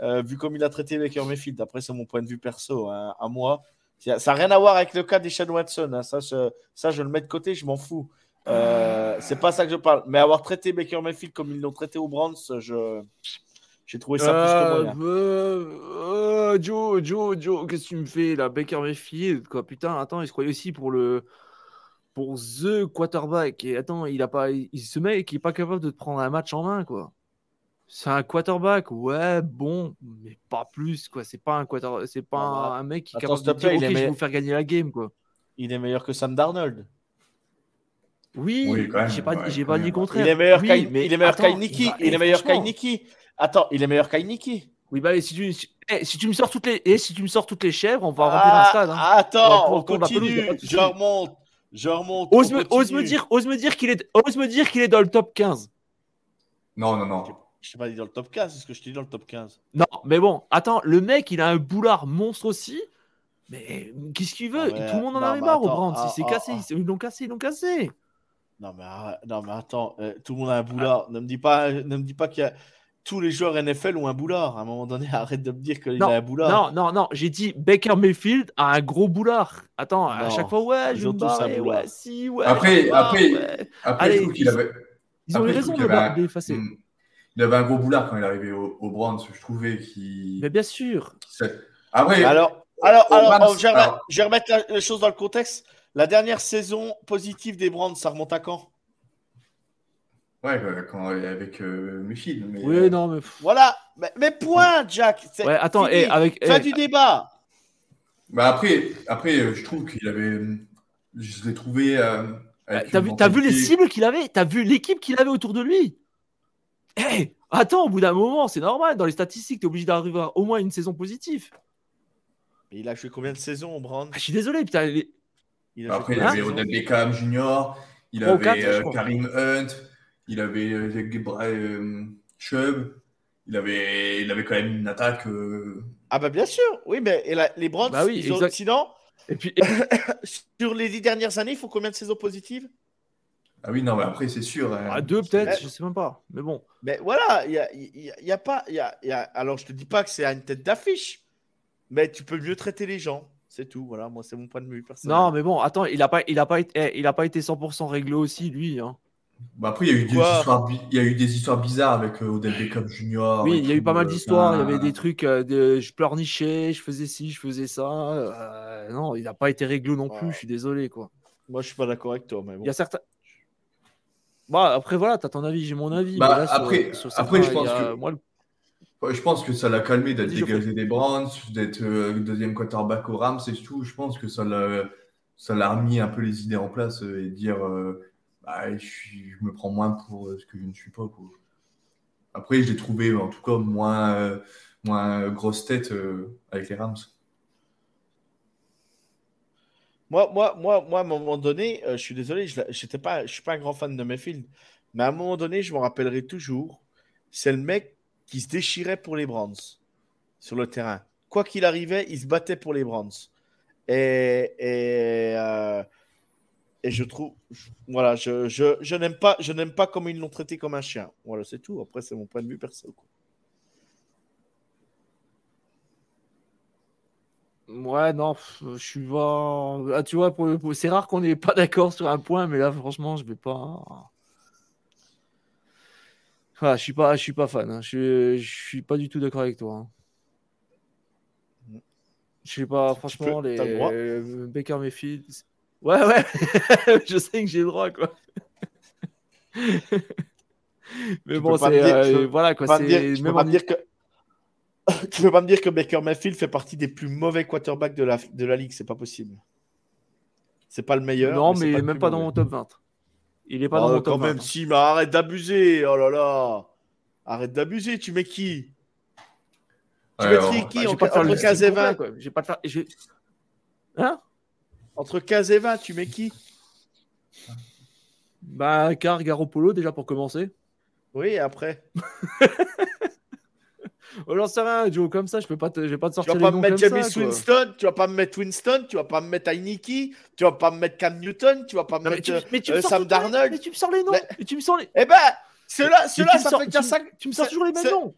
euh, vu comme il a traité Baker Mayfield. Après, c'est mon point de vue perso, hein, à moi. Ça n'a rien à voir avec le cas des Sean Watson. hein. Ça, je, ça, je le mets de côté, je m'en fous. Euh, c'est pas ça que je parle. Mais avoir traité Baker Mayfield comme ils l'ont traité au Browns, je. J'ai trouvé ça plus que Euh, moyen. euh, euh, Joe, Joe, Joe, qu'est-ce que tu me fais là? Baker Mayfield, quoi. Putain, attends, il se croyait aussi pour le. Pour The quarterback. Et attends, il a pas. Il, ce mec qui est pas capable de te prendre un match en main, quoi. C'est un quarterback, ouais, bon, mais pas plus, quoi. C'est pas un quarterback, c'est pas Ah un, un mec qui est capable de dire, je vais vous faire gagner la game, quoi. Il est meilleur que Sam Darnold. Oui, Oui, j'ai pas, ouais, pas dit le contraire. Il est meilleur Oui, qu'Ai- mais il est meilleur attends, qu'Ainiki. bah, Il est meilleur qu'Ainiki. Attends, il est meilleur qu'Ainiki. Oui, bah, si tu, si, eh, si tu me sors toutes les, eh, si tu me sors toutes les chèvres, on va remplir un stade. hein. On Attends, on continue. souci. Je remonte. Je remonte. Ose me, ose me continue. dire, ose me dire qu'il est, ose me dire qu'il est dans le top 15. Non, non, non. Je t'ai pas dit dans le top 15, c'est ce que je t'ai dit dans le top 15. Non, mais bon, attends, le mec, il a un boulard monstre aussi. Mais qu'est-ce qu'il veut? Ouais, Tout le monde en non, avait marre au Brands. ah, c'est ah, cassé, ah. ils l'ont cassé, ils l'ont cassé. Non mais, non, mais attends, euh, tout le monde a un boulard. Ne me dis pas, ne me dis pas qu'il y a. tous les joueurs NFL ont un boulard. À un moment donné, arrête de me dire qu'il a un boulard. Non, non, non, j'ai dit Baker Mayfield a un gros boulard. Attends, à chaque fois, ouais, je me barrer, ouais, si, ouais. Après- barre, après- ouais. Après, Allez, je trouve qu'il ils- avait. Ils ont après, eu raison de le d'effacer. Hmm. Il avait un gros boulard quand il est arrivé au, au Browns. Je trouvais qu'il. Mais bien sûr. Après, Alors, alors, Au alors, Rams, oh, je, vais remettre, alors- je vais remettre la- les choses dans le contexte. La dernière saison positive des Brands, ça remonte à quand? Ouais, euh, quand, avec euh, Mayfield. Mais, Oui, euh, non, mais. Voilà. Mais, mais point, Jack. C'est Ouais, attends, et avec. Fin du débat. Bah après, après, euh, je trouve qu'il avait. Je l'ai trouvé. euh, avec T'as vu, t'as vu les cibles qu'il avait? T'as vu l'équipe qu'il avait autour de lui? Eh, attends, au bout d'un moment, c'est normal. Dans les statistiques, t'es obligé d'arriver à au moins une saison positive. Mais il a joué combien de saisons au Brands Ah, je suis désolé, putain. les- Il a joué Après, il avait Odell Beckham Jr., il avait euh. Karim Hunt, il avait euh, euh, Chubb, il avait, il avait quand même une attaque. euh, Ah bah bien sûr. Oui, mais et la- les Brands, Bah oui, ils ont- sinon, Et puis, et- sur les dix dernières années, il faut combien de saisons positives? Ah oui, non, mais après, c'est sûr. hein. à deux peut-être, je sais même pas. Mais bon. Mais voilà, il y a, il y a- il y a pas. il Y a, il y a- alors, je te dis pas que c'est à une tête d'affiche, mais tu peux mieux traiter les gens. C'est tout. Voilà, moi, c'est mon point de vue personnel. Non, mais bon, attends, il a pas, il a pas été, eh, il a pas été 100% réglé aussi, lui. Hein. Bah, après, il y, a eu des histoires, bi- il y a eu des histoires bizarres avec euh, Odell Beckham Jr. Oui, il y a eu pas mal euh, d'histoires. Il y enfin, avait des trucs, euh, de, je pleurnichais, je faisais ci, je faisais ça. euh, non, il n'a pas été réglé non plus. Ouais. Je suis désolé, quoi. Moi, je suis pas d'accord avec toi, mais bon. Il y a certains. Bah, après, voilà, t'as ton avis, j'ai mon avis. Bah, mais là, sur- après- sur après, certains, je pense a- que- moi, le- ouais, je pense que ça l'a calmé d'être dégagé des Browns, d'être euh, deuxième quarterback au Rams et tout. Je pense que ça l'a, ça l'a remis un peu les idées en place et dire euh, bah, je, me prends moins pour euh, ce que je ne suis pas. Après, je l'ai trouvé en tout cas moins, euh, moins grosse tête euh, avec les Rams. Moi, moi, moi, moi, à un moment donné, je suis désolé, je ne pas, suis pas un grand fan de Mayfield, mais à un moment donné, je me rappellerai toujours, c'est le mec qui se déchirait pour les Browns sur le terrain. Quoi qu'il arrivait, il se battait pour les Browns. Et, et, et je trouve, je- voilà, je, je, je n'aime pas, je n'aime pas comme ils l'ont traité comme un chien. Voilà, c'est tout. Après, c'est mon point de vue perso. quoi. Ouais, non, je suis pas. Ah, tu vois, pour, c'est rare qu'on n'est pas d'accord sur un point, mais là, franchement, je vais pas. Voilà, je suis pas, je suis pas fan. hein. Je, je suis pas du tout d'accord avec toi. hein. Je sais pas, franchement, peux- les le euh, Baker Mayfield. Ouais, ouais, je sais que j'ai le droit, quoi. mais Tu bon, pas c'est me dire- euh, voilà quoi. pas me dire- C'est tu peux pas en- me dire que tu peux pas me dire que Baker Mayfield fait partie des plus mauvais quarterbacks de la, de la ligue, c'est pas possible. C'est pas le meilleur. Non, c'est mais le même pas dans mon top 20. Il est pas Oh, dans mon quand top 20. même, si, mais arrête d'abuser. Oh là là. Arrête d'abuser, tu mets qui? Tu Ouais, mettrais on- Bah, qui vais entre, pas entre 15 et listing 20 complet, quoi. Je vais pas te faire. Hein? Entre 15 et 20, tu mets qui? Bah, Car Garoppolo, déjà pour commencer. Oui, et après. Oh, J'en sais rien, Joe, comme ça, je peux pas te, je vais pas te Tu sortir vas les pas noms me mettre comme James ça, quoi. Winston, tu vas pas me mettre Winston, tu vas pas me mettre Heineke, tu vas pas me mettre Cam Newton, tu vas pas me Non, mais mettre tu, euh, mais tu euh, me Sam les- Darnold. Mais tu me sors les noms. Mais- Et tu me sors les. Eh ben, ceux-là, mais ceux-là, tu ça sors- fait déjà tu me- 5. Tu me sors toujours les mêmes noms.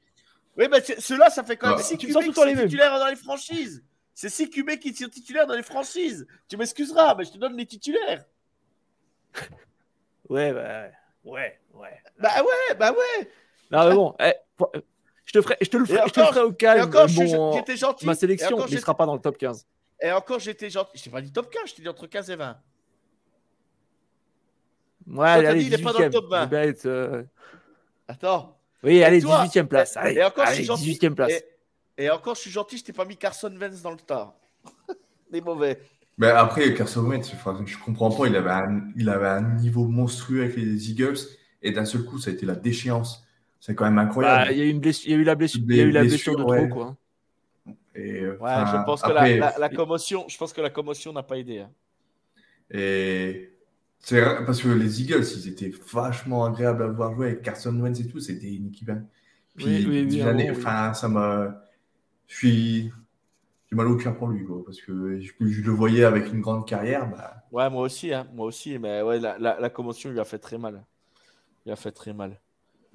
Oui, c'est- ceux-là, ça fait quand même Ah. 6 Tu me sors tout le temps les mêmes. titulaires dans les franchises. C'est 6 QB qui sont titulaires dans les franchises. Tu m'excuseras, mais je te donne les titulaires. Ouais, bah, ouais, ouais. Bah ouais, bah ouais. Non, mais bon, eh, je te ferai, je te le ferai, Et je te le encore- ferai au Et calme. encore, je suis- mon- j'étais gentil. ma Et sélection, encore, mais il sera pas dans le top 15. Et encore, j'étais gentil. Je t'ai pas dit top 15, je t'ai dit entre 15 et 20. Ouais, allez, allez, dit, il est pas dans le 18e. top 20. Je vais bien être, euh, Attends. Oui, allez, toi, 18e place. et- Allez, et encore, je allez, suis gentil. 18e place. Et, et encore, je suis gentil, je t'ai pas mis Carson Wentz dans le tas. Des mauvais. Mais après, Carson Wentz, enfin, je comprends pas, il avait, un, il avait un niveau monstrueux avec les Eagles et d'un seul coup, ça a été la déchéance. C'est quand même Bah, incroyable. il y a eu une blessure, il y a eu la blessure, Des il y a eu la blessure de trop, quoi. Et, euh, Ouais, enfin, je pense que après, la, la- la commotion, je pense que la commotion n'a pas aidé. hein. Et c'est parce que les Eagles, ils étaient vachement agréables à voir jouer avec Carson Wentz et tout. C'était une équipe. hein. Puis, Oui, oui, oui, enfin, ça m'a. Je suis. J'ai mal au cœur pour lui, quoi, parce que je, je le voyais avec une grande carrière. Bah, Ouais, moi aussi, hein, moi aussi, mais ouais, la, la, la commotion lui a fait très mal. Il a fait très mal.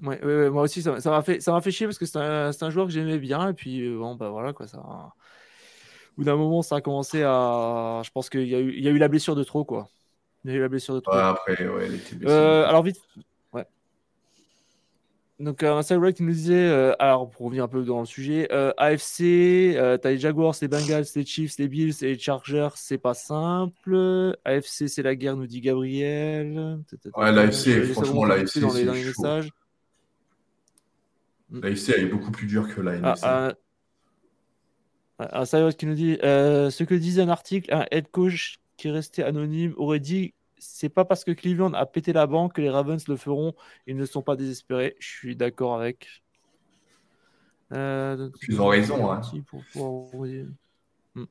Ouais, ouais, ouais, moi aussi, ça ça m'a fait, ça m'a fait chier parce que c'est un, joueur que j'aimais bien. Et puis, euh, bon, bah voilà, quoi, ça. Au bout d'un moment, ça a commencé à. Je pense qu'il y a eu, il y a eu la blessure de trop, quoi. Il y a eu la blessure de trop. Ouais, après, ouais, elle était blessée. Euh, alors, vite. Donc, un Cyberwreck qui nous disait. euh, alors, pour revenir un peu dans le sujet, euh, AFC, euh, t'as les Jaguars, les Bengals, les Chiefs, les Bills et les Chargers, c'est pas simple. AFC, c'est la guerre, nous dit Gabriel. Ouais, l'AFC, franchement, l'AFC, dans les, c'est dans les chaud. messages. La FC, elle est beaucoup plus dure que la Ah, NFC. un, un Cyrus qui nous dit euh, ce que disait un article, un head coach qui est resté anonyme aurait dit c'est pas parce que Cleveland a pété la banque que les Ravens le feront. Ils ne sont pas désespérés. Je suis d'accord avec. Euh, Ils ont raison, hein. pour pouvoir- Hmm.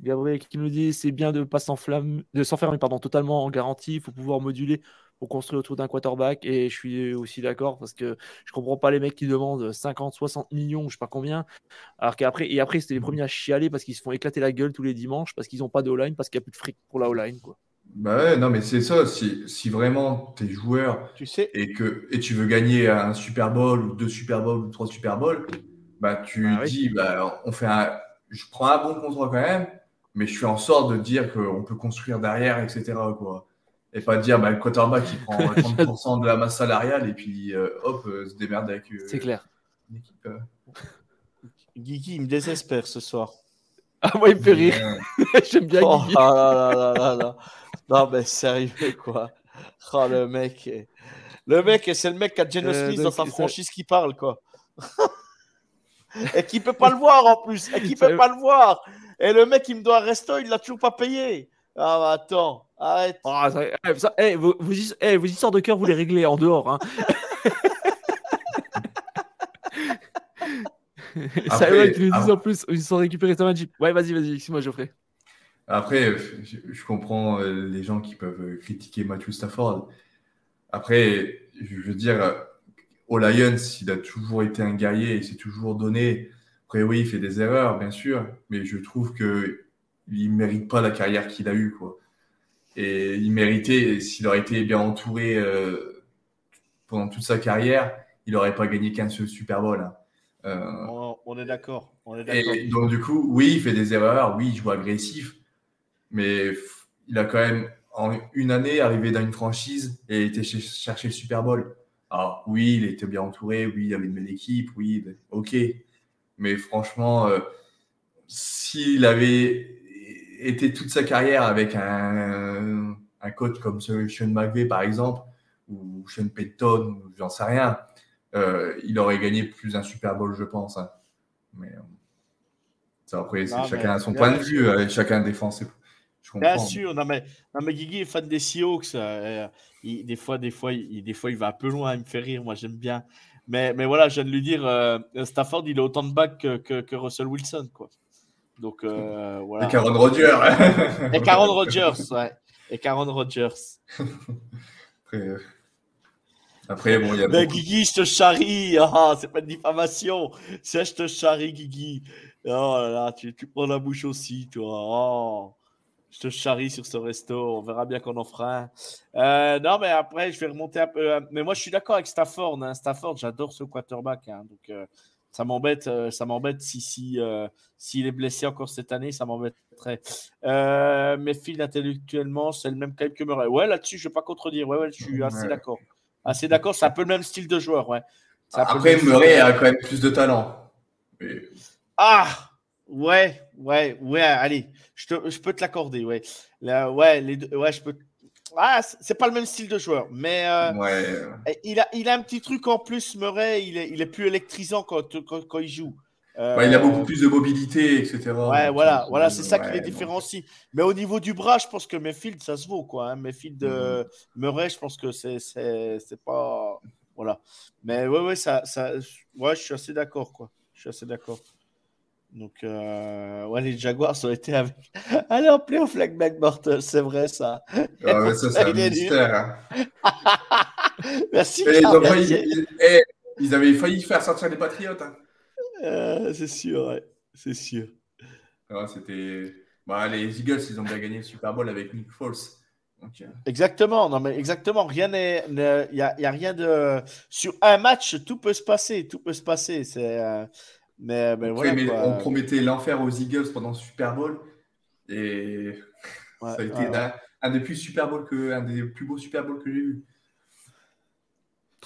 Gabriel qui nous dit c'est bien de pas s'enflammer, de s'enfermer pardon totalement en garantie. Il faut pouvoir moduler pour construire autour d'un quarterback. Et je suis aussi d'accord parce que je comprends pas les mecs qui demandent 50, 60 millions, je sais pas combien. Alors qu'après et après c'était les premiers à chialer parce qu'ils se font éclater la gueule tous les dimanches parce qu'ils ont pas de O-line parce qu'il y a plus de fric pour la O-line quoi. Bah ouais, non, mais c'est ça. Si, si vraiment t'es joueur Tu sais, et que et tu veux gagner un Super Bowl ou deux Super Bowls ou trois Super Bowls, bah tu Ah oui. dis, bah, on fait un, je prends un bon contrat quand même, mais je fais en sorte de dire qu'on peut construire derrière, etc. Quoi. Et pas dire, bah, le quarterback qui prend 30% de la masse salariale et puis euh, hop, euh, se démerde avec euh, C'est clair. une équipe. euh. Guigui, il me désespère ce soir. Ah moi il me fait rire. J'aime bien Oh Guigui. là là là là là. Non, mais sérieux, quoi. Oh, le mec. est- Le mec, c'est le mec qui a Geno Euh, Smith dans sa ça- franchise qui parle, quoi. et qui peut pas le voir en plus. Et qui peut Ça- pas le voir. Et le mec, il me doit un resto, il l'a toujours pas payé. Ah, bah, attends, arrête. Ah, ça- eh, ça- eh, vos, vos his- eh, vos histoires de cœur, vous les réglez en dehors. Hein. Ça Après- va, tu nous dis après- en plus, ils sont récupérés ta Jeep. Ouais, vas-y, vas-y, excuse-moi, Geoffrey. Après, euh, je, je comprends euh, les gens qui peuvent euh, critiquer Matthew Stafford. Après, je veux dire, aux Lions, il a toujours été un guerrier, il s'est toujours donné. Après, oui, il fait des erreurs, bien sûr, mais je trouve que il mérite pas la carrière qu'il a eue, quoi. Et il méritait, s'il aurait été bien entouré euh, pendant toute sa carrière, il n'aurait pas gagné qu'un seul Super Bowl. hein. Euh, On, on est d'accord. Donc, du coup, oui, il fait des erreurs, oui, il joue agressif, mais il a quand même, en une année, arrivé dans une franchise et été ch- chercher le Super Bowl. Alors, oui, il était bien entouré, oui, il y avait une belle équipe, oui, ok. Mais franchement, euh, s'il avait été toute sa carrière avec un, un coach comme Sean McVay, par exemple, ou Sean Payton, ou j'en sais rien, euh, il aurait gagné plus d'un Super Bowl, je pense. hein. Mais euh, ça, après, chacun a son point de vue, chacun défend ses. Bien sûr, non mais, non mais Guigui est fan des Seahawks. euh, il- des, fois, des, fois, il, des fois, il va un peu loin, il me fait rire, moi j'aime bien. Mais, mais voilà, je viens de lui dire, euh, Stafford, il a autant de bacs que, que, que Russell Wilson. Quoi. Donc euh, voilà. Et Karen Rodgers. Et Karen Rodgers, ouais. Et Karen Rodgers. après, après, bon, il y a Mais beaucoup- Guigui, je te charrie. Ah, c'est pas une diffamation. C'est je te charrie, Guigui. Oh là là, tu, tu prends la bouche aussi, toi. Oh. Je te charrie sur ce resto. On verra bien qu'on en fera un. Euh, non, mais après, je vais remonter un peu. euh, Mais moi, je suis d'accord avec Stafford. hein. Stafford, j'adore ce quarterback. hein. Donc, euh, ça m'embête. euh, ça m'embête si si s'il est blessé encore cette année, ça m'embêterait. Mais Phil, intellectuellement, c'est le même type que Murray. Ouais, là-dessus, je vais pas contredire. Ouais, ouais, je suis assez Ouais. d'accord. Assez d'accord. C'est un peu le même style de joueur. Ouais. Après. Murray a quand même plus de talent. Mais- Ah Ouais, ouais, ouais, allez, je, te- je peux te l'accorder, ouais. Là, ouais, les deux, ouais, je peux. Ah, c'est pas le même style de joueur, mais euh, ouais. euh, il, a, il a un petit truc en plus, Murray, il est, il est plus électrisant quand, quand, quand il joue. Euh, ouais, il a beaucoup plus de mobilité, etc. Ouais, voilà, euh, voilà, c'est ça qui ouais, les non. différencie. Mais au niveau du bras, je pense que Mayfield, ça se vaut, quoi. Hein. Mayfield, euh, Murray, je pense que c'est pas. Voilà. Mais ouais, ouais, ça, ça, ouais, je suis assez d'accord, quoi. Je suis assez d'accord. Donc, euh, ouais, les Jaguars ont été avec. Allez, en playoff, like McMortal, c'est vrai, ça. Ah ouais, ça, c'est un mystère. hein. Merci. Et Charles, merci. ils- eh, ils avaient failli faire sortir les Patriotes. hein. Euh, c'est sûr, ouais. C'est sûr. Ah, C'était. Bah, les Eagles, ils ont bien gagné le Super Bowl avec Nick Foles. Exactement, non mais exactement, rien n'est, il y a, rien de sur un match, tout peut se passer, tout peut se passer. C'est, euh, mais, mais, voilà, on promettait l'enfer aux Eagles pendant le Super Bowl et ça a été un, des plus Super Bowl que, un des plus beaux Super Bowl que j'ai vu.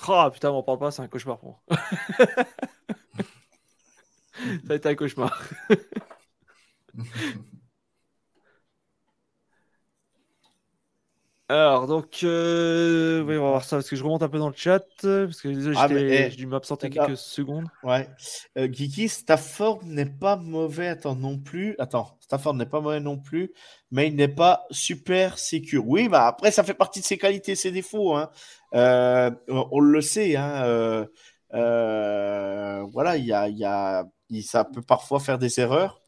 Ah putain, on parle pas, c'est un cauchemar pour moi. ça a été un cauchemar. Alors, donc, euh, oui, on va voir ça parce que je remonte un peu dans le chat. Parce que désolé, ah, eh, j'ai dû m'absenter quelques secondes. Ouais. Euh, Geeky, Stafford n'est pas mauvais. Attends, non plus. Attends, Stafford n'est pas mauvais non plus, mais il n'est pas super sécure. Oui, bah après, ça fait partie de ses qualités, ses défauts. Hein. Euh, on le sait. Hein, euh, voilà, il y a, y a, ça peut parfois faire des erreurs.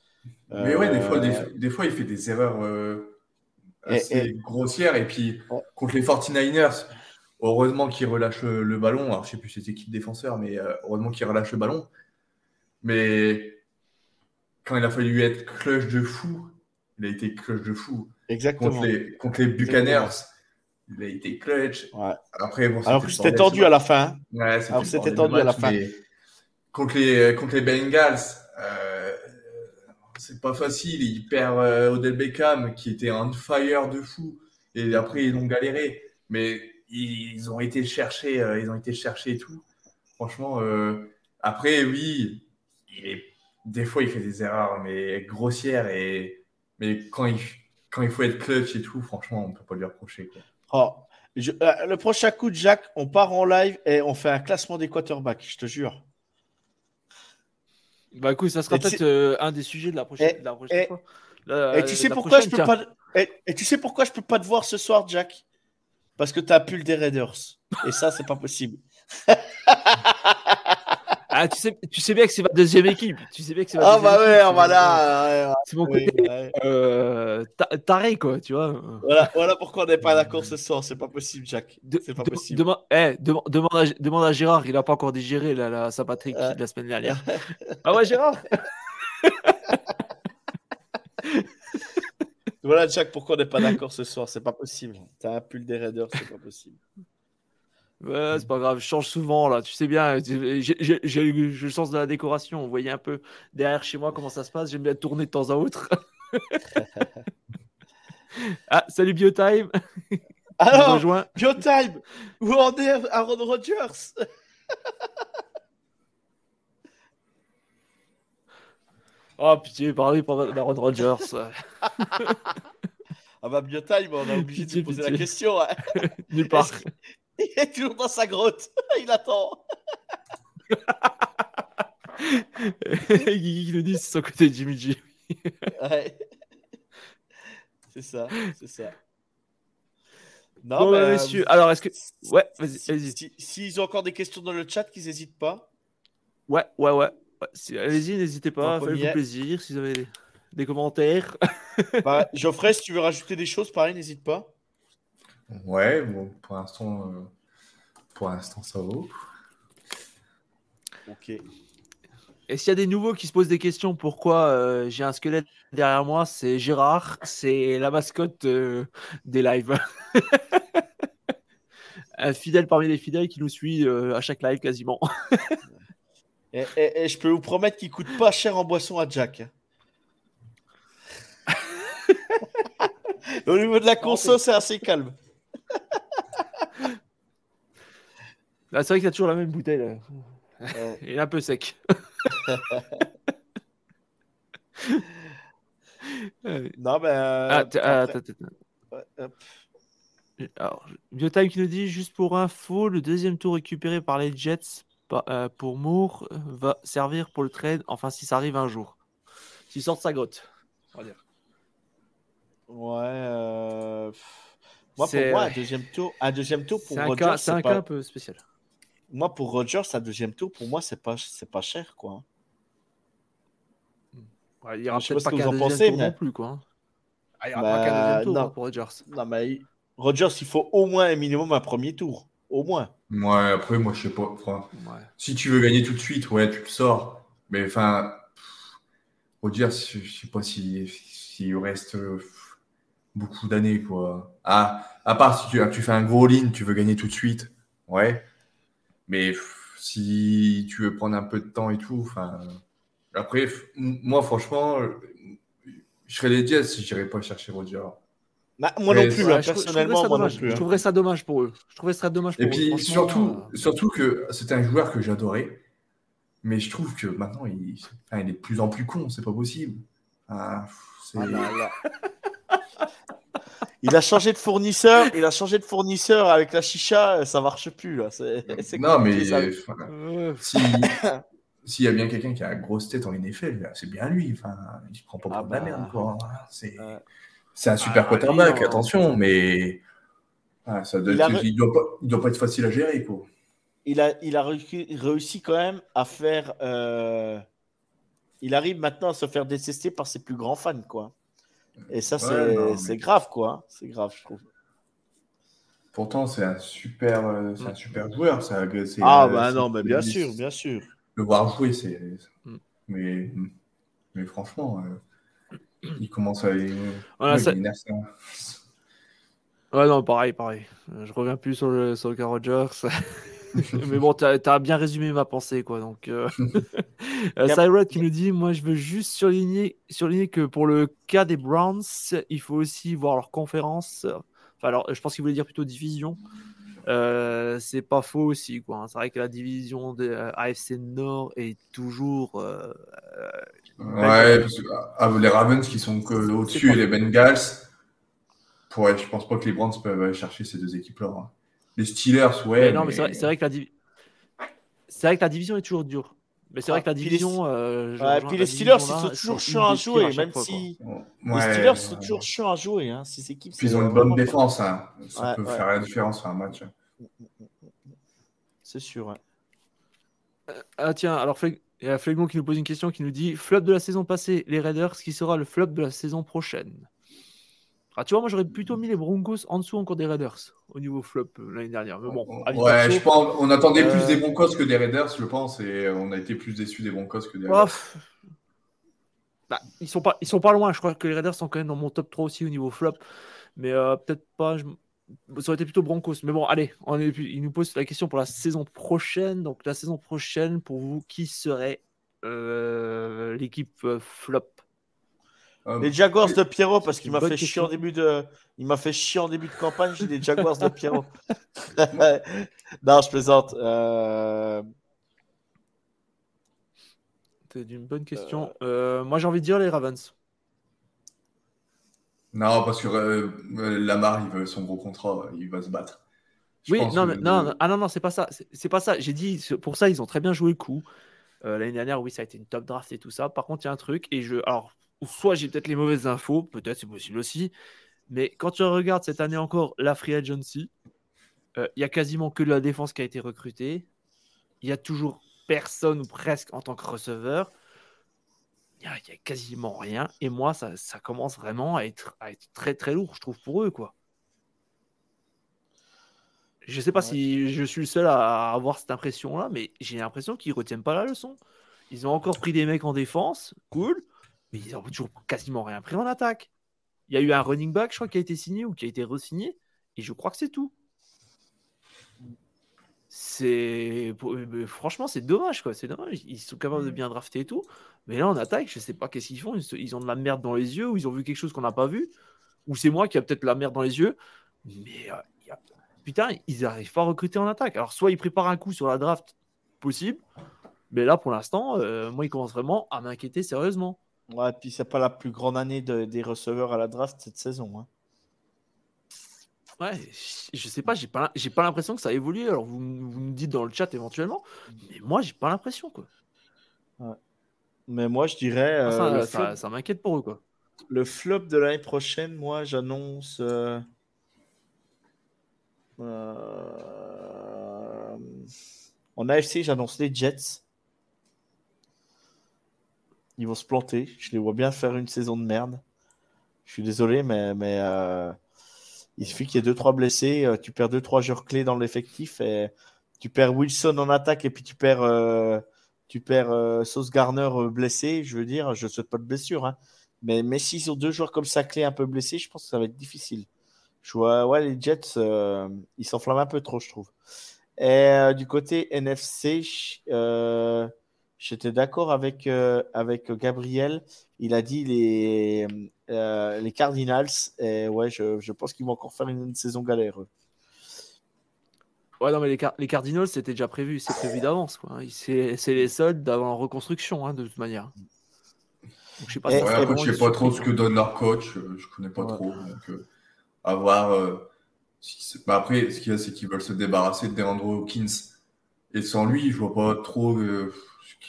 Mais ouais, des fois, des fois, il fait des erreurs assez grossière. Et puis, contre les 49ers, heureusement qu'il relâche le ballon. Alors, je sais plus c'était qui défenseur, mais euh, heureusement qu'il relâche le ballon. Mais quand il a fallu être clutch de fou, il a été clutch de fou. Exactement. Contre les, contre les Buccaneers, il a été clutch. Après, bon, Alors que c'était tendu à la fin. Ouais, c'était tendu à la fin. Contre les, contre les Bengals, c'est pas facile. Il perd euh, Odell Beckham qui était un fire de fou. Et après, ils ont galéré. Mais ils, ont été chercher, euh, ils ont été chercher tout. Franchement, euh, après, oui, il est, des fois, il fait des erreurs, mais grossières. Et, mais quand il, faut être clutch et tout, franchement, on peut pas lui reprocher. Oh, le prochain coup de Jacques, on part en live et on fait un classement des quarterbacks, je te jure. Bah écoute, ça sera peut-être euh, un des sujets de la prochaine, de la prochaine fois. et tu sais pourquoi je peux pas et, tu sais pourquoi je peux pas te voir ce soir, Jack? Parce que tu as pull des Raiders. Et ça, c'est pas possible. Ah, tu sais, tu sais bien que c'est ma deuxième équipe. Tu sais bien que c'est ah, bah ouais, voilà. C'est mon côté euh, taré, quoi, tu vois. Voilà, voilà pourquoi on n'est pas d'accord ce soir. C'est pas possible, Jack. C'est pas possible. Eh, demande, à, demande, à, Gérard, il a pas encore digéré la, la Saint-Patrick de la semaine dernière. ah ouais, Gérard? Voilà, Jack, pourquoi on n'est pas d'accord ce soir. C'est pas possible. T'as un pull des Raiders, c'est pas possible. Ouais, c'est pas grave, je change souvent là, tu sais bien, j'ai le sens de la décoration. Vous voyez un peu derrière chez moi comment ça se passe, j'aime bien tourner de temps à autre. ah, salut Biotime Alors, Biotime Où en est Aaron Rodgers? Oh pitié, parlez pour Aaron Rodgers. ah bah Biotime, on a obligé de poser la question. Hein. Nulle part. Il est toujours dans sa grotte. Il attend. Guigui nous dit c'est son côté Jimmy G. ouais. C'est ça, c'est ça. Non, bon, bah, alors est-ce que. Ouais, vas-y. S'ils si, si ont encore des questions dans le chat, qu'ils n'hésitent pas. Ouais, ouais, ouais. ouais. Allez-y, n'hésitez pas, faites-vous plaisir si vous avez des, des commentaires. bah, Geoffrey, si tu veux rajouter des choses, pareil, n'hésite pas. Ouais, bon, pour l'instant, euh, pour l'instant, ça vaut. Ok. Et s'il y a des nouveaux qui se posent des questions, pourquoi euh, j'ai un squelette derrière moi C'est Gérard, c'est la mascotte euh, des lives. un fidèle parmi les fidèles qui nous suit à chaque live quasiment. et, et, je peux vous promettre qu'il coûte pas cher en boisson à Jack. Au niveau de la conso, c'est assez calme. C'est vrai qu'il a toujours la même bouteille. Il est un peu sec. non, mais. Euh, ah, Alors, Biotime qui nous dit juste pour info, le deuxième tour récupéré par les Jets euh, pour Moore va servir pour le trade, enfin si ça arrive un jour. S'il sort de sa grotte, on va dire. Ouais. Euh... Moi, pour moi, un deuxième tour, un deuxième tour pour Rogers. C'est un, cas un peu spécial. Moi, pour Rogers, un deuxième tour, pour moi, c'est pas, c'est pas cher, quoi. Ouais, il y aura peut-être pas qu'un deuxième pensez, tour mais... non plus, quoi. Ah, il y aura bah, pas qu'un deuxième tour non. Hein, pour Rogers. Non, mais Rogers, il faut au moins un minimum un premier tour. Au moins. Ouais, après, moi, je sais pas. Enfin, ouais. Si tu veux gagner tout de suite, ouais, tu le sors. Mais enfin, Rogers, je sais pas s'il si, si reste beaucoup d'années, quoi. Ah, à part si tu, tu fais un gros lean, tu veux gagner tout de suite, ouais. Mais si tu veux prendre un peu de temps et tout, enfin. Après, moi, franchement, je serais les Jets si j'irais pas chercher Roger. Bah, moi non plus, hein, personnellement, moi non plus. Je hein. trouverais ça dommage pour eux. Je trouverais ça dommage pour et puis, surtout, euh, surtout que c'était un joueur que j'adorais. Mais je trouve que maintenant, il, il, est de plus en plus con. C'est pas possible. Ah, ah il a changé de fournisseur, il a changé de fournisseur avec la chicha, ça marche plus là. non mais s'il y a bien quelqu'un qui a la grosse tête en NFL, c'est bien lui. Enfin, il prend pas pour ah de la bah. merde quoi. C'est un super ah, quarterback, attention, mais ça il, ne doit pas, doit pas être facile à gérer quoi. Il a, il a réussi quand même à faire. Euh, il arrive maintenant à se faire détester par ses plus grands fans, quoi. Et ça, c'est grave, quoi. C'est grave, je trouve. Pourtant, c'est un super, euh, un super joueur. Ça, ah, euh, bah non, mais bien sûr, bien sûr. Le voir jouer, c'est. Mm. Mais, mais franchement, euh, il commence à. Voilà, ça... Ouais, non, pareil, pareil. Je reviens plus sur le, sur le Rogers. mais bon, tu as, bien résumé ma pensée, quoi. Donc, euh... euh qui nous dit Moi, je veux juste surligner, surligner que pour le cas des Browns, il faut aussi voir leur conférence. Enfin, alors, je pense qu'il voulait dire plutôt division. Euh, c'est pas faux aussi, quoi. C'est vrai que la division de euh, AFC Nord est toujours. Ouais, ah, les Ravens qui sont au-dessus et les Bengals. Ouais, je pense pas que les Browns peuvent aller chercher ces deux équipes-là. Hein. Les Steelers, ouais. non, mais, c'est vrai, que la c'est vrai que la division est toujours dure. Mais c'est vrai que la division. Euh, ouais, puis les Steelers, ils sont toujours chiants à jouer, même si. les Steelers sont toujours chiants à jouer. Hein. Ces équipes, puis ils ont une bonne défense. Hein. Ça peut faire la différence sur un match. C'est sûr. Euh, ah, tiens, alors il y a Flegon qui nous pose une question qui nous dit Flop de la saison passée, les Raiders, qui sera le flop de la saison prochaine? Ah, tu vois, moi j'aurais plutôt mis les Broncos en dessous encore des Raiders au niveau flop euh, l'année dernière. Mais bon, ouais, je pense, on attendait plus des euh, Broncos que des Raiders, je pense, et on a été plus déçus des Broncos que des Raiders. Bah, ils sont pas, ils sont pas loin. Je crois que les Raiders sont quand même dans mon top 3 aussi au niveau flop, mais euh, peut-être pas. Ça aurait été plutôt Broncos. Mais bon, allez, on est... il nous pose la question pour la saison prochaine. Donc la saison prochaine, pour vous, qui serait l'équipe flop? Les Jaguars de Pierrot, parce qu'il m'a fait chier en début de, il m'a fait chier en début de campagne. J'ai les Jaguars de Pierrot. non, je plaisante. Euh... C'est une bonne question. Euh, moi, j'ai envie de dire les Ravens. Non, parce que euh, Lamar, il veut son gros contrat, il va se battre. oui, non, non, ah non, non, c'est pas ça. C'est pas ça. J'ai dit, pour ça, ils ont très bien joué le coup. L'année dernière, oui, ça a été une top draft et tout ça. Par contre, il y a un truc, et je, alors, soit j'ai peut-être les mauvaises infos, peut-être c'est possible aussi. Mais quand tu regardes cette année encore la free agency, euh, il y a quasiment que la défense qui a été recrutée. Il y a toujours personne ou presque en tant que receveur. Il n'y a, quasiment rien. Et moi, ça, commence vraiment à être, à être, très très lourd, je trouve, pour eux. quoi. Je ne sais pas si je suis le seul à avoir cette impression-là, mais j'ai l'impression qu'ils ne retiennent pas la leçon. Ils ont encore pris des mecs en défense, cool mais ils n'ont toujours quasiment rien pris en attaque. Il y a eu un running back, je crois, qui a été signé ou qui a été re-signé, et je crois que c'est tout. C'est franchement c'est dommage quoi, c'est dommage. Ils sont capables de bien drafter et tout, mais là en attaque, je sais pas qu'est-ce qu'ils font. Ils ont de la merde dans les yeux ou ils ont vu quelque chose qu'on n'a pas vu, ou c'est moi qui a peut-être la merde dans les yeux. Mais euh, putain, ils n'arrivent pas à recruter en attaque. Alors soit ils préparent un coup sur la draft, possible, mais là pour l'instant, euh, moi ils commencent vraiment à m'inquiéter sérieusement. Ouais, puis c'est pas la plus grande année des receveurs à la draft cette saison. Hein. Ouais, je sais pas, j'ai pas, j'ai pas l'impression que ça a évolué. Alors vous, vous me dites dans le chat éventuellement, mais moi j'ai pas l'impression quoi. Mais moi je dirais. Ah, ça, euh, ça, m'inquiète pour eux quoi. Le flop de l'année prochaine, moi j'annonce. Euh... Euh... En AFC, j'annonce les Jets ils vont se planter. Je les vois bien faire une saison de merde. Je suis désolé, mais, euh, il suffit qu'il y ait 2-3 blessés. Euh, tu perds 2-3 joueurs clés dans l'effectif. Et tu perds Wilson en attaque et puis tu perds, euh, tu perds Sauce Garner blessé. Je veux dire, je ne souhaite pas de blessure. Hein. Mais, mais s'ils ont deux joueurs comme ça clé un peu blessés, je pense que ça va être difficile. Je vois, ouais, les Jets, ils s'enflamment un peu trop, je trouve. Et du côté NFC, j'étais d'accord avec, avec Gabriel. Il a dit les, les Cardinals. Et ouais, je, je pense qu'ils vont encore faire une, saison galère. Ouais, non, mais les, les Cardinals, c'était déjà prévu. C'est prévu d'avance. C'est les seuls d'avant reconstruction, hein, de toute manière. je sais pas, sais pas trop ce que donne leur coach. Je connais pas trop. Donc, à voir. Euh, bah, après, ce qu'il y a, c'est qu'ils veulent se débarrasser de DeAndre Hawkins. Et sans lui, je vois pas trop euh,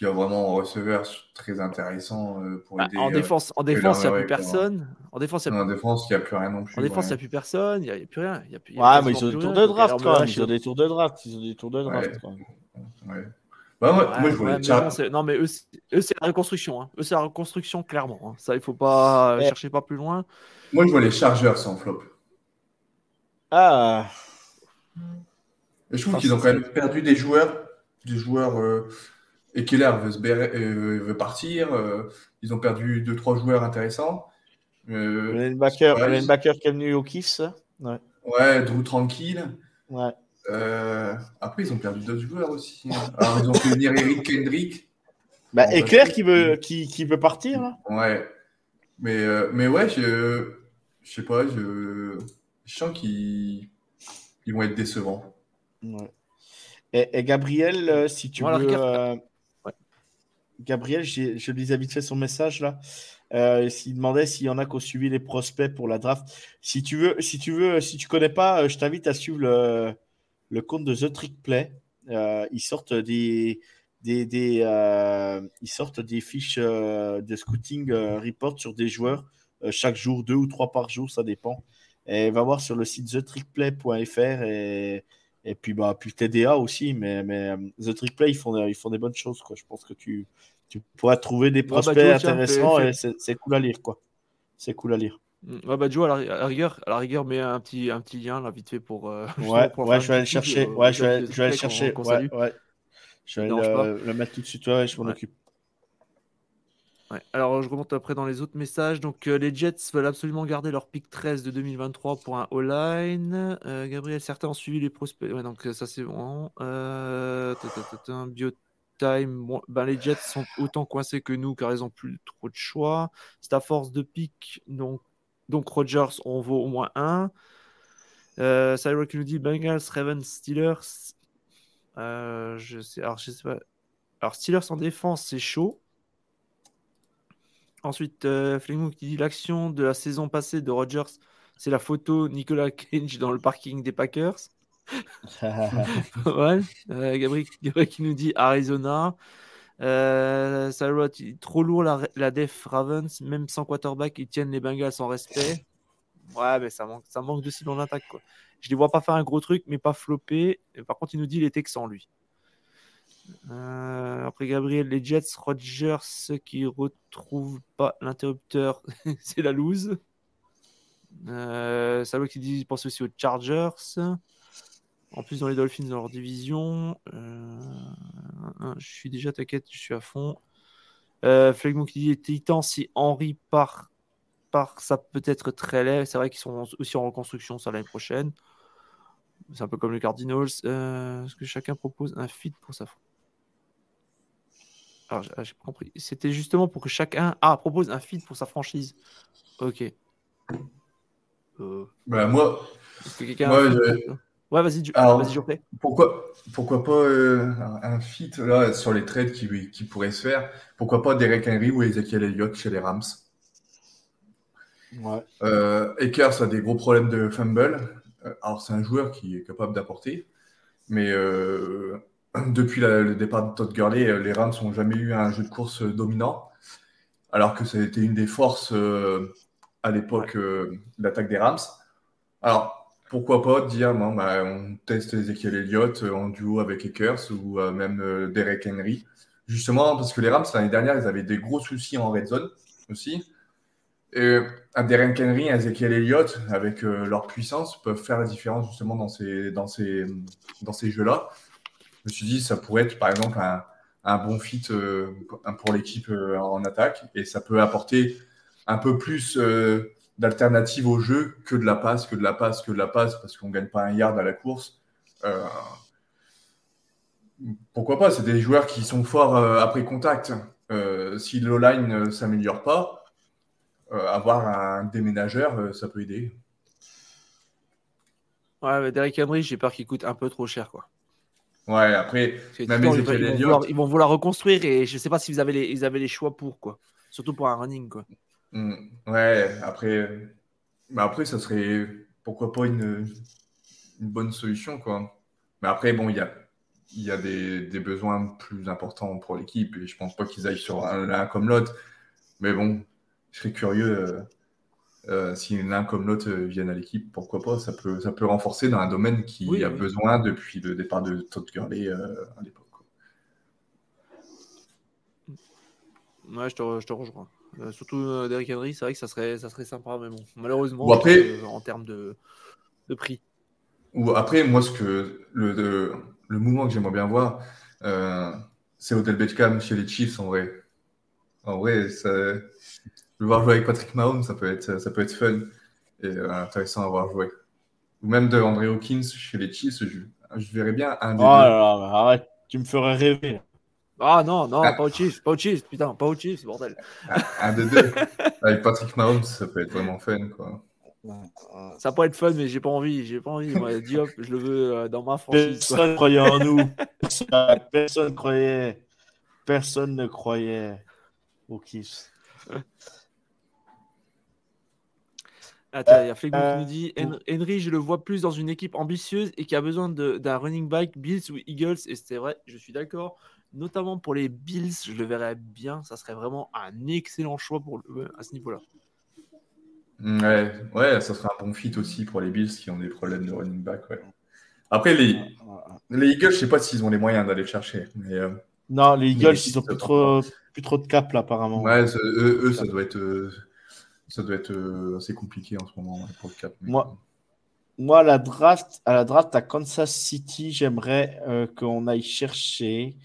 y a vraiment en receveur très intéressant euh, pour bah, aider. en défense, en défense, il n'y a plus personne. En défense, il n'y a, a, plus rien non plus. En défense, il n'y a plus personne. Il n'y a, plus rien. Y a, ouais, mais ils ont des tours de draft quand même. Ils ont des tours de draft. Ils ont des tours de draft quand même. Ouais. Bah, moi, moi, je voulais ouais, non, mais eux, c'est la reconstruction. Hein. Eux, c'est la reconstruction, clairement. Hein. Ça, il faut pas chercher pas plus loin. Moi, je vois les Chargers sans flop. Ah. je trouve qu'ils ont quand même perdu des joueurs, des joueurs. Euh, et Keller veut, euh, veut partir. Euh, ils ont perdu deux trois joueurs intéressants. Euh, le linebacker, ouais, qui est venu au Kiffs. Ouais. ouais, Drew Tranquille. Ouais. après, ils ont perdu d'autres joueurs aussi. Hein. Alors, ils ont fait venir Eric Kendrick. Bah, Éclair qui veut, qui, qui, veut partir. Là. Ouais. Mais, mais ouais, je, je sais pas, je, je sens qu'ils vont être décevants. Et, Gabriel, euh, si tu veux. Euh, Gabriel, je lisais vite fait son message là. Euh, il demandait s'il y en a qui ont suivi les prospects pour la draft. Si tu veux, si tu veux, si tu connais pas, je t'invite à suivre le, le, compte de The Trick Play. ils sortent des, des, des ils sortent des fiches de scouting report sur des joueurs chaque jour, deux ou trois par jour, ça dépend. Et va voir sur le site thetrickplay.fr et, et puis, bah, puis TDA aussi. Mais, mais euh, The Trickplay, ils font, ils font des bonnes choses. Quoi. Je pense que tu, tu pourras trouver des bah, prospects intéressants et c'est cool à lire. quoi. C'est cool à lire. Mm. Ouais, bah, Joe, à la, rigueur, à la rigueur, mets un petit, un petit lien là, vite fait pour. Euh, ouais, ouais je vais aller le chercher. Euh, ouais, je vais, je vais aller chercher. Ouais, ouais. Je vais le, le, mettre tout de suite. Ouais, je m'en occupe. Alors, je remonte après dans les autres messages. Donc, euh, les Jets veulent absolument garder leur pick 13 de 2023 pour un all-line. Euh, Gabriel, certains ont suivi les prospects. Ouais, donc ça, c'est bon. Euh, Ben, les Jets sont autant coincés que nous car ils n'ont plus trop de choix. C'est à force de pick. Donc, donc Rogers, on vaut au moins un. Euh, qui nous dit Bengals, Ravens, Steelers. je sais, alors, je sais pas. Alors, Steelers en défense, c'est chaud. Ensuite, euh, qui dit l'action de la saison passée de Rogers, c'est la photo Nicolas Cage dans le parking des Packers. ouais. Euh, Gabriel, qui nous dit Arizona. Euh, trop lourd la, la, def Ravens, même sans quarterback, ils tiennent les Bengals sans respect. Ouais, mais ça manque, ça de si dans l'attaque. Quoi. Je les vois pas faire un gros truc, mais pas flopper. par contre, il nous dit les Texans, lui. Euh, après Gabriel, les Jets, Rogers qui retrouve pas l'interrupteur, c'est la loose. Euh, qui dit pense aussi aux Chargers. En plus, dans les Dolphins, dans leur division. Euh, je suis déjà, t'inquiète, je suis à fond. Euh, Flegmont qui dit Titan, si Henry part, part ça peut être très laid. C'est vrai qu'ils sont aussi en reconstruction ça l'année prochaine. C'est un peu comme les Cardinals. Est-ce que chacun propose un fit pour sa alors, j'ai pas compris. C'était justement pour que chacun ah, propose un feed pour sa franchise. Ok. Euh... Bah, moi. moi Ouais, vas-y, vas-y, je Pourquoi, pourquoi pas euh, un feat là sur les trades qui, qui pourraient se faire Pourquoi pas Derek Henry ou Ezekiel Elliott chez les Rams Ouais. Euh, Akers a des gros problèmes de fumble. Euh, alors, c'est un joueur qui est capable d'apporter, mais euh, depuis le départ de Todd Gurley, les Rams n'ont jamais eu un jeu de course dominant, alors que ça a été une des forces euh, à l'époque de l'attaque des Rams. Alors, pourquoi pas dire, bon, bah, on teste Ezekiel Elliott en duo avec Akers ou même Derek Henry, justement parce que les Rams, l'année dernière, ils avaient des gros soucis en red zone aussi. Et un Derek Henry, un Ezekiel Elliott, avec leur puissance, peuvent faire la différence justement dans ces, dans ces, dans ces jeux-là. Je me suis dit, ça pourrait être par exemple un, bon fit euh, pour l'équipe euh, en attaque. Et ça peut apporter un peu plus euh, d'alternative au jeu que de la passe, que de la passe, que de la passe, parce qu'on ne gagne pas un yard à la course. Euh, pourquoi pas C'est des joueurs qui sont forts euh, après contact. si l'O-line ne s'améliore pas, avoir un déménageur, ça peut aider. Ouais, mais Derrick Henry, j'ai peur qu'il coûte un peu trop cher, quoi. Ouais, après, même ils, vont vouloir, ils, vont vouloir, reconstruire et je sais pas si vous avez les, ils avaient les choix pour, quoi. Surtout pour un running, quoi. Mm. ouais, après, mais après, ça serait pourquoi pas une, une bonne solution, quoi. Mais après, bon, il y a, y a des, des, besoins plus importants pour l'équipe et je pense pas qu'ils aillent sur l'un comme l'autre. Mais bon, je serais curieux euh, euh, si l'un comme l'autre viennent à l'équipe, pourquoi pas? Ça peut, ça peut renforcer dans un domaine qui a besoin depuis le départ de Todd Gurley euh, à l'époque. Ouais, je te, je te rejoins. Euh, surtout euh, Derrick Henry, c'est vrai que ça serait, ça serait sympa, mais bon, malheureusement, après, en termes de, de, prix. Ou après, moi, ce que le, le mouvement que j'aimerais bien voir, c'est Odell Beckham chez les Chiefs en vrai. En vrai, ça, le voir jouer avec Patrick Mahomes, ça peut être, ça peut être fun et euh, intéressant à voir jouer. Ou même de André Hawkins chez les Chiefs, je, je verrais bien un des oh Là là, arrête, tu me ferais rêver. Ah non, non, ah. pas au Chiefs, pas au Chiefs, putain, pas au Chiefs, bordel. Un, des deux. avec Patrick Mahomes, ça peut être vraiment fun, quoi. Ça peut être fun, mais j'ai pas envie. J'ai pas envie. Moi, Diop, je le veux euh, dans ma franchise. Personne ne croyait en nous. Personne croyait. Personne ne croyait au Chiefs. Attends, il y a Fleck qui nous dit Henry, je le vois plus dans une équipe ambitieuse et qui a besoin d'un running back, Bills ou Eagles. Et c'est vrai, je suis d'accord. Notamment pour les Bills, je le verrais bien. Ça serait vraiment un excellent choix pour à ce niveau-là. Ouais, ouais, ça serait un bon fit aussi pour les Bills qui ont des problèmes de running back. Après, les, les Eagles, je sais pas s'ils ont les moyens d'aller chercher. Mais, euh, non, les Eagles, ils ont plus trop, plus trop de cap là, apparemment. Ouais, eux, ça doit être. Euh, ça doit être euh, assez compliqué en ce moment pour le Cap. Moi, moi à, la draft, à la draft à Kansas City, j'aimerais euh, qu'on aille chercher.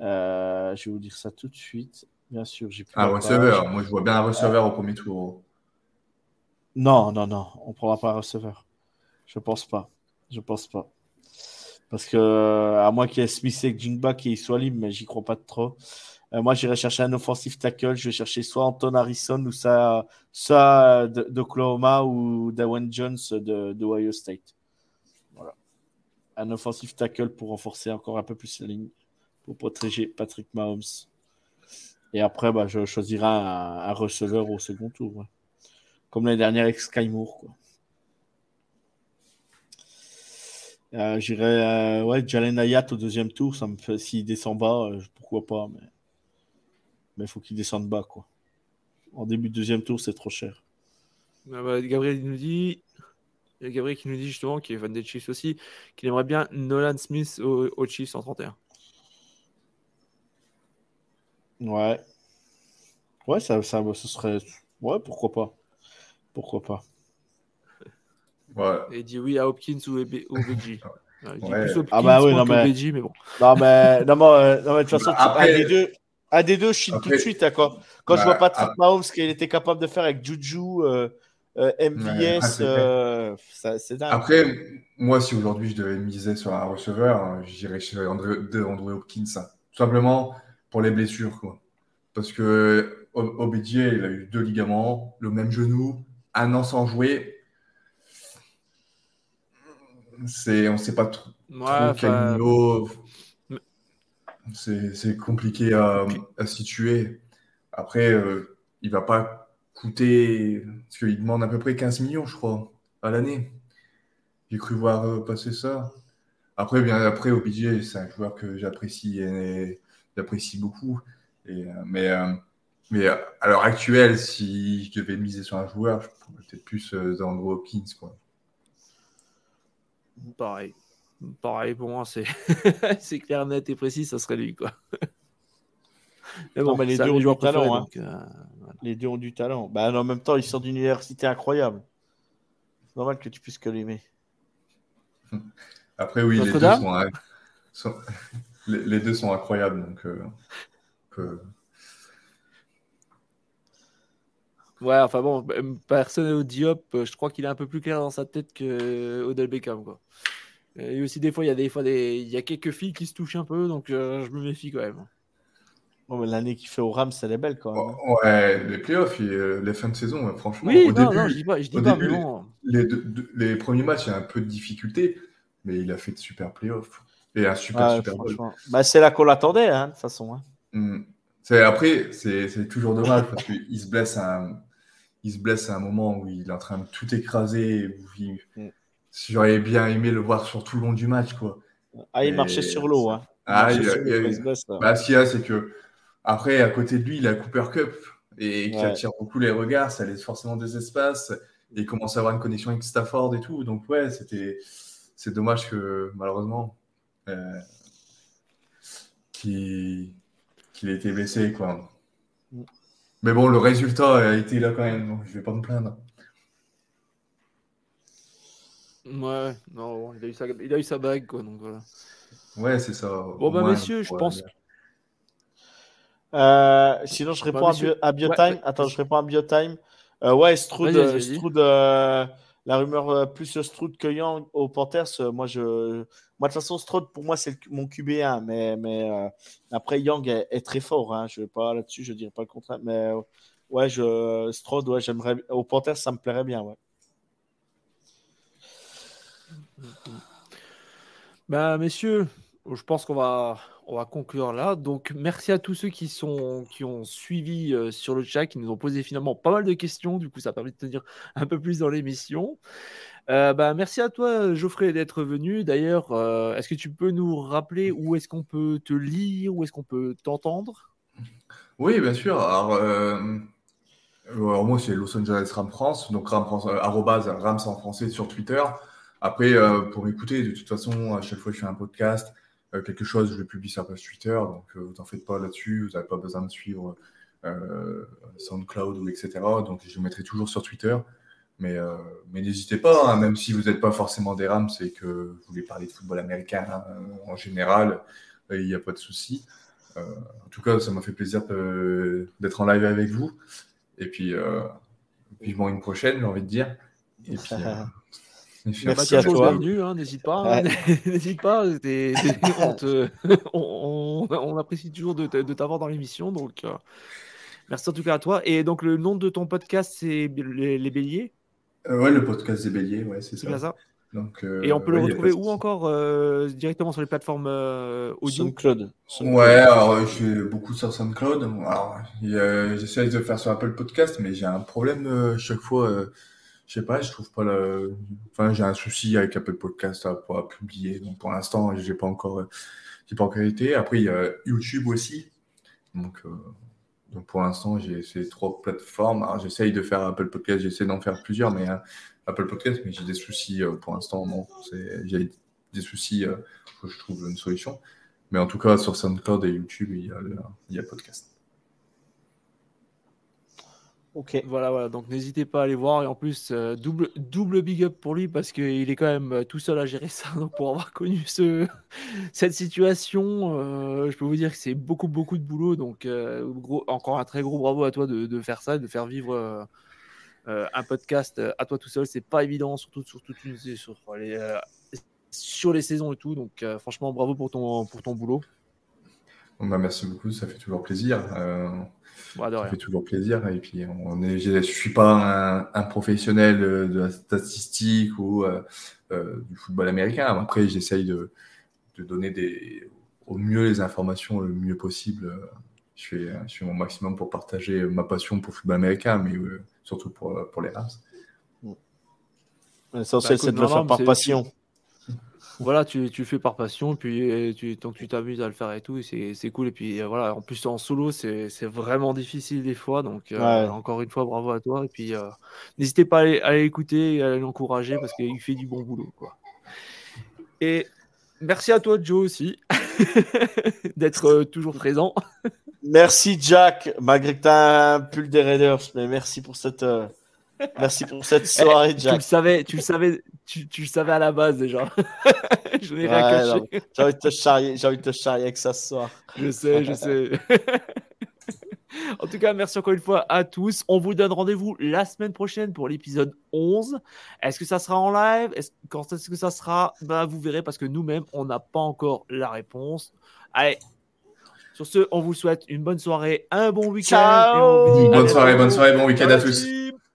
Euh, je vais vous dire ça tout de suite. Bien sûr, j'ai Un receveur. Moi, je vois bien un receveur au premier tour. Non, non, non. On ne prendra pas un receveur. Je pense pas. Je pense pas. Parce que, à moins qu'il y ait Smith et Jingba qui soit libre, mais j'y crois pas trop. Euh, moi, j'irai chercher un offensive tackle. Je vais chercher soit Anton Harrison ou ça, soit d'Oklahoma ou Dawan Jones de, de, Ohio State. Voilà. Un offensive tackle pour renforcer encore un peu plus la ligne, pour protéger Patrick Mahomes. Et après, bah, je choisirai un, receveur au second tour. Comme l'année dernière avec Sky Moore. Quoi. Euh, J'irai euh, ouais, Jalen Ayat au deuxième tour. Ça me fait, s'il descend bas, euh, pourquoi pas. Mais mais il faut qu'il descende bas. Quoi. En début de deuxième tour, c'est trop cher. Ah bah, Gabriel nous dit, Gabriel qui nous dit justement, qui est fan des Chiefs aussi, qu'il aimerait bien Nolan Smith au, au Chiefs en 31. Ouais. Ouais, ça, ça, ce serait. Ouais, pourquoi pas. Pourquoi pas. Ouais. Et il dit oui à Hopkins ou, BG. Ouais. ah bah oui, non mais... mais bon. Non mais, non, mais, non, mais de toute façon, Après... un deux, un des deux, je chine tout de suite. Hein, quand quand je vois bah, Patrick Mahomes, ce qu'il était capable de faire avec Juju, euh, euh, MVS, euh, c'est dingue. Après, moi, si aujourd'hui je devais miser sur un receveur, hein, j'irais chez André, André Hopkins. Hein. Tout simplement pour les blessures. Quoi. Parce que OBJ, il a eu deux ligaments, le même genou, un an sans jouer. C'est, on ne sait pas trop, c'est compliqué à, situer. Après, euh, il va pas coûter. Parce qu'il demande à peu près 15 millions, je crois, à l'année. J'ai cru voir euh, passer ça. Après, bien après, OBJ, c'est un joueur que j'apprécie et j'apprécie beaucoup. Et, euh, mais, mais à l'heure actuelle, si je devais miser sur un joueur, je pourrais peut-être plus Andrew Hopkins. Quoi. Pareil. Pareil pour moi, c'est c'est clair, net et précis, ça serait lui. Quoi. Mais bon, les deux ont du talent. Hein. Euh, les deux ont du talent. Bah, en même temps, ils sont d'une université incroyable. C'est normal que tu puisses que l'aimer. Après, oui, les deux sont, les, deux sont, incroyables. Donc, euh, Ouais, enfin bon, personne au Diop, je crois qu'il est un peu plus clair dans sa tête que Odell Beckham, quoi. Et aussi, des fois, il y a des fois des... il y a quelques filles qui se touchent un peu, donc je me méfie quand même. L'année qu'il fait au Rams, elle est belle quand même. Oh, ouais, les playoffs, et, les fins de saison, franchement. Oui, non, non, je dis pas, je dis pas, mais bon. les, les, premiers matchs, il y a un peu de difficulté, mais il a fait de super playoffs. Et un super, super bah, C'est là qu'on l'attendait, hein, de toute façon. Hein. Hmm. Après, c'est toujours dommage parce qu'il se blesse à un, il se blesse à un moment où il est en train de tout écraser. Hmm. J'aurais bien aimé le voir sur tout le long du match, quoi. Ah, il marchait sur l'eau. Hein. Ah, il, bah, ce qu'il y a, c'est que après, à côté de lui, il a Cooper Cup et qui attire beaucoup les regards. Ça laisse forcément des espaces. Et il commence à avoir une connexion avec Stafford et tout. Donc, ouais, c'était. C'est dommage que, malheureusement, euh, qu'il ait été blessé, quoi. Mais bon, le résultat a été là quand même, donc je vais pas me plaindre. Ouais, non, il a eu sa, il a eu sa bague, quoi. Donc voilà. Ouais, c'est ça. Bon, bah, messieurs, je pense. Euh, sinon, je réponds bah, à, Biotime. Attends, je réponds à Biotime. Euh, ouais, Stroud, euh, la rumeur plus Stroud que Young au Panthers. moi, je, moi, de toute façon, Stroud, pour moi, c'est mon QB1. Mais, mais après, Young est, très fort. Hein. Je vais pas là-dessus, je dirais pas le contraire. Mais ouais, je, Stroud, ouais, j'aimerais. Au Panthers, ça me plairait bien. Ouais. Bah, messieurs, je pense qu'on va, on va conclure là. Donc, merci à tous ceux qui, sont, qui ont suivi euh, sur le chat, qui nous ont posé finalement pas mal de questions. Du coup, ça permet de tenir un peu plus dans l'émission. Euh, bah, merci à toi, Geoffrey, d'être venu. D'ailleurs, euh, est-ce que tu peux nous rappeler où est-ce qu'on peut te lire, où est-ce qu'on peut t'entendre? Oui, bien sûr. Alors, moi, c'est Los Angeles Ram France, donc Ram France, Rams en français sur Twitter. Après, pour m'écouter, de toute façon, à chaque fois que je fais un podcast, euh, quelque chose, je le publie sur page Twitter, donc euh, vous n'en faites pas là-dessus, vous n'avez pas besoin de suivre euh, SoundCloud ou etc. Donc je le mettrai toujours sur Twitter. Mais, n'hésitez pas, hein, même si vous n'êtes pas forcément des Rams et que vous voulez parler de football américain hein, en général, il n'y a pas de souci. en tout cas, ça m'a fait plaisir d'être en live avec vous. Et puis, vivement une prochaine, j'ai envie de dire. Merci à toi. Hein, n'hésite pas. Hein. n'hésite pas. on, apprécie toujours de, t'avoir dans l'émission. Donc, euh, merci en tout cas à toi. Et donc, le nom de ton podcast, c'est les, Béliers? Euh, Ouais, le podcast des Béliers, ouais, c'est ça. ça. Donc, euh, Et on peut le retrouver où encore Directement sur les plateformes audio? SoundCloud. Ouais, alors je fais beaucoup sur SoundCloud. J'essaie de faire sur Apple Podcast, mais j'ai un problème chaque fois je sais pas, je trouve pas le. Enfin, j'ai un souci avec Apple Podcast à, pas publier. Donc pour l'instant, j'ai pas encore, j'ai pas encore été. Après, il y a YouTube aussi. Donc, euh, donc pour l'instant, j'ai ces trois plateformes. Alors j'essaye de faire Apple Podcast, j'essaie d'en faire plusieurs, mais hein, Apple Podcast, mais j'ai des soucis euh, pour l'instant. Non, j'ai des soucis. Euh, que je trouve une solution. Mais en tout cas, sur SoundCloud et YouTube, il y a, il y a podcast. Ok. Voilà, voilà. Donc n'hésitez pas à aller voir. Et en plus, euh, double, double big up pour lui parce qu'il est quand même euh, tout seul à gérer ça. Donc pour avoir connu ce, cette situation, euh, je peux vous dire que c'est beaucoup, beaucoup de boulot. Donc gros, encore un très gros bravo à toi de, de faire ça, de faire vivre un podcast à toi tout seul. C'est pas évident, surtout, surtout sur, les, sur les saisons et tout. Donc franchement, bravo pour ton, pour ton boulot. Bah, merci beaucoup, ça fait toujours plaisir. Ça fait toujours plaisir. Et puis, on est, je ne suis pas un, professionnel de la statistique ou euh, euh, du football américain. Après, j'essaye de, de, donner des, au mieux les informations le mieux possible. Je fais, je fais mon maximum pour partager ma passion pour le football américain, mais euh, surtout pour, pour les Rams. L'essentiel, bah, c'est de le faire par passion voilà, tu, tu fais par passion, puis tu, tant que tu t'amuses à le faire et tout, c'est cool. Et puis euh, voilà, en plus en solo, c'est vraiment difficile des fois. Donc euh, encore une fois, bravo à toi. Et puis euh, n'hésitez pas à aller, écouter, à l'encourager parce qu'il fait du bon boulot. Quoi. Et merci à toi, Joe aussi, d'être toujours présent. Merci, Jack, malgré que tu as un pull des Raiders, mais merci pour cette. Merci pour cette soirée, eh, Jack. Tu le savais, tu le savais, tu, tu le savais à la base déjà. je n'ai rien caché. J'ai envie de te charrier, j'ai envie de te charrier avec ça ce soir. Je sais, je sais. En tout cas, merci encore une fois à tous. On vous donne rendez-vous la semaine prochaine pour l'épisode 11. Est-ce que ça sera en live? Est Quand est-ce que ça sera? Bah, Vous verrez parce que nous-mêmes, on n'a pas encore la réponse. Allez, sur ce, on vous souhaite une bonne soirée, un bon week-end. Ciao Bonne soirée, bonne soirée, bon week-end à tous.